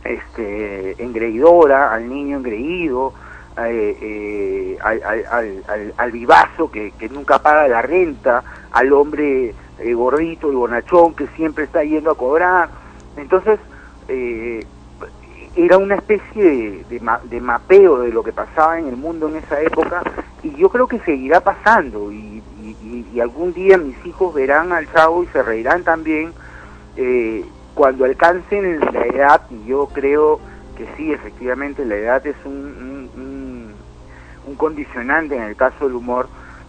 S26: este, engreidora, al niño engreído, eh, eh, al, al, vivazo que, que nunca paga la renta, al hombre eh, gordito y bonachón que siempre está yendo a cobrar. Entonces, eh, era una especie de, de ma- de mapeo de lo que pasaba en el mundo en esa época y yo creo que seguirá pasando y, y- algún día mis hijos verán al chavo y se reirán también cuando alcancen la edad, y yo creo que sí, efectivamente la edad es un, un, un- un condicionante en el caso del humor,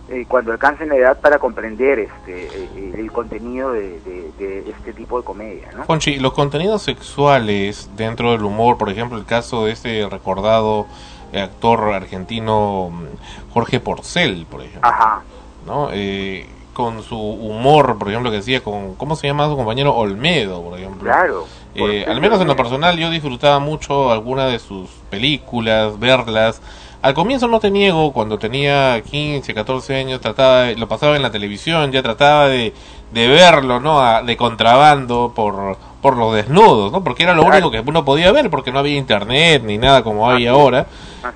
S26: eh, cuando alcancen la edad para comprender este eh, el contenido de, de- de este tipo de comedia, ¿no?
S3: Conchi, los contenidos sexuales dentro del humor, por ejemplo, el caso de este recordado eh, actor argentino mm, Jorge Porcel, por ejemplo,
S26: Ajá.
S3: ¿no? Eh, con su humor, por ejemplo, que decía con, ¿cómo se llama su compañero? Olmedo, por ejemplo.
S26: Claro.
S3: Eh, al menos en lo personal yo disfrutaba mucho alguna de sus películas, verlas. Al comienzo no te niego, cuando tenía 15, 14 años, trataba, de- lo pasaba en la televisión, ya trataba de, de verlo, ¿no? A- de contrabando por, por los desnudos, ¿no? Porque era lo único que uno podía ver, porque no había internet ni nada como hay ahora.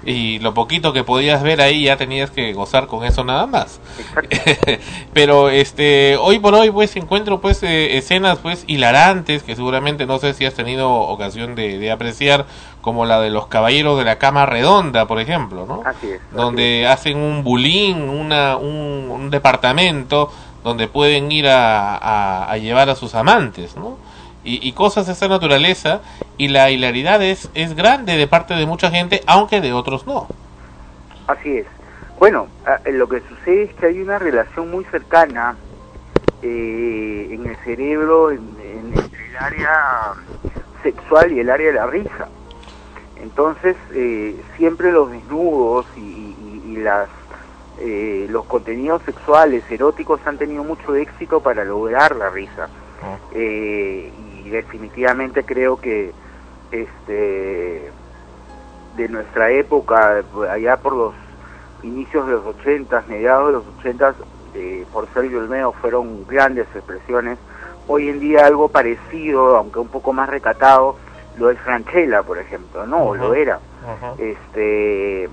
S3: Y lo poquito que podías ver ahí ya tenías que gozar con eso nada más. Pero este hoy por hoy pues encuentro pues eh, escenas pues hilarantes que seguramente no sé si has tenido ocasión de, de apreciar como la de los caballeros de la cama redonda por ejemplo, ¿no?
S26: Así es.
S3: Donde hacen un bulín, una, un, un departamento donde pueden ir a, llevar a sus amantes, ¿no? Y, cosas de esa naturaleza y la hilaridad es, es grande de parte de mucha gente, aunque de otros no.
S26: Así es. Bueno, eh, lo que sucede es que hay una relación muy cercana eh, en el cerebro en- en- entre el área sexual y el área de la risa. Entonces, eh, siempre los desnudos y, y- y las eh, los contenidos sexuales eróticos han tenido mucho éxito para lograr la risa. Eh, y definitivamente creo que este de nuestra época, allá por los inicios de los ochentas, mediados de los ochentas, eh, Porcel y Olmedo fueron grandes expresiones. Hoy en día algo parecido, aunque un poco más recatado, lo es Franchella, por ejemplo, no, lo era. Este,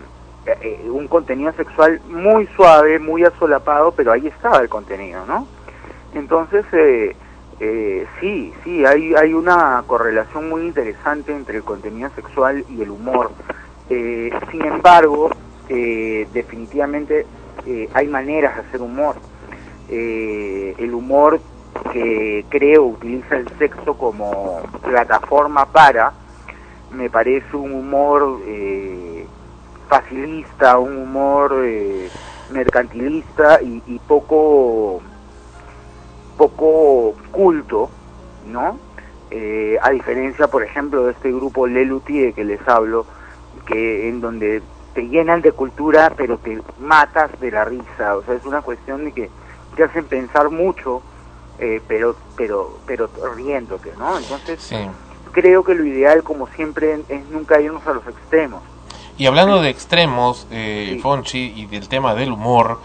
S26: eh, eh, un contenido sexual muy suave, muy asolapado, pero ahí estaba el contenido, ¿no? Entonces, eh, eh, sí, sí, hay, hay una correlación muy interesante entre el contenido sexual y el humor. Sin embargo, definitivamente hay maneras de hacer humor. El humor que creo utiliza el sexo como plataforma para, me parece un humor eh, facilista, un humor eh, mercantilista y, y poco poco culto, ¿no? Eh, a diferencia, por ejemplo, de este grupo Lelutier que les hablo, que en donde te llenan de cultura, pero te matas de la risa. O sea, es una cuestión de que te hacen pensar mucho, eh, pero, pero, pero riéndote, ¿no? Entonces, creo que lo ideal, como siempre, es nunca irnos a los extremos.
S3: Y hablando de extremos, eh, Fonchi, y del tema del humor,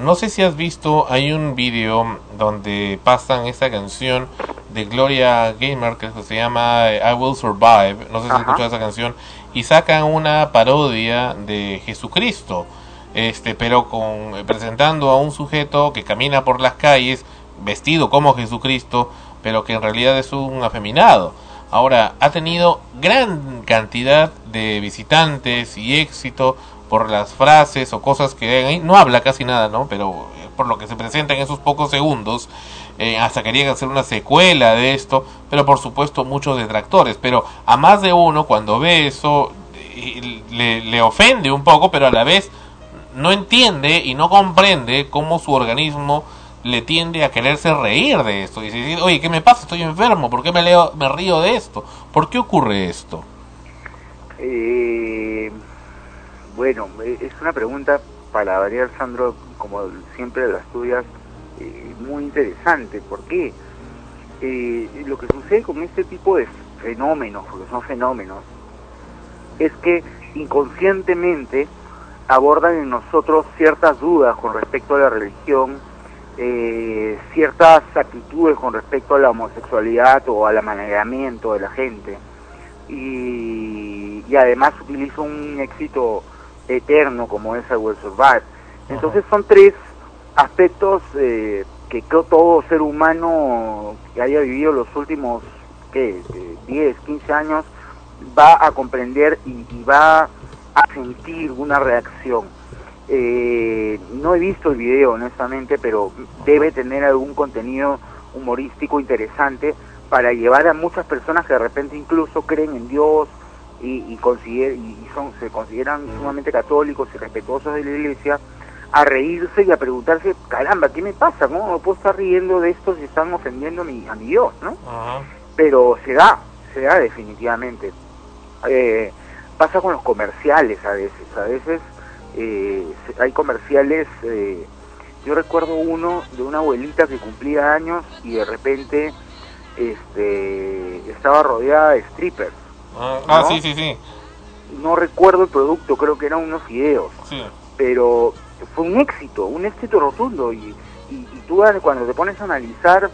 S3: no sé si has visto, hay un video donde pasan esta canción de Gloria Gaynor que se llama eh, I Will Survive, no sé si has escuchado esa canción, y sacan una parodia de Jesucristo, este, pero con eh, presentando a un sujeto que camina por las calles vestido como Jesucristo, pero que en realidad es un afeminado. Ahora, ha tenido gran cantidad de visitantes y éxito por las frases o cosas que hay. no habla casi nada, ¿no? Pero eh, por lo que se presenta en esos pocos segundos, eh, hasta querían hacer una secuela de esto, pero por supuesto muchos detractores. Pero a más de uno, cuando ve eso, le, le ofende un poco, pero a la vez no entiende y no comprende cómo su organismo le tiende a quererse reír de esto. Y dice, oye, ¿qué me pasa? Estoy enfermo, ¿por qué me, leo, me río de esto? ¿Por qué ocurre esto?
S26: Eh, bueno, eh, es una pregunta para variar, Sandro, como siempre las tuyas, eh, muy interesante. ¿Por qué? Eh, lo que sucede con este tipo de fenómenos, porque son fenómenos, es que inconscientemente abordan en nosotros ciertas dudas con respecto a la religión, eh, ciertas actitudes con respecto a la homosexualidad o al amaneramiento de la gente y, y además utiliza un éxito eterno como es el Will Survive. Entonces son tres aspectos eh, que creo todo ser humano que haya vivido los últimos ¿qué? Eh, 10, 15 años va a comprender y, y va a sentir una reacción. Eh, no he visto el video, honestamente, pero debe tener algún contenido humorístico interesante para llevar a muchas personas que de repente incluso creen en Dios y, y, consider- y son, se consideran sumamente católicos y respetuosos de la iglesia, a reírse y a preguntarse, caramba, ¿qué me pasa? ¿Cómo me puedo estar riendo de esto si están ofendiendo a mi, a mi Dios? ¿no? Pero se da, se da definitivamente. Eh, pasa con los comerciales a veces, a veces eh, hay comerciales, eh, yo recuerdo uno de una abuelita que cumplía años y de repente este, estaba rodeada de strippers.
S3: Ah, ah,
S26: ¿no?
S3: sí, sí, sí.
S26: No recuerdo el producto, creo que eran unos fideos,
S3: Sí.
S26: pero fue un éxito, un éxito rotundo y, y, y tú cuando te pones a analizar...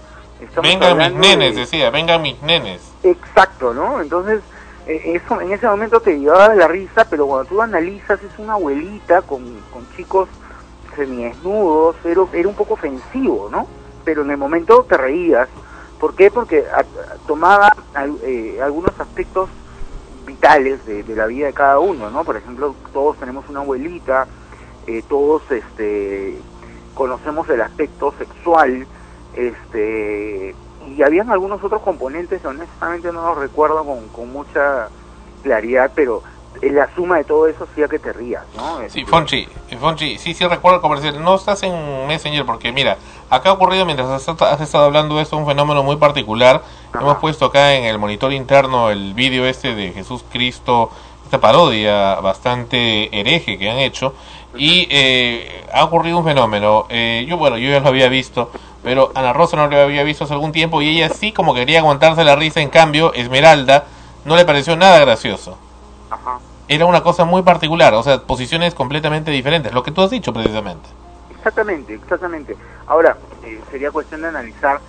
S3: Vengan mis nenes,
S26: de-
S3: decía, vengan mis nenes.
S26: Exacto, ¿no? Entonces, eso en ese momento te llevaba la risa, pero cuando tú analizas, es una abuelita con, con chicos semidesnudos, era, era un poco ofensivo, ¿no? Pero en el momento te reías. ¿Por qué? Porque tomaba eh, algunos aspectos vitales de, de la vida de cada uno, ¿no? Por ejemplo, todos tenemos una abuelita, eh, todos este, conocemos el aspecto sexual, este, y habían algunos otros componentes, honestamente no los recuerdo con, con mucha claridad, pero en la suma de todo eso hacía que te rías, ¿no?
S3: Sí, Fonchi, eh, Fonchi, sí, sí recuerdo el comercial. No estás en Messenger porque, mira, acá ha ocurrido mientras has, has estado hablando de esto un fenómeno muy particular. Hemos puesto acá en el monitor interno el vídeo este de Jesús Cristo, esta parodia bastante hereje que han hecho. Y eh, ha ocurrido un fenómeno. Eh, yo, bueno, yo ya lo había visto, pero Ana Rosa no lo había visto hace algún tiempo y ella sí como quería aguantarse la risa. En cambio, Esmeralda no le pareció nada gracioso
S26: Ajá.
S3: era una cosa muy particular, o sea, posiciones completamente diferentes, lo que tú has dicho precisamente.
S26: Exactamente, exactamente. Ahora, eh, sería cuestión de analizar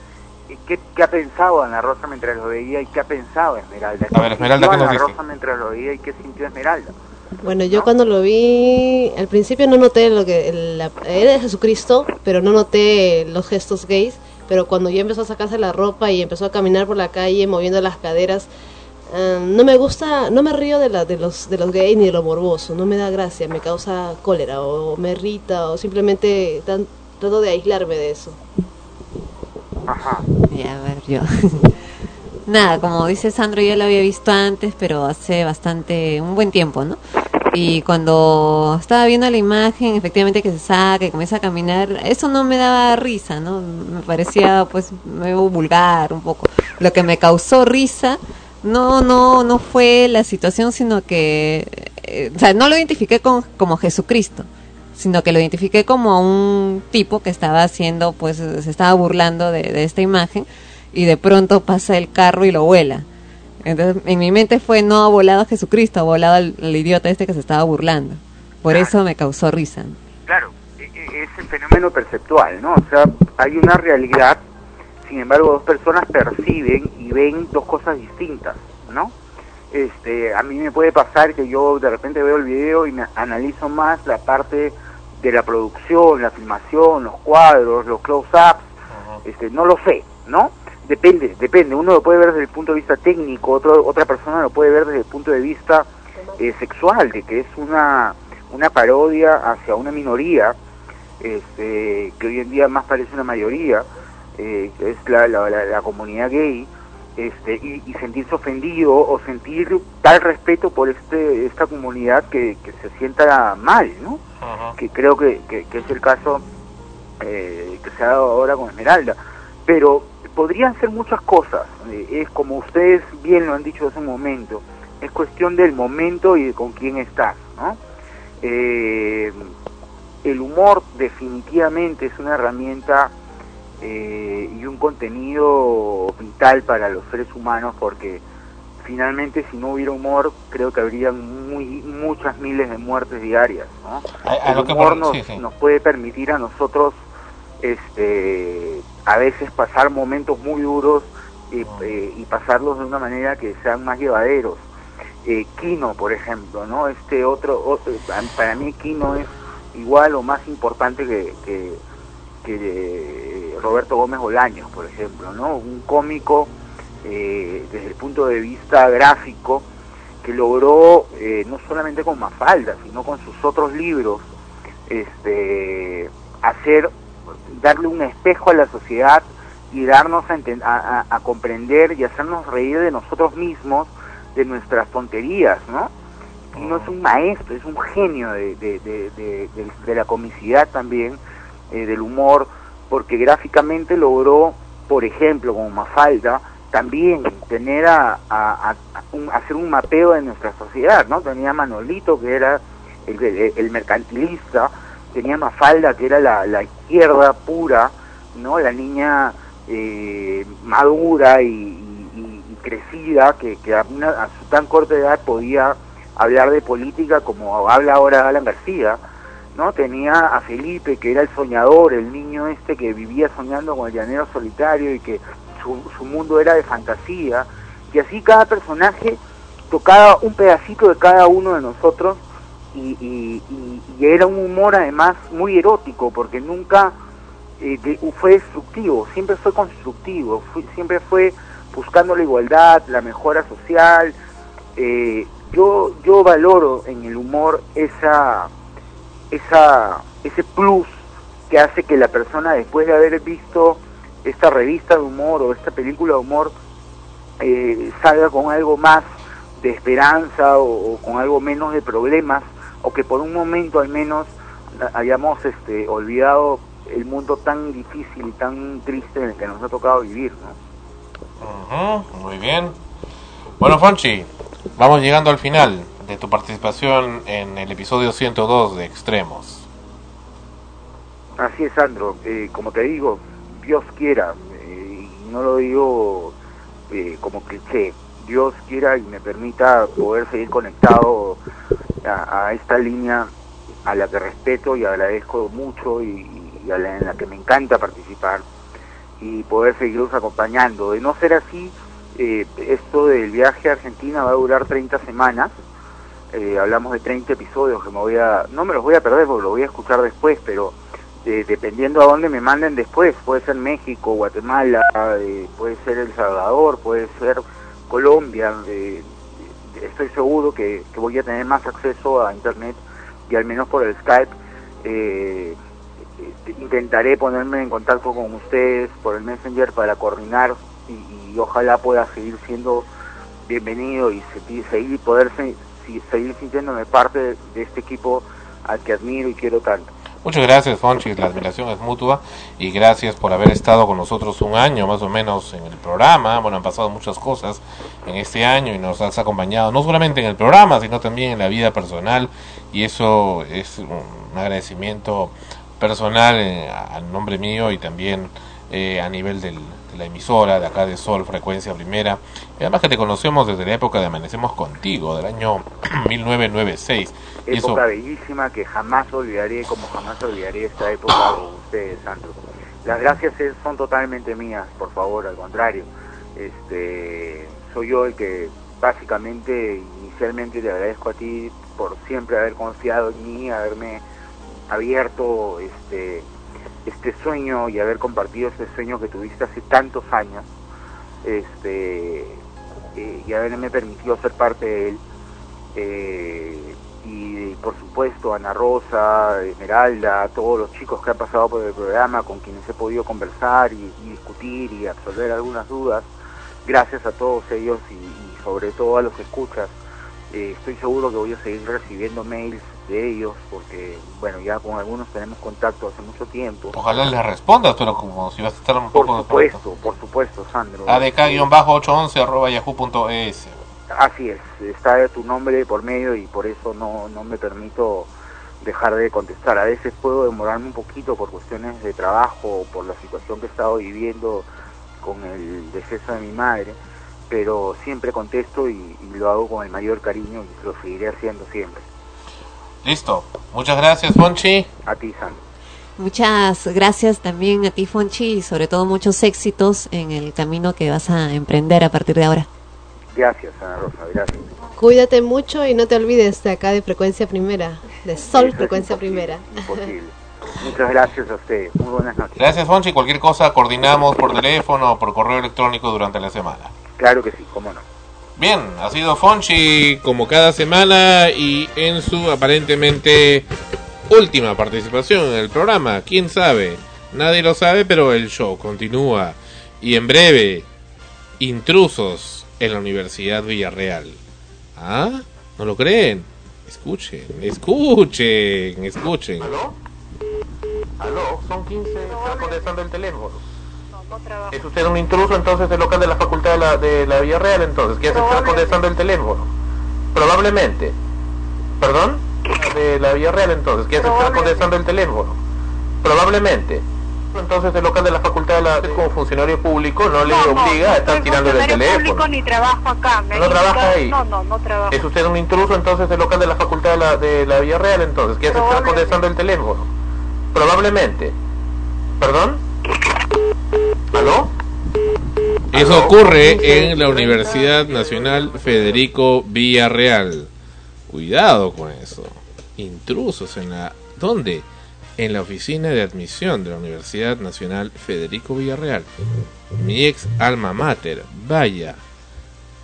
S26: eh, qué, qué ha pensado Ana Rosa mientras lo veía y qué ha pensado Esmeralda.
S3: A ver, Esmeralda, ¿qué nos
S26: Ana
S3: dice?
S26: Rosa mientras lo veía y qué sintió Esmeralda.
S6: Bueno, yo cuando lo vi, al principio no noté lo que el- la- era Jesucristo, pero no noté los gestos gays. Pero cuando ya empezó a sacarse la ropa y empezó a caminar por la calle moviendo las caderas, eh, no me gusta, no me río de, la, de los de los gays ni de lo morboso, no me da gracia, me causa cólera o me irrita o simplemente tan- trato de aislarme de eso.
S7: Ya, a ver, yo. Nada, como dice Sandro, yo lo había visto antes, pero hace bastante, un buen tiempo, ¿no? Y cuando estaba viendo la imagen, efectivamente que se saca, que comienza a caminar, eso no me daba risa, ¿no? Me parecía, pues, medio vulgar un poco. Lo que me causó risa, no, no, no fue la situación, sino que, eh, o sea, no lo identifiqué con, como Jesucristo sino que lo identifiqué como un tipo que estaba haciendo, pues se estaba burlando de esta imagen y de pronto pasa el carro y lo vuela. Entonces en mi mente fue no ha volado a Jesucristo, ha volado al, al idiota este que se estaba burlando. Por eso me causó risa.
S26: Claro, e- e- es el fenómeno perceptual, ¿no? O sea, hay una realidad, sin embargo, dos personas perciben y ven dos cosas distintas, ¿no? Este, a mí me puede pasar que yo de repente veo el video y me analizo más la parte de la producción, la filmación, los cuadros, los close-ups, este, no lo sé, ¿no? Depende, depende. Uno lo puede ver desde el punto de vista técnico, otro, otra persona lo puede ver desde el punto de vista eh, sexual, de que es una, una parodia hacia una minoría, este, que hoy en día más parece una mayoría, eh, que es la, la, la- la comunidad gay, este, y, y sentirse ofendido o sentir tal respeto por este esta comunidad que, que se sienta mal, ¿no? Que creo que, que, que es el caso eh, que se ha dado ahora con Esmeralda. Pero podrían ser muchas cosas, eh, es como ustedes bien lo han dicho hace un momento, es cuestión del momento y de con quién estás, ¿no? Eh, el humor definitivamente es una herramienta eh, y un contenido vital para los seres humanos porque finalmente si no hubiera humor creo que habrían muy, muchas miles de muertes diarias ¿no?
S3: A- a
S26: el
S3: que
S26: humor nos,
S3: sí, sí.
S26: nos puede permitir a nosotros este a veces pasar momentos muy duros eh, eh, y pasarlos de una manera que sean más llevaderos. Eh, Kino por ejemplo no este otro, otro- para mí Kino es igual o más importante que, que, que eh, Roberto Gómez Bolaños, por ejemplo, ¿no? Un cómico eh, desde el punto de vista gráfico que logró eh, no solamente con Mafalda, sino con sus otros libros este, hacer, darle un espejo a la sociedad y darnos a, a- a- comprender y hacernos reír de nosotros mismos, de nuestras tonterías, ¿no? Y no es un maestro, es un genio de, de- de- la comicidad también, eh, del humor, porque gráficamente logró, por ejemplo, como Mafalda, también tener a, a- un- hacer un mapeo de nuestra sociedad, ¿no? Tenía Manolito, que era el- el mercantilista, tenía Mafalda, que era la, la izquierda pura, ¿no? La niña eh, madura y crecida, que, que a, una- a su tan corta edad podía hablar de política como habla ahora Alan García, ¿no? Tenía a Felipe, que era el soñador, el niño este que vivía soñando con el llanero solitario y que su, su mundo era de fantasía, y así cada personaje tocaba un pedacito de cada uno de nosotros y, y- y- era un humor además muy erótico, porque nunca eh, fue destructivo, siempre fue constructivo, fue- siempre fue buscando la igualdad, la mejora social. eh, yo, yo valoro en el humor esa, esa, ese plus que hace que la persona después de haber visto esta revista de humor o esta película de humor eh, salga con algo más de esperanza o con algo menos de problemas o que por un momento al menos hayamos este, olvidado el mundo tan difícil y tan triste en el que nos ha tocado vivir, ¿no?
S3: Muy bien. Bueno, Fonchi, vamos llegando al final de tu participación en el episodio 102 de Extremos.
S26: Así es, Sandro. Eh, como te digo, Dios quiera, eh, y no lo digo eh, como cliché, Dios quiera y me permita poder seguir conectado a, esta línea a la que respeto y agradezco mucho y, a la, en la que me encanta participar y poder seguirlos acompañando. De no ser así, eh, esto del viaje a Argentina va a durar 30 semanas. Eh, hablamos de 30 episodios que me voy a, no me los voy a perder porque lo voy a escuchar después, pero eh, dependiendo a dónde me manden después, puede ser México, Guatemala, eh, puede ser El Salvador, puede ser Colombia, eh, estoy seguro que, voy a tener más acceso a internet y al menos por el Skype eh, eh, intentaré ponerme en contacto con ustedes por el Messenger para coordinar y, y ojalá pueda seguir siendo bienvenido y se- seguir poder seguir sintiéndome parte de este equipo al que admiro y quiero tanto.
S3: Muchas gracias, Fonchi. La admiración es mutua y gracias por haber estado con nosotros un año más o menos en el programa. Bueno, han pasado muchas cosas en este año y nos has acompañado no solamente en el programa, sino también en la vida personal y eso es un agradecimiento personal eh, al nombre mío y también eh, a nivel del- de la emisora de acá de Sol Frecuencia Primera. Y además que te conocemos desde la época de Amanecemos Contigo, del año 1996. Y eso,
S26: época bellísima que jamás olvidaré, como jamás olvidaré esta época con ustedes, Sandro. Las gracias son totalmente mías, por favor, al contrario. Este, soy yo el que básicamente, inicialmente te agradezco a ti por siempre haber confiado en mí, haberme abierto este, este sueño y haber compartido ese sueño que tuviste hace tantos años este, eh, y haberme permitido ser parte de él. Eh, y por supuesto Ana Rosa, Esmeralda, todos los chicos que han pasado por el programa, con quienes he podido conversar y, y discutir y absolver algunas dudas, gracias a todos ellos y, y sobre todo a los que escuchas. Eh, estoy seguro que voy a seguir recibiendo mails de ellos porque, bueno, ya con algunos tenemos contacto hace mucho tiempo.
S3: ojalá les respondas, pero como si vas a estar un
S26: Por
S3: poco
S26: supuesto, por supuesto, Sandro.
S3: adk-811 arroba yahoo.es.
S26: Así es, está tu nombre por medio y por eso no, no me permito dejar de contestar. A veces puedo demorarme un poquito por cuestiones de trabajo o por la situación que he estado viviendo con el deceso de mi madre, pero siempre contesto y, y lo hago con el mayor cariño y lo seguiré haciendo siempre.
S3: Listo. Muchas gracias, Fonchi.
S26: A ti, Sandro.
S7: Muchas gracias también a ti, Fonchi, y sobre todo muchos éxitos en el camino que vas a emprender a partir de ahora.
S26: Gracias, Ana Rosa, gracias.
S6: Cuídate mucho y no te olvides de acá de Frecuencia Primera, de Sol Frecuencia Primera.
S26: Imposible. Muchas gracias a ustedes. Muy buenas noches.
S3: Gracias, Fonchi. Cualquier cosa coordinamos por teléfono o por correo electrónico durante la semana.
S26: Claro que sí, cómo no.
S3: Bien, ha sido Fonchi como cada semana y en su aparentemente última participación en el programa. ¿Quién sabe? Nadie lo sabe, pero el show continúa. Y en breve, intrusos en la Universidad Villarreal. ¿Ah? ¿No lo creen? Escuchen, escuchen, escuchen.
S27: ¿Aló? ¿Aló? Son 15, está contestando el teléfono. No, no ¿Es usted un intruso entonces del local de la Facultad de la, de la Villarreal entonces? ¿Qué hace estar contestando el teléfono? Probablemente. ¿Perdón? De la Villarreal entonces. ¿Qué hace contestando el teléfono? Probablemente entonces el local de la facultad de la, como funcionario público no le no, obliga no, a estar tirando el teléfono.
S28: No público ni trabajo acá. Me
S27: no trabaja ahí.
S28: No, no, no trabajo.
S27: Es usted un intruso entonces el local de la facultad de la, de la Vía Real entonces, que se está contestando el teléfono. Probablemente. ¿Perdón? ¿Aló?
S3: Eso ¿Aló? ocurre en la Universidad Nacional Federico Villarreal. Cuidado con eso. Intrusos en la... ¿Dónde? en la oficina de admisión de la Universidad Nacional Federico Villarreal. Mi ex alma mater, vaya.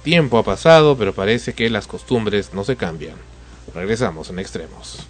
S3: Tiempo ha pasado, pero parece que las costumbres no se cambian. Regresamos en extremos.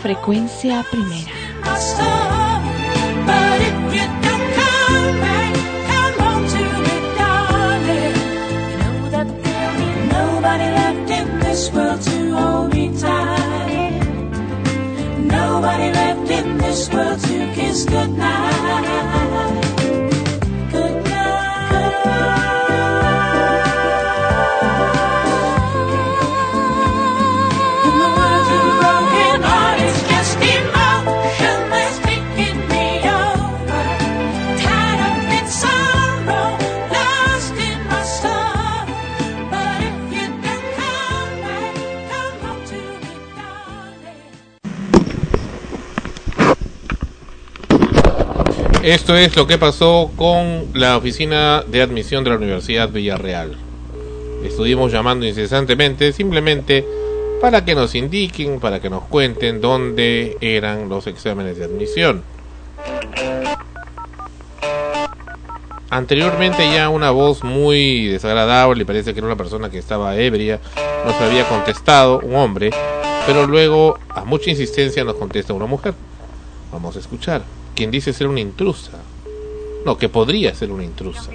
S2: Frecuencia primera.
S3: Esto es lo que pasó con la oficina de admisión de la Universidad Villarreal. Estuvimos llamando incesantemente simplemente para que nos indiquen, para que nos cuenten dónde eran los exámenes de admisión. Anteriormente ya una voz muy desagradable, parece que era una persona que estaba ebria, nos había contestado, un hombre, pero luego a mucha insistencia nos contesta una mujer. Vamos a escuchar. Quien dice ser una intrusa. No, que podría ser una intrusa.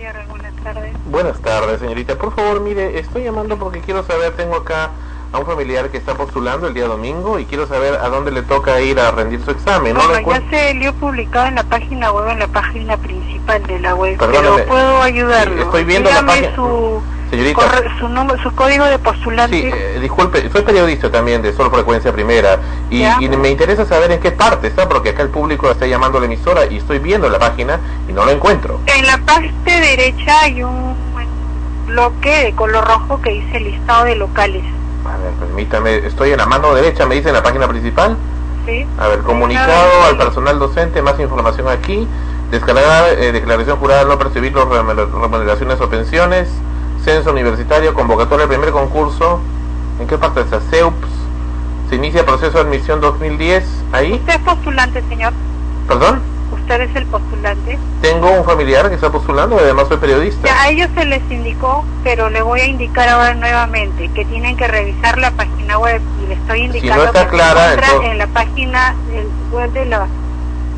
S27: Buenas tardes, señorita. Por favor, mire, estoy llamando porque quiero saber, tengo acá a un familiar que está postulando el día domingo y quiero saber a dónde le toca ir a rendir su examen. No
S28: Bueno,
S27: le
S28: ya se le he publicado en la página web, en la página principal de la web,
S27: Perdóneme,
S28: pero puedo ayudarlo.
S27: estoy viendo la página-
S28: su,
S27: Señorita.
S28: corre- su, número, su código de postulante.
S27: Sí, eh, disculpe, soy periodista también de Sol Frecuencia Primera y, y me interesa saber en qué parte está, porque acá el público está llamando a la emisora y estoy viendo la página y no la encuentro.
S28: En la parte derecha hay un bloque de color rojo que dice listado de locales.
S27: A ver, permítame, estoy en la mano derecha, me dice en la página principal.
S28: ¿sí?
S27: A ver, comunicado al personal docente, más información aquí. Descargar, eh, declaración jurada, no percibir remuner- remuneraciones o pensiones. Censo universitario, convocatoria del primer concurso. ¿En qué parte está? CEUPS. Se inicia proceso de admisión 2010. Ahí,
S28: ¿Usted es postulante, señor?
S27: perdón.
S28: ¿Usted es el postulante?
S27: Tengo un familiar que está postulando y además soy periodista.
S28: Ya, a ellos se les indicó, pero le voy a indicar ahora nuevamente que tienen que revisar la página web y le estoy indicando
S27: está
S28: que
S27: clara,
S28: se encuentra
S27: entonces-
S28: en la página web de la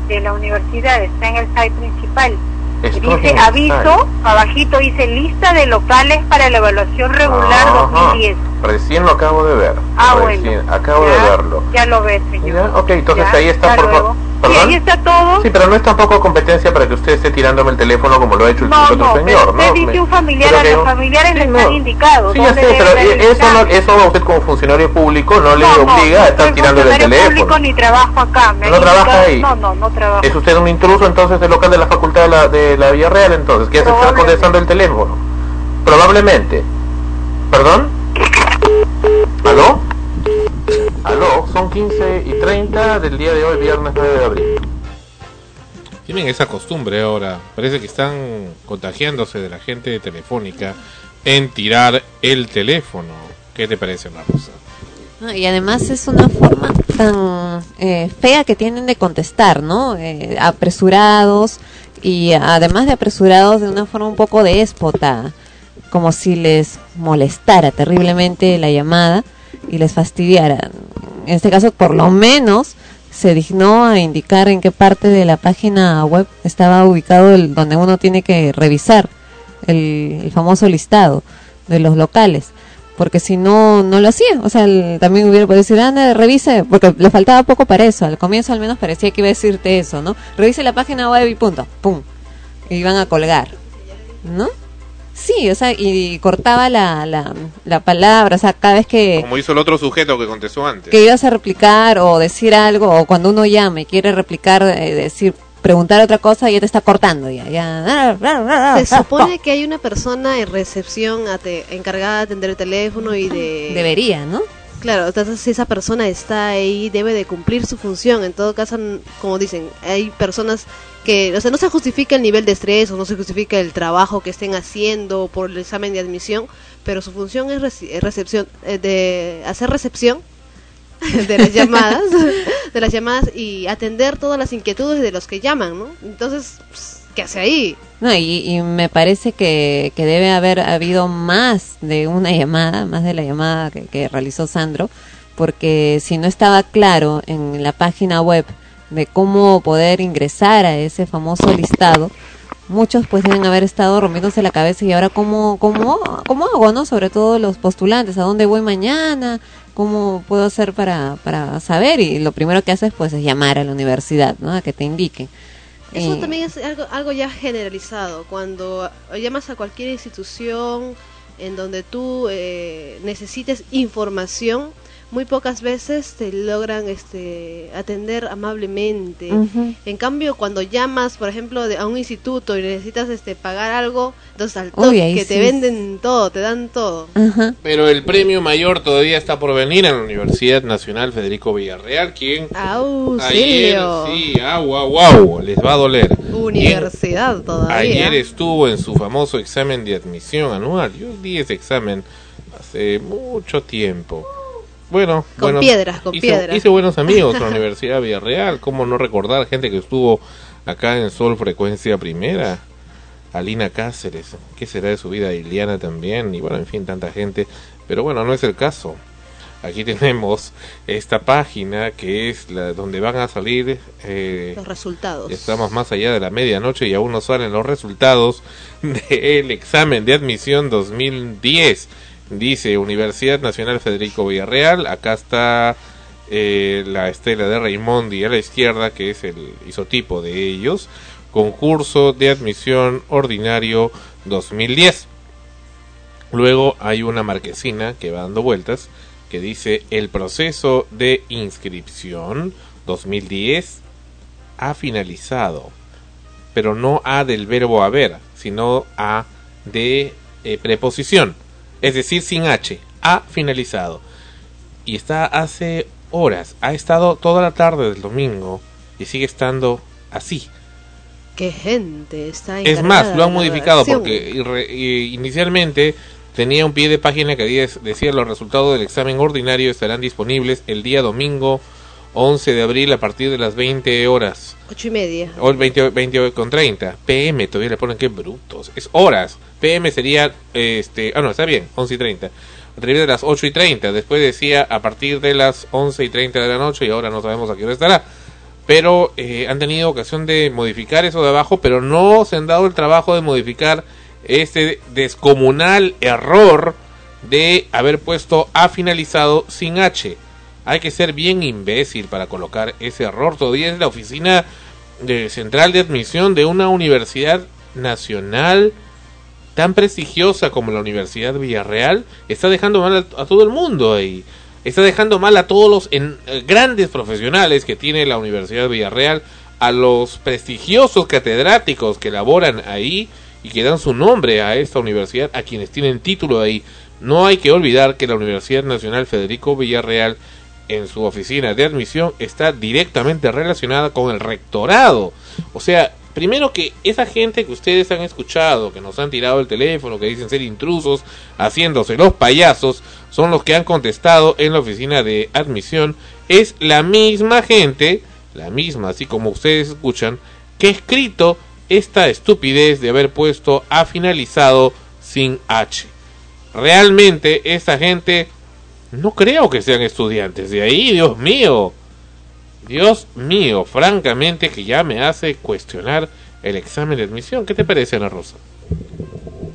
S28: de la universidad, está en el site principal. Dice aviso, abajito dice lista de locales para la evaluación regular
S27: Ajá.
S28: 2010.
S27: Recién lo acabo de ver.
S28: Ah,
S27: Recién,
S28: bueno.
S27: Acabo
S28: Ya,
S27: de verlo.
S28: Ya lo ve, señor.
S27: Ya, ok, entonces
S28: Ya,
S27: ahí está por favor.
S28: Sí,
S27: ¿Perdón?
S28: ahí está todo.
S27: Sí, pero no es tampoco competencia para que usted esté tirándome el teléfono como lo ha hecho el
S28: No,
S27: otro
S28: no, pero
S27: señor,
S28: usted
S27: ¿no?
S28: dice
S27: Me-
S28: un familiar, a los familiares
S27: Sí,
S28: le
S27: no.
S28: están indicados.
S27: Sí, ya sé, pero eso, no, eso a usted como funcionario público no le
S28: No, no,
S27: obliga a
S28: no
S27: estar tirándole el teléfono.
S28: público ni trabajo acá. me
S27: ¿No trabaja ahí?
S28: No, no, no trabajo.
S27: ¿Es usted un intruso entonces del local de la facultad de la, de la Villarreal entonces? ¿Qué hace estar contestando el teléfono? Probablemente. ¿Perdón? ¿Aló? ¿Aló? Son 15 y 30 del día de hoy, viernes 9 de abril.
S3: Tienen esa costumbre ahora. Parece que están contagiándose de la gente de Telefónica en tirar el teléfono. ¿Qué te parece, Rosa?
S7: No, y además es una forma tan eh, fea que tienen de contestar, ¿no? Eh, apresurados y además de apresurados de una forma un poco déspota, como si les molestara terriblemente la llamada y les fastidiara. En este caso, por lo menos, se dignó a indicar en qué parte de la página web estaba ubicado el, donde uno tiene que revisar el, famoso listado de los locales porque si no, no lo hacía. O sea, también hubiera podido decir, anda, revise, porque le faltaba poco para eso. Al comienzo al menos parecía que iba a decirte eso, ¿no? Revise la página web y punto, pum. Y iban a colgar, ¿no? Sí, o sea, y cortaba la, la, la palabra, o sea, cada vez que,
S3: Como hizo el otro sujeto que contestó antes.
S7: que ibas a replicar o decir algo, o cuando uno llama y quiere replicar, eh, decir, preguntar otra cosa, ya te está cortando, ya, ya.
S6: Se supone que hay una persona en recepción ate- encargada de atender el teléfono y de...
S7: Debería, ¿no?
S6: Claro, entonces si esa persona está ahí, debe de cumplir su función. En todo caso, como dicen, hay personas que, o sea, no se justifica el nivel de estrés o no se justifica el trabajo que estén haciendo por el examen de admisión, pero su función es es recepción, eh, de hacer recepción de las llamadas, de las llamadas y atender todas las inquietudes de los que llaman, ¿no? Entonces, pues, ¿qué hace ahí?
S7: No, y, y me parece que, que debe haber habido más de una llamada, más de la llamada que realizó Sandro, porque si no estaba claro en la página web de cómo poder ingresar a ese famoso listado, muchos pues deben haber estado rompiéndose la cabeza y ahora cómo, cómo, cómo hago, ¿no? Sobre todo los postulantes, ¿a dónde voy mañana? ¿Cómo puedo hacer para, para saber? Y lo primero que haces pues es llamar a la universidad, ¿no? A que te indiquen.
S6: Eso
S7: Eh,
S6: también es algo, algo ya generalizado. Cuando llamas a cualquier institución en donde tú eh, necesites información, muy pocas veces te logran este, atender amablemente.
S7: Ujú.
S6: En cambio, cuando llamas, por ejemplo, de- a un instituto y necesitas este, pagar algo, entonces al
S7: Uy,
S6: toque que te
S7: sí.
S6: venden todo, te dan todo.
S3: Pero el premio mayor todavía está por venir en la Universidad Nacional Federico Villarreal, quien ayer, sí, au, au, au, les va a doler.
S6: Universidad todavía.
S3: Ayer estuvo en su famoso examen de admisión anual. Yo di ese examen hace mucho tiempo. Bueno,
S6: Con piedras, con
S3: hice,
S6: piedras.
S3: hice buenos amigos en la Universidad de Villarreal. ¿Cómo no recordar gente que estuvo acá en Sol Frecuencia Primera? Alina Cáceres, ¿qué será de su vida? Iliana también, y bueno, en fin, tanta gente. Pero bueno, no es el caso. Aquí tenemos esta página que es la donde van a salir eh,
S6: Los resultados.
S3: Estamos más allá de la medianoche y aún no salen los resultados del examen de admisión 2010. Dice Universidad Nacional Federico Villarreal. Acá está eh, la estela de Raimondi a la izquierda, que es el isotipo de ellos. Concurso de admisión ordinario 2010. Luego hay una marquesina que va dando vueltas que dice el proceso de inscripción 2010 ha finalizado, pero no A del verbo haber, sino A de eh, preposición, es decir, sin H, ha finalizado. Y está hace horas, ha estado toda la tarde del domingo y sigue estando así.
S6: Qué gente está
S3: Es más, lo han modificado porque inicialmente tenía un pie de página que decía los resultados del examen ordinario estarán disponibles el día domingo 11 de abril a partir de las 20 horas.
S6: Ocho y media.
S3: O el 20, 20 con 30. PM todavía le ponen que brutos. Es horas. PM sería, este, ah no, está bien, 11 y 30. A partir de las 8 y 30. Después decía a partir de las 11 y 30 de la noche y ahora no sabemos a qué hora estará. Pero eh, han tenido ocasión de modificar eso de abajo, pero no se han dado el trabajo de modificar este descomunal error de haber puesto A finalizado sin H. Hay que ser bien imbécil para colocar ese error. Todavía es la oficina de central de admisión de una universidad nacional tan prestigiosa como la Universidad Villarreal. Está dejando mal a, todo el mundo ahí. Está dejando mal a todos los en- eh, grandes profesionales que tiene la Universidad Villarreal, a los prestigiosos catedráticos que laboran ahí y que dan su nombre a esta universidad, a quienes tienen título ahí. No hay que olvidar que la Universidad Nacional Federico Villarreal en su oficina de admisión está directamente relacionada con el rectorado. O sea, primero que esa gente que ustedes han escuchado, que nos han tirado el teléfono, que dicen ser intrusos, haciéndose los payasos, son los que han contestado en la oficina de admisión. Es la misma gente, la misma, así como ustedes escuchan, que ha escrito esta estupidez de haber puesto ha finalizado sin H. Realmente esta gente no creo que sean estudiantes de ahí, Dios mío. Dios mío, francamente que ya me hace cuestionar el examen de admisión. ¿Qué te parece, Ana Rosa?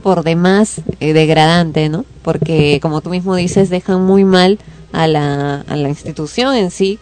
S7: por demás eh, degradante, ¿no? Porque como tú mismo dices, dejan muy mal a la, a la institución en sí,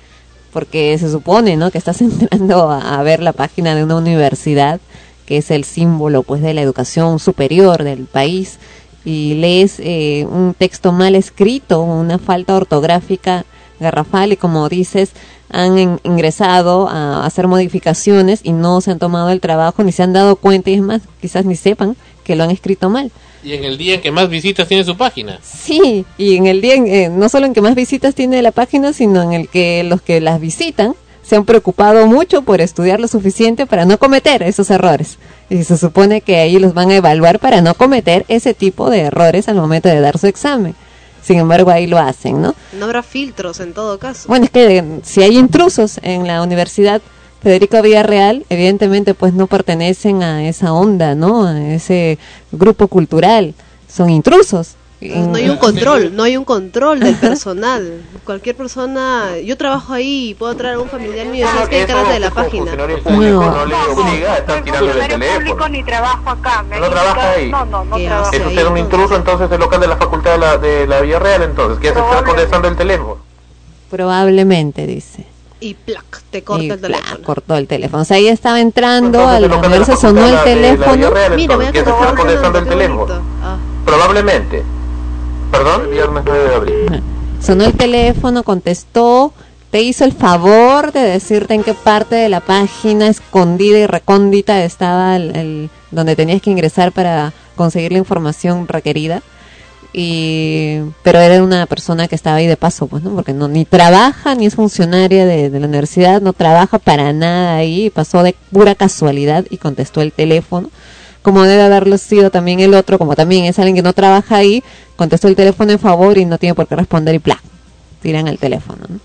S7: porque se supone, ¿no? Que estás entrando a, a ver la página de una universidad, que es el símbolo, pues, de la educación superior del país, y lees eh, un texto mal escrito, una falta ortográfica garrafal, y como dices, han in- ingresado a hacer modificaciones y no se han tomado el trabajo, ni se han dado cuenta, y es más, quizás ni sepan que lo han escrito mal.
S3: Y en el día en que más visitas tiene su página.
S7: Sí, y en el día, en- eh, no solo en que más visitas tiene la página, sino en el que los que las visitan se han preocupado mucho por estudiar lo suficiente para no cometer esos errores. Y se supone que ahí los van a evaluar para no cometer ese tipo de errores al momento de dar su examen. Sin embargo, ahí lo hacen, ¿no?
S6: No habrá filtros en todo caso.
S7: Bueno, es que eh, si hay intrusos en la Universidad Federico Villarreal, evidentemente pues no pertenecen a esa onda, ¿no? A ese grupo cultural. Son intrusos.
S6: No hay un control, no hay un control del personal. Cualquier persona, yo trabajo ahí y puedo traer a un familiar mío, ¿sabes qué? Encárgate de la página.
S27: no le obliga a estar tirándole el
S28: Funcionario
S27: teléfono.
S28: público ni trabajo acá.
S27: No trabaja ahí.
S28: No, no, no
S6: ¿Qué
S28: trabajo.
S6: hace
S27: Es usted un intruso entonces del local de la facultad de la, de la Villarreal entonces, que hace estar contestando el teléfono.
S7: Probablemente, dice.
S6: Y plac, te corta
S7: Y
S6: el
S7: plac,
S6: teléfono.
S7: cortó el teléfono. O sea, ella estaba entrando
S27: Entonces,
S7: a
S27: el
S7: la
S27: local de la
S7: universidad, sonó el teléfono.
S6: Mira, voy a
S27: que
S6: contestar
S27: el teléfono.
S6: Ah.
S27: Probablemente. Perdón, viernes 9 de abril.
S7: Sonó el teléfono, contestó, te hizo el favor de decirte en qué parte de la página escondida y recóndita estaba el, el- donde tenías que ingresar para conseguir la información requerida. y pero era una persona que estaba ahí de paso, pues, ¿no? Porque no ni trabaja ni es funcionaria de, de la universidad, no trabaja para nada ahí, pasó de pura casualidad y contestó el teléfono. Como debe haberlo sido también el otro, como también es alguien que no trabaja ahí, contestó el teléfono en favor y no tiene por qué responder y ¡plá! tiran el teléfono, ¿no?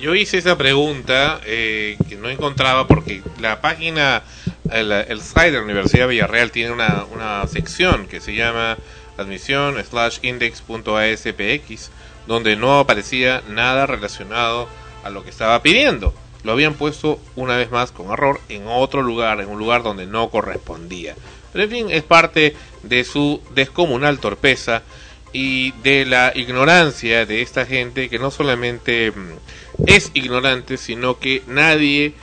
S3: Yo hice esa pregunta eh, que no encontraba porque la página, el, el site de la Universidad de Villarreal tiene una, una sección que se llama admisión slash index.aspx donde no aparecía nada relacionado a lo que estaba pidiendo. Lo habían puesto una vez más con error en otro lugar, en un lugar donde no correspondía. Pero en fin, es parte de su descomunal torpeza y de la ignorancia de esta gente que no solamente mm, es ignorante, sino que nadie,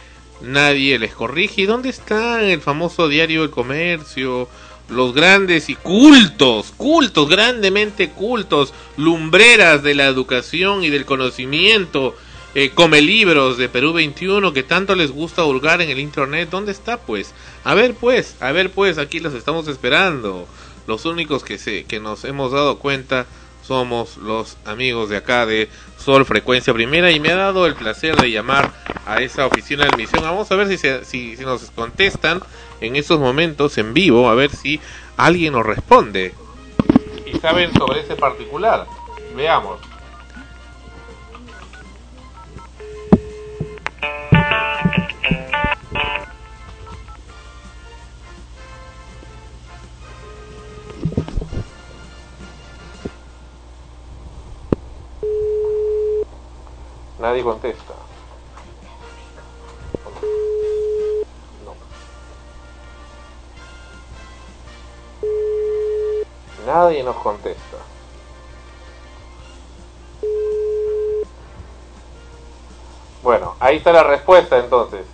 S3: nadie les corrige. ¿Y dónde está el famoso diario El Comercio? Los grandes y cultos, cultos, grandemente cultos, lumbreras de la educación y del conocimiento, eh, come libros de Perú 21 que tanto les gusta hurgar en el internet. ¿Dónde está pues? A ver pues, a ver pues, aquí los estamos esperando. Los únicos que se, que nos hemos dado cuenta somos los amigos de acá de Sol Frecuencia Primera y me ha dado el placer de llamar a esa oficina de admisión. Vamos a ver si, se- si, si nos contestan en estos momentos en vivo, a ver si alguien nos responde. Y saben sobre ese particular. Veamos. Nadie contesta. No. Nadie nos contesta. Bueno, ahí está la respuesta entonces.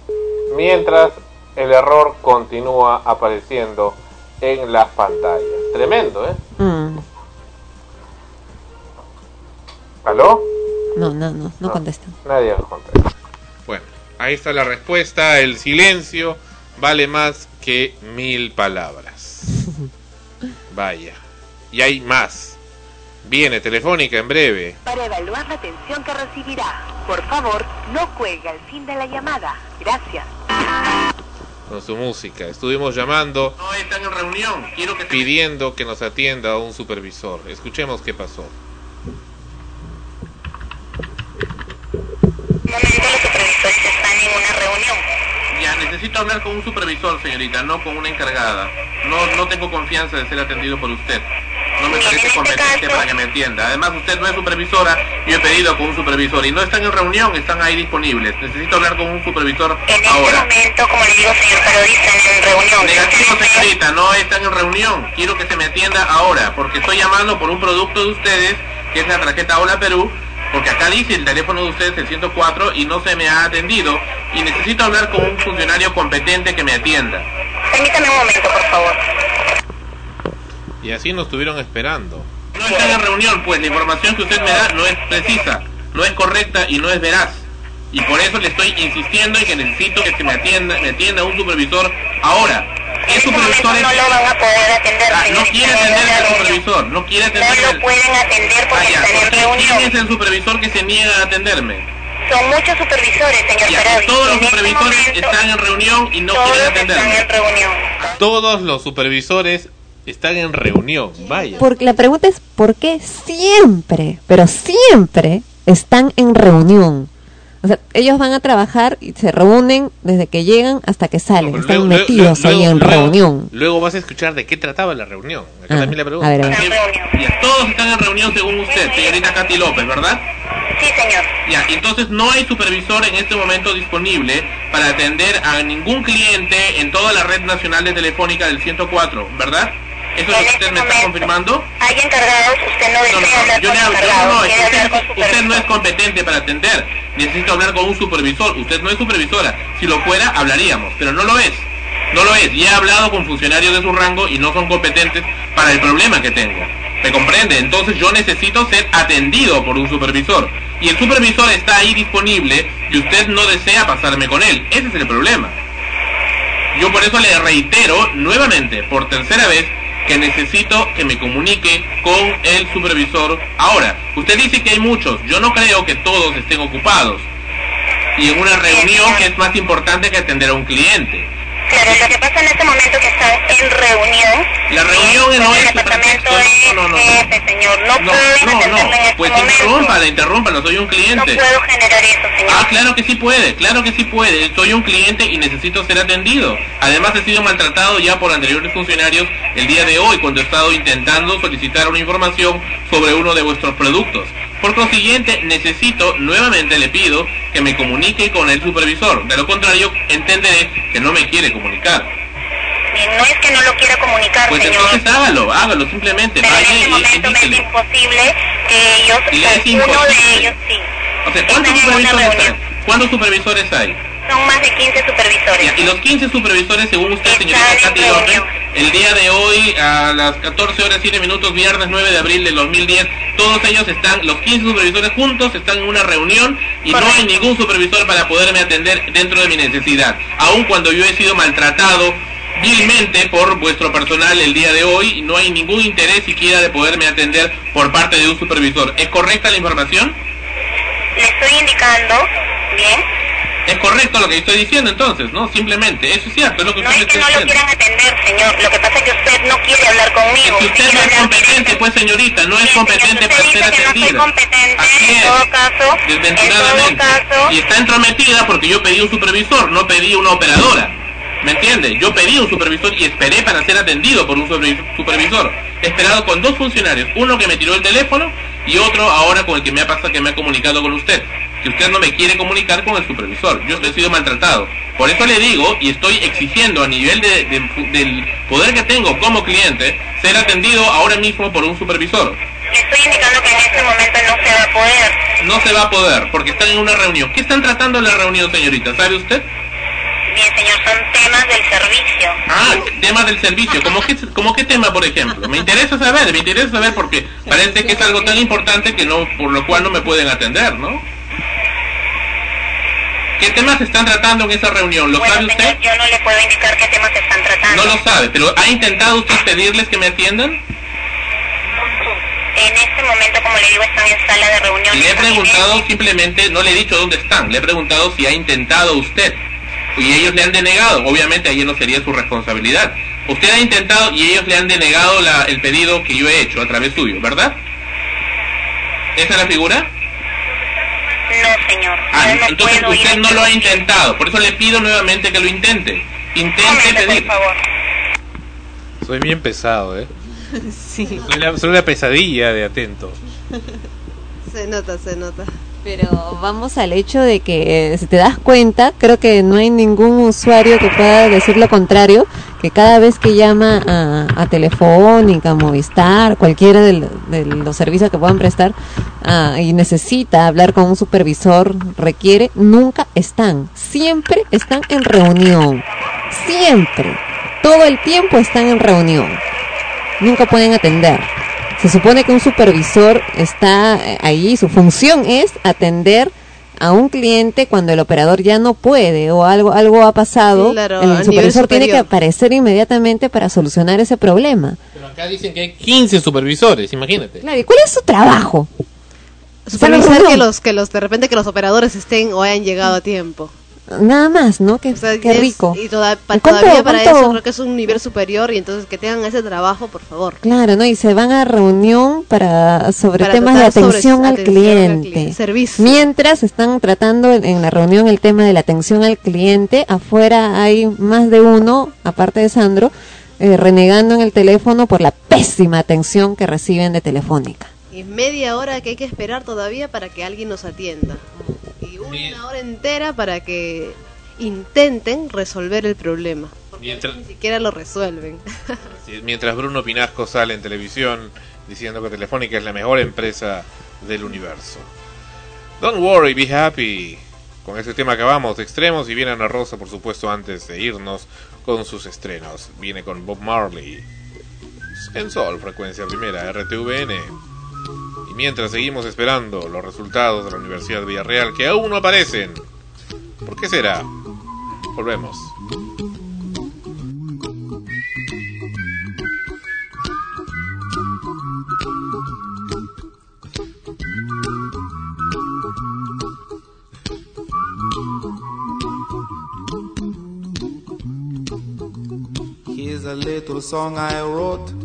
S3: Mientras el error continúa apareciendo en las pantallas. Tremendo, ¿eh?
S7: Mm,
S3: ¿Aló?
S7: No, no, no, no contestan.
S3: Nadie nos contesta. Bueno, ahí está la respuesta. El silencio vale más que mil palabras. Vaya. Y hay más. Viene Telefónica en breve.
S29: Para evaluar la atención que recibirá, por favor, no cuelgue al fin de la llamada. Gracias.
S3: Con su música. Estuvimos llamando. No, están en reunión. Quiero que pidiendo que nos atienda un supervisor. Escuchemos qué pasó.
S29: Están en una reunión.
S27: Ya, necesito hablar con un supervisor, señorita, no con una encargada. No, no tengo confianza de ser atendido por usted. No me parece competente para que me atienda. Además, usted no es supervisora. Yo he pedido con un supervisor y no están en reunión, están ahí disponibles. Necesito hablar con un supervisor ahora.
S29: momento, como le digo, señor Parodi, están en reunión.
S27: Negativo, señorita, no están en reunión. Quiero que se me atienda ahora, porque estoy llamando por un producto de ustedes, que es la tarjeta Hola Perú, porque acá dice el teléfono de ustedes, el 104, y no se me ha atendido. Y necesito hablar con un funcionario competente que me atienda.
S29: Permítame un momento, por favor.
S3: Y así nos estuvieron esperando.
S27: No están en reunión, pues la información que usted me da no es precisa, no es correcta y no es veraz. Y por eso le estoy insistiendo en que necesito que se me atienda, me atienda un supervisor ahora. ¿Qué supervisor es?
S29: No lo van a poder atender,
S27: Ah, no quiere atender al supervisor, no quiere atender
S29: No lo pueden atender porque
S27: Ah,
S29: están en reunión.
S27: ¿Quién es el supervisor que se niega a atenderme?
S29: Son muchos supervisores, señor
S27: Ya,
S29: Parodi.
S27: todos los
S29: En este
S27: supervisores
S29: momento,
S27: están en reunión y no
S29: todos
S27: quieren
S29: están
S27: atenderme.
S29: en reunión.
S3: Todos los supervisores están en reunión. Vaya.
S7: Porque la pregunta es ¿por qué siempre, pero siempre están en reunión? O sea, ellos van a trabajar y se reúnen desde que llegan hasta que salen, están
S3: Luego-
S7: metidos
S3: luego-
S7: ahí en
S3: luego-
S7: reunión.
S3: Luego vas a escuchar de qué trataba la reunión. Acá
S7: Ah,
S3: también la pregunta.
S7: a ver, a ver.
S27: Ya, todos están en reunión según usted, señorita Katy López, ¿verdad?
S29: Sí, señor.
S27: Ya, entonces no hay supervisor en este momento disponible para atender a ningún cliente en toda la red nacional de telefónica del 104, ¿verdad? ¿Eso es lo que usted me está confirmando?
S29: Hay encargados, usted no
S27: No,
S29: desea
S27: no,
S29: hablar
S27: yo
S29: con
S27: no,
S29: encargados,
S27: no,
S29: hablar
S27: usted,
S29: con
S27: usted no es competente para atender. Necesito hablar con un supervisor. Usted no es supervisora. Si lo fuera, hablaríamos, pero no lo es. No lo es. Y he hablado con funcionarios de su rango y no son competentes para el problema que tengo. ¿Me comprende? Entonces yo necesito ser atendido por un supervisor. Y el supervisor está ahí disponible y usted no desea pasarme con él. Ese es el problema. Yo por eso le reitero nuevamente, por tercera vez, que necesito que me comunique con el supervisor ahora. Usted dice que hay muchos, yo no creo que todos estén ocupados. Y en una reunión que es más importante que atender a un cliente.
S28: Claro, lo que pasa en este momento que está en reunión.
S27: La reunión
S28: ¿sí?
S27: no es
S28: el departamento
S27: pretexto, no, no, no, no.
S28: jefe, señor. No,
S27: No,
S28: pueden
S27: no, no.
S28: en este
S27: Pues
S28: momento.
S27: interrúmpala, interrúmpala, soy un cliente.
S28: No puedo generar eso, señor.
S27: Ah, claro que sí puede, claro que sí puede. Soy un cliente y necesito ser atendido. Además he sido maltratado ya por anteriores funcionarios el día de hoy cuando he estado intentando solicitar una información sobre uno de vuestros productos. Por consiguiente, necesito, nuevamente le pido, que me comunique con el supervisor. De lo contrario, entenderé que no me quiere comunicar.
S28: No es que no lo quiera comunicar,
S27: Pues
S28: señor.
S27: entonces hágalo, hágalo simplemente.
S28: pero en
S27: Vaya
S28: este
S27: y
S28: momento me es imposible que ellos,
S27: Y
S28: uno de ellos, sí.
S27: O sea, ¿cuántos
S28: en
S27: supervisores hay? ¿Cuántos supervisores hay?
S28: Son más de 15 supervisores.
S27: Ya, Y los 15 supervisores, según usted, señorita Katy el día de hoy, a las 14 horas 7 minutos, viernes 9 de abril del 2010, todos ellos están, los 15 supervisores juntos, están en una reunión y no hay ningún supervisor para poderme atender dentro de mi necesidad. Aun cuando yo he sido maltratado vilmente por vuestro personal el día de hoy, no hay ningún interés siquiera de poderme atender por parte de un supervisor. ¿Es correcta la información?
S28: Le estoy indicando, bien,
S27: Es correcto lo que estoy diciendo entonces, ¿no? Simplemente, eso es cierto, es lo que
S28: no
S27: usted
S28: es que no lo quieran atender, señor. Lo que pasa es que usted no quiere hablar conmigo.
S27: Si usted no es competente, pues señorita, no es competente para ser atendida.
S28: competente,
S27: Así
S28: en
S27: es.
S28: todo caso,
S27: Desventuradamente. Y está entrometida porque yo pedí un supervisor, no pedí una operadora. ¿Me entiende? Yo pedí un supervisor y esperé para ser atendido por un supervi- supervisor. He esperado con dos funcionarios, uno que me tiró el teléfono y otro ahora con el que me ha pasado que me ha comunicado con usted. Que usted no me quiere comunicar con el supervisor. Yo he sido maltratado. Por eso le digo y estoy exigiendo a nivel de- de- del poder que tengo como cliente ser atendido ahora mismo por un supervisor.
S28: Le estoy indicando que en este momento no se va a poder.
S27: No se va a poder porque están en una reunión. ¿Qué están tratando en la reunión, señorita? ¿Sabe usted?
S28: Bien, señor, son temas del servicio.
S27: Ah, temas del servicio. ¿Cómo qué, ¿Cómo qué tema, por ejemplo? Me interesa saber, me interesa saber porque parece que es algo tan importante que no, por lo cual no me pueden atender, ¿no? ¿Qué temas están tratando en esa reunión? ¿Lo sabe usted?
S28: Señor, yo no le puedo indicar qué temas están tratando.
S27: No lo sabe, pero ¿ha intentado usted pedirles que me atiendan?
S28: En este momento, como le digo, están en sala de reuniones.
S27: Le he preguntado simplemente, no le he dicho dónde están, le he preguntado si ha intentado usted. Y ellos le han denegado, obviamente ahí no sería su responsabilidad. Usted ha intentado y ellos le han denegado la- el pedido que yo he hecho a través suyo, ¿verdad? ¿Esa es la figura?
S28: No, señor.
S27: Ah,
S28: no
S27: entonces
S28: puedo
S27: usted no lo ha intentado, por eso le pido nuevamente que lo intente. Intente pedir.
S3: Soy bien pesado, ¿eh?
S6: Sí.
S3: Soy una pesadilla de atento.
S6: Se nota, se nota.
S7: Pero vamos al hecho de que, eh, si te das cuenta, creo que no hay ningún usuario que pueda decir lo contrario, que cada vez que llama a, a Telefónica, Movistar, cualquiera de, los servicios que puedan prestar, ah, y necesita hablar con un supervisor, requiere, nunca están. Siempre están en reunión. Siempre. Todo el tiempo están en reunión. Nunca pueden atender. Se supone que un supervisor está eh, ahí, su función es atender a un cliente cuando el operador ya no puede o algo algo ha pasado,
S6: Claro,
S7: el supervisor tiene que aparecer inmediatamente para solucionar ese problema.
S3: Pero acá dicen que hay 15 supervisores, imagínate.
S7: Claro, ¿y cuál es su trabajo?
S6: Supervisar que los, que los, de repente que los operadores estén o hayan llegado a tiempo.
S7: Nada más, ¿no? Qué, qué
S6: Y es-
S7: rico.
S6: Y toda- pa-
S7: ¿Y cuánto-
S6: todavía para
S7: cuánto?
S6: eso creo que es un nivel superior y entonces que tengan ese trabajo, por favor.
S7: Claro, ¿no? Y se van a reunión para sobre
S6: Para
S7: temas de
S6: sobre
S7: atención al
S6: atención al
S7: cliente.
S6: cliente, servicio.
S7: Mientras están tratando en, en la reunión el tema de la atención al cliente, afuera hay más de uno, aparte de Sandro, eh, renegando en el teléfono por la pésima atención que reciben de Telefónica.
S6: Y media hora que hay que esperar todavía para que alguien nos atienda. Y una hora entera para que intenten resolver el problema. Porque
S3: Mientras-
S6: ni siquiera lo resuelven.
S3: Mientras Bruno Pinasco sale en televisión diciendo que Telefónica es la mejor empresa del universo. Don't worry, be happy. Con ese tema acabamos de extremos y viene Ana Rosa, por supuesto, antes de irnos con sus estrenos. Viene con Bob Marley. En Sol, frecuencia primera, RTVN mientras seguimos esperando los resultados de la Universidad de Villarreal que aún no aparecen. ¿Por qué será? Volvemos.
S30: Here's a little song I wrote.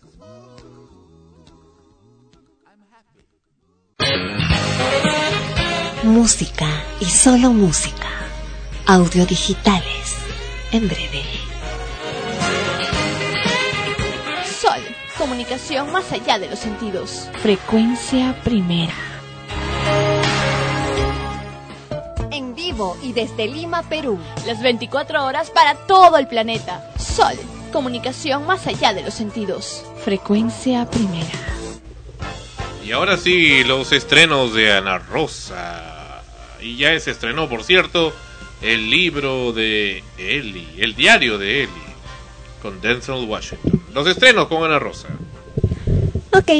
S7: Música y solo música. Audio digitales. En breve.
S2: Sol, comunicación más allá de los sentidos. Frecuencia primera.
S15: En vivo y desde Lima, Perú.
S2: Las 24 horas para todo el planeta. Sol, comunicación más allá de los sentidos. Frecuencia primera.
S3: Y ahora sí, los estrenos de Ana Rosa. Y ya se estrenó, por cierto, el libro de Ellie, el diario de Ellie, con Denzel Washington. Los estrenos con Ana Rosa.
S7: Ok,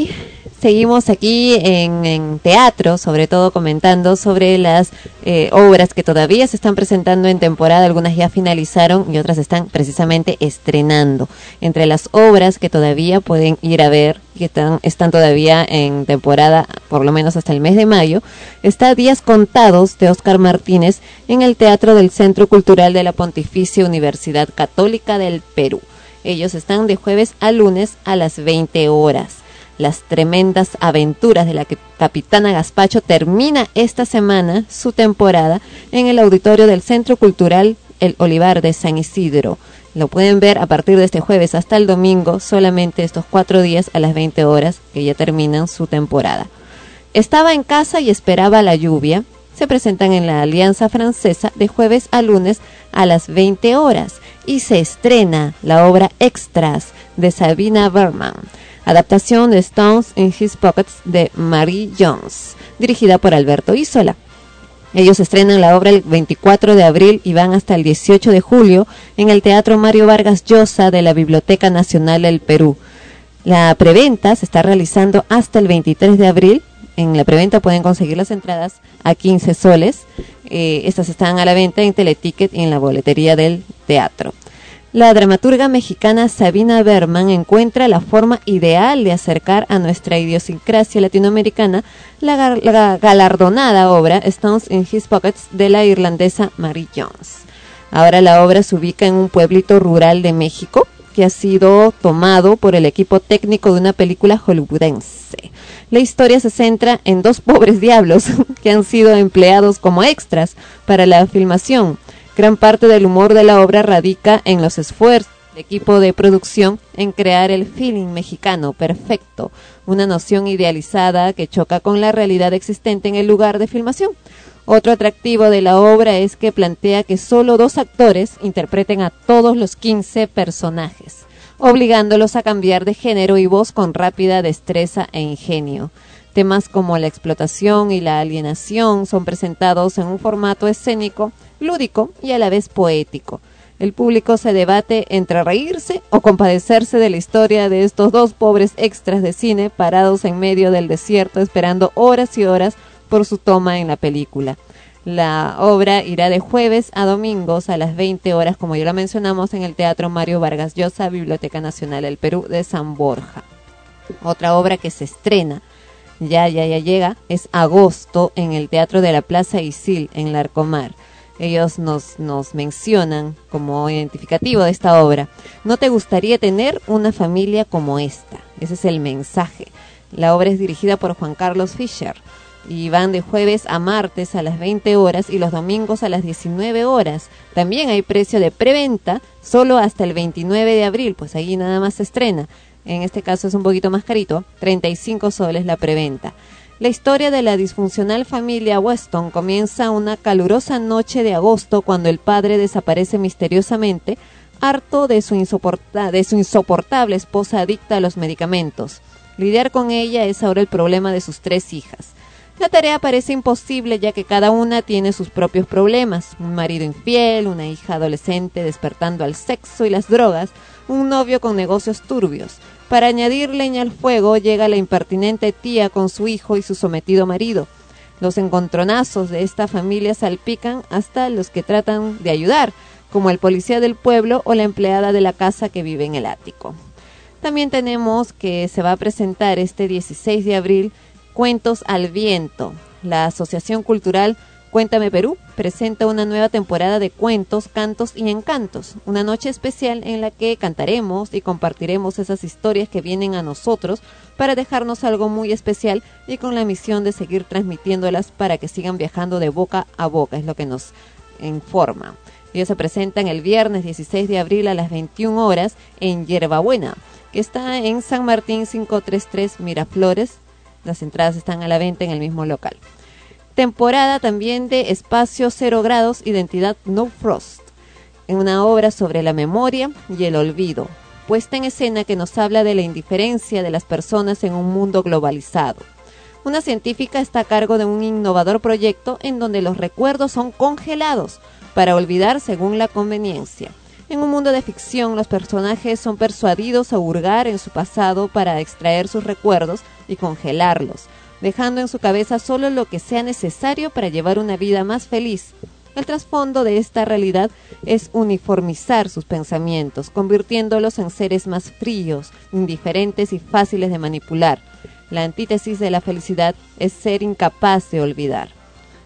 S7: seguimos aquí en, teatro, sobre todo comentando sobre las eh, obras que todavía se están presentando en temporada, algunas ya finalizaron y otras están precisamente estrenando. Entre las obras que todavía pueden ir a ver, que están, están todavía en temporada, por lo menos hasta el mes de mayo, está Días Contados de Oscar Martínez en el Teatro del Centro Cultural de la Pontificia Universidad Católica del Perú. Ellos están de jueves a lunes a las 20 horas las tremendas aventuras de la que capitana Gaspacho termina esta semana su temporada en el auditorio del Centro Cultural El Olivar de San Isidro. Lo pueden ver a partir de este jueves hasta el domingo, solamente estos cuatro días a las 20 horas que ya terminan su temporada. Estaba en casa y esperaba la lluvia. Se presentan en la Alianza Francesa de jueves a lunes a las 20 horas. y se estrena la obra Extras de Sabina Berman, adaptación de Stones in His Pockets de Marie Jones, dirigida por Alberto Isola. Ellos estrenan la obra el 24 de abril y van hasta el 18 de julio en el Teatro Mario Vargas Llosa de la Biblioteca Nacional del Perú. La preventa se está realizando hasta el 23 de abril. En la preventa pueden conseguir las entradas a 15 soles. Eh, estas están a la venta en Teleticket y en la boletería del teatro. La dramaturga mexicana Sabina Berman encuentra la forma ideal de acercar a nuestra idiosincrasia latinoamericana la, galardonada obra Stones in His Pockets de la irlandesa Mary Jones. Ahora la obra se ubica en un pueblito rural de México que ha sido tomado por el equipo técnico de una película hollywoodense. La historia se centra en dos pobres diablos que han sido empleados como extras para la filmación. Gran parte del humor de la obra radica en los esfuerzos del equipo de producción en crear el feeling mexicano perfecto, una noción idealizada que choca con la realidad existente en el lugar de filmación. Otro atractivo de la obra es que plantea que solo dos actores interpreten a todos los 15 personajes, obligándolos a cambiar de género y voz con rápida destreza e ingenio. Temas como la explotación y la alienación son presentados en un formato escénico, lúdico y a la vez poético. El público se debate entre reírse o compadecerse de la historia de estos dos pobres extras de cine parados en medio del desierto esperando horas y horas por su toma en la película. La obra irá de jueves a domingos a las 20 horas, como ya lo mencionamos, en el Teatro Mario Vargas Llosa, Biblioteca Nacional del Perú de San Borja. Otra obra que se estrena, ya, ya, ya llega, es Agosto en el Teatro de la Plaza Isil, en Larcomar. Ellos nos, nos mencionan como identificativo de esta obra. No te gustaría tener una familia como esta. Ese es el mensaje. La obra es dirigida por Juan Carlos Fischer y van de jueves a martes a las 20 horas y los domingos a las 19 horas. También hay precio de preventa solo hasta el 29 de abril, pues ahí nada más se estrena. En este caso es un poquito más carito, 35 soles la preventa. La historia de la disfuncional familia Weston comienza una calurosa noche de agosto cuando el padre desaparece misteriosamente, harto de su, insoporta- de su insoportable esposa adicta a los medicamentos. Lidiar con ella es ahora el problema de sus tres hijas. La tarea parece imposible ya que cada una tiene sus propios problemas. Un marido infiel, una hija adolescente despertando al sexo y las drogas, un novio con negocios turbios. Para añadir leña al fuego llega la impertinente tía con su hijo y su sometido marido. Los encontronazos de esta familia salpican hasta los que tratan de ayudar, como el policía del pueblo o la empleada de la casa que vive en el ático. También tenemos que se va a presentar este 16 de abril Cuentos al Viento. La Asociación Cultural Cuéntame Perú presenta una nueva temporada de cuentos, cantos y encantos, una noche especial en la que cantaremos y compartiremos esas historias que vienen a nosotros para dejarnos algo muy especial y con la misión de seguir transmitiéndolas para que sigan viajando de boca a boca, es lo que nos informa. Ellos se presentan el viernes 16 de abril a las 21 horas en Yerbabuena, que está en San Martín 533 Miraflores. Las entradas están a la venta en el mismo local. Temporada también de Espacio Cero Grados, Identidad No Frost, en una obra sobre la memoria y el olvido, puesta en escena que nos habla de la indiferencia de las personas en un mundo globalizado. Una científica está a cargo de un innovador proyecto en donde los recuerdos son congelados para olvidar según la conveniencia. En un mundo de ficción, los personajes son persuadidos a hurgar en su pasado para extraer sus recuerdos y congelarlos, dejando en su cabeza solo lo que sea necesario para llevar una vida más feliz. El trasfondo de esta realidad es uniformizar sus pensamientos, convirtiéndolos en seres más fríos, indiferentes y fáciles de manipular. La antítesis de la felicidad es ser incapaz de olvidar.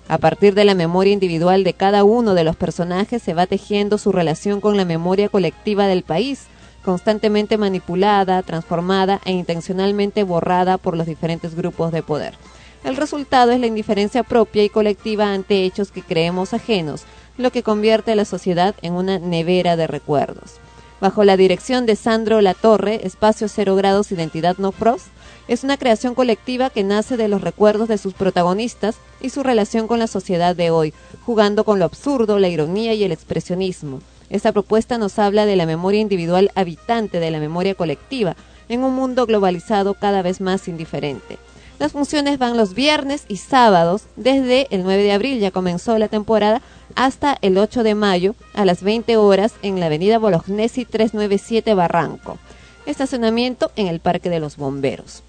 S7: A partir de la memoria individual de cada uno de los personajes se va tejiendo su relación con la memoria colectiva del país, constantemente manipulada, transformada e intencionalmente borrada por los diferentes grupos de poder. El resultado es la indiferencia propia y colectiva ante hechos que creemos ajenos, lo que convierte a la sociedad en una nevera de recuerdos. Bajo la dirección de Sandro Latorre, Espacio Cero Grados Identidad No Frost, es una creación colectiva que nace de los recuerdos de sus protagonistas y su relación con la sociedad de hoy, jugando con lo absurdo, la ironía y el expresionismo. Esta propuesta nos habla de la memoria individual habitante de la memoria colectiva en un mundo globalizado cada vez más indiferente. Las funciones van los viernes y sábados desde el 9 de abril, ya comenzó la temporada, hasta el 8 de mayo a las 20 horas en la avenida Bolognesi 397 Barranco. Estacionamiento en el Parque de los Bomberos.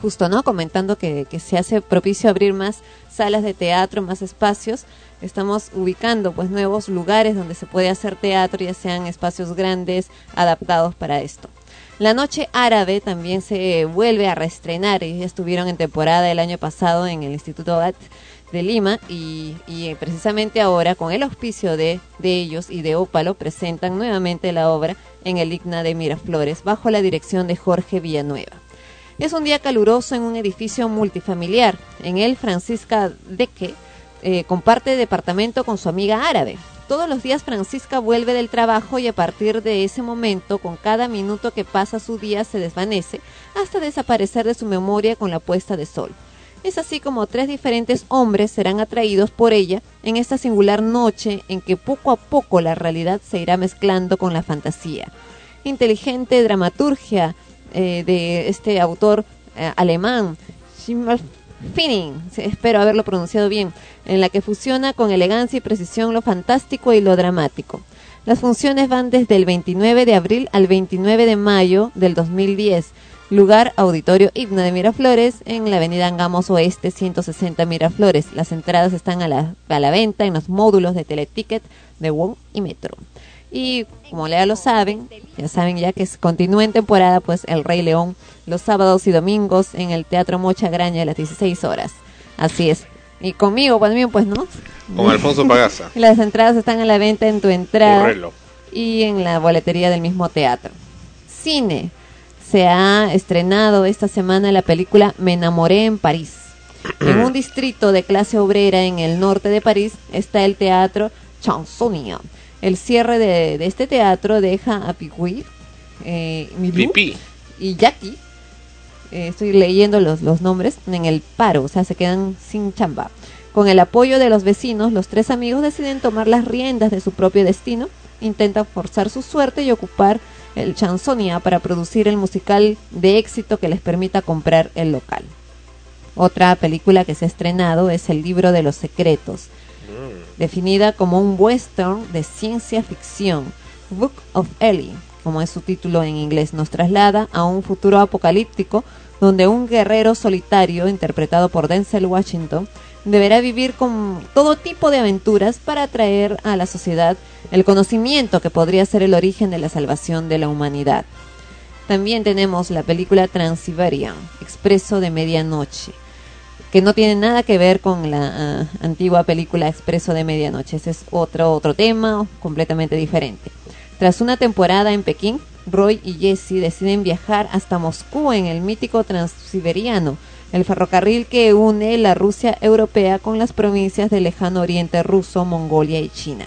S7: Justo, ¿no? Comentando que, que se hace propicio abrir más salas de teatro, más espacios. Estamos ubicando pues nuevos lugares donde se puede hacer teatro, ya sean espacios grandes, adaptados para esto. La Noche Árabe también se vuelve a reestrenar. Ellos estuvieron en temporada el año pasado en el Instituto BAT de Lima y, y, eh, precisamente ahora con el auspicio de, de ellos y de Ópalo presentan nuevamente la obra en el Igna de Miraflores bajo la dirección de Jorge Villanueva. Es un día caluroso en un edificio multifamiliar. En él Francisca Deque eh, comparte departamento con su amiga árabe. Todos los días Francisca vuelve del trabajo y a partir de ese momento, con cada minuto que pasa su día se desvanece hasta desaparecer de su memoria con la puesta de sol. Es así como tres diferentes hombres serán atraídos por ella en esta singular noche en que poco a poco la realidad se irá mezclando con la fantasía. Inteligente dramaturgia eh, de este autor eh, alemán, Finning, espero haberlo pronunciado bien, en la que fusiona con elegancia y precisión lo fantástico y lo dramático. Las funciones van desde el 29 de abril al 29 de mayo del 2010. Lugar Auditorio Himna de Miraflores en la avenida Angamos Oeste 160 Miraflores. Las entradas están a la, a la venta en los módulos de Teleticket de WOM y Metro. Y como ya lo saben, ya saben ya que continúa en temporada pues El Rey León los sábados y domingos en el Teatro Mocha Graña a las 16 horas. Así es. Y conmigo también pues, ¿no?
S3: Con Alfonso Pagaza.
S7: Las entradas están a la venta en tu entrada
S3: Correlo.
S7: y en la boletería del mismo teatro. Cine. Se ha estrenado esta semana la película Me enamoré en París. En un distrito de clase obrera en el norte de París está el teatro Chansonnier. El cierre de, de este teatro deja a Pigui, eh,
S3: Pipí.
S7: y Jackie, eh, estoy leyendo los, los nombres, en el paro, o sea, se quedan sin chamba. Con el apoyo de los vecinos, los tres amigos deciden tomar las riendas de su propio destino, intentan forzar su suerte y ocupar el Chansonia para producir el musical de éxito que les permita comprar el local. Otra película que se ha estrenado es El libro de los secretos, definida como un western de ciencia ficción. Book of Ellie, como es su título en inglés, nos traslada a un futuro apocalíptico donde un guerrero solitario, interpretado por Denzel Washington, deberá vivir con todo tipo de aventuras para traer a la sociedad el conocimiento que podría ser el origen de la salvación de la humanidad. También tenemos la película Transiberian, Expreso de Medianoche, que no tiene nada que ver con la ah, antigua película Expreso de Medianoche. Ese es otro, otro tema completamente diferente. Tras una temporada en Pekín, Roy y Jesse deciden viajar hasta Moscú en el mítico Transiberiano, el ferrocarril que une la Rusia europea con las provincias del lejano oriente ruso, Mongolia y China.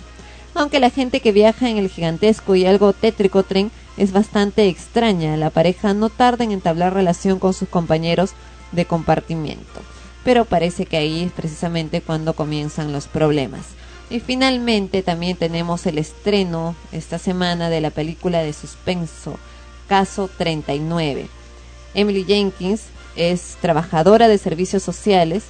S7: Aunque la gente que viaja en el gigantesco y algo tétrico tren es bastante extraña, la pareja no tarda en entablar relación con sus compañeros de compartimiento. Pero parece que ahí es precisamente cuando comienzan los problemas. Y finalmente también tenemos el estreno esta semana de la película de suspenso Caso 39. Emily Jenkins es trabajadora de servicios sociales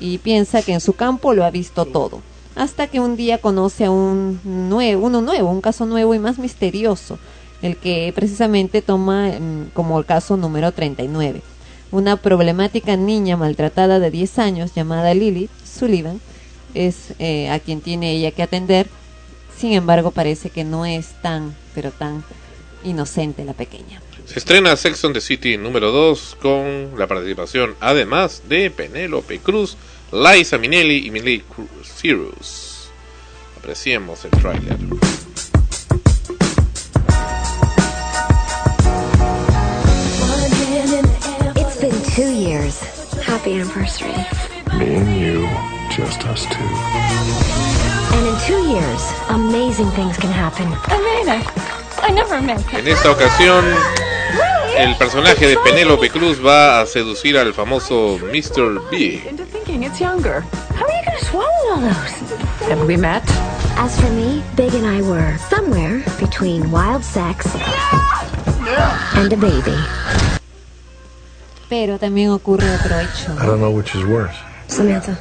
S7: y piensa que en su campo lo ha visto todo. Hasta que un día conoce a un nuevo, uno nuevo, un caso nuevo y más misterioso, el que precisamente toma mm, como el caso número 39. Una problemática niña maltratada de 10 años llamada Lily Sullivan es eh, a quien tiene ella que atender. Sin embargo, parece que no es tan, pero tan inocente la pequeña.
S3: Se estrena Sex on the City número 2 con la participación además de Penélope Cruz, Liza Minnelli y Miley Cyrus. Apreciemos el tráiler.
S31: Two years. Happy anniversary.
S10: Me and you, just us two.
S31: And in two years, amazing things can happen.
S2: I made it. I never make it.
S3: En esta ocasión, el personaje de Penélope Cruz va a seducir al famoso Mr. Big.
S32: into thinking it's younger. How are you going to swallow all those? Have we met?
S31: As for me, Big and I were somewhere between wild sex and a baby.
S7: Pero también ocurre otro hecho.
S32: I don't know which is worse.
S33: Samantha,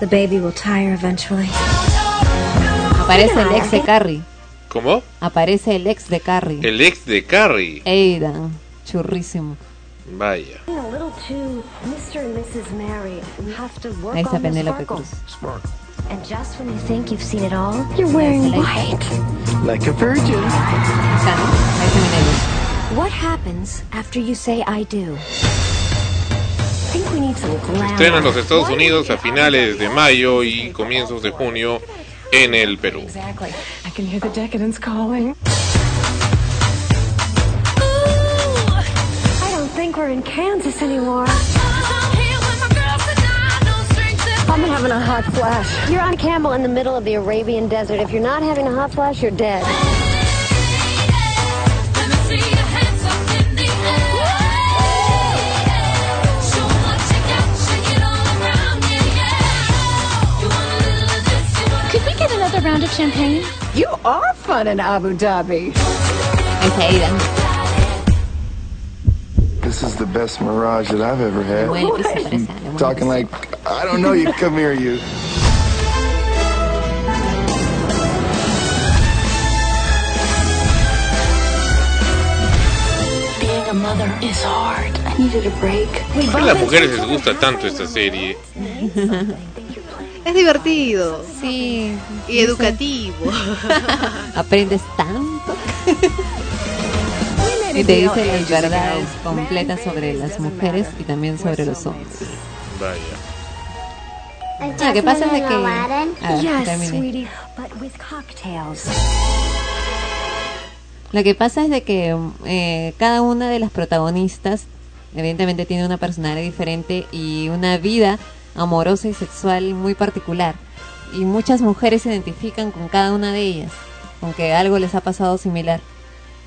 S33: the baby will tire eventually.
S7: Aparece el ex de Carrie.
S3: ¿Cómo?
S7: Aparece el ex de Carrie.
S3: El ex de Carrie.
S7: Aidan. Churrísimo.
S3: Vaya.
S7: Ahí está Penélope
S33: sparkle.
S7: Cruz.
S33: And just when you think you've seen it all, you're wearing white.
S32: Like a virgin.
S33: What happens after you say I do? I think we need some glamour.
S3: Estrena en los Estados Unidos a finales de mayo y comienzos de junio en el Perú.
S34: Exactly. I can hear the decadence calling.
S33: I don't think we're in Kansas anymore. I'm having a hot flash. You're on camel in the middle of the Arabian desert. If you're not having a hot flash, you're dead.
S2: Round of champagne?
S34: You are fun in Abu Dhabi.
S7: Ahí está Aidan.
S32: This is the best mirage that I've ever had.
S7: Bueno, pues se parece a
S32: I'm talking like, I don't know you, come here, you.
S23: Being a mother is hard. I needed a break.
S3: ¿Por qué a las mujeres les gusta tanto esta serie?
S6: Es divertido.
S7: Sí.
S6: Y educativo.
S7: Aprendes tanto. y te dice las verdades completas sobre las mujeres y también sobre los hombres.
S3: Vaya.
S7: Lo que pasa es de que... A ver,
S33: yes,
S7: termine.
S33: sweetie, but with cocktails.
S7: Lo que pasa es de que eh, cada una de las protagonistas evidentemente tiene una personalidad diferente y una vida amorosa y sexual muy particular. Y muchas mujeres se identifican con cada una de ellas, con que algo les ha pasado similar.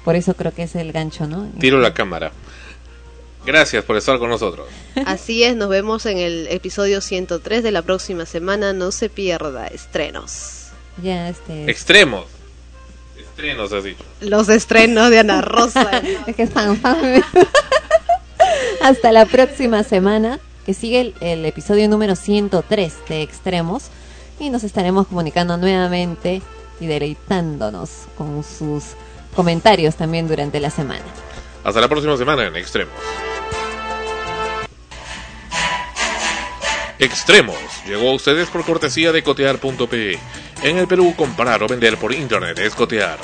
S7: Por eso creo que es el gancho, ¿no?
S3: Tiro la cámara. Gracias por estar con nosotros.
S6: Así es, nos vemos en el episodio 103 de la próxima semana. No se pierda, estrenos.
S7: Ya, este...
S3: Extremos. Estrenos, has dicho.
S6: Los estrenos de Ana Rosa.
S7: es que es fan, fan. Hasta la próxima semana, que sigue el, episodio número 103 de Extremos. Y nos estaremos comunicando nuevamente y deleitándonos con sus comentarios también durante la semana.
S3: Hasta la próxima semana en Extremos. Extremos llegó a ustedes por cortesía de cotear.pe. En el Perú, comprar o vender por internet es cotear.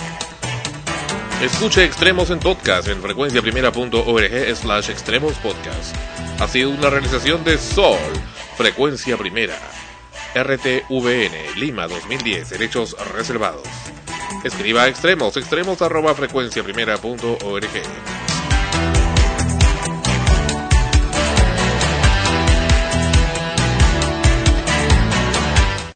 S3: Escuche Extremos en podcast en frecuenciaprimera.org slash extremos podcast. Ha sido una realización de Sol, Frecuencia Primera. RTVN, Lima 2010, derechos reservados. Escriba a extremos, extremos arroba frecuenciaprimera.org.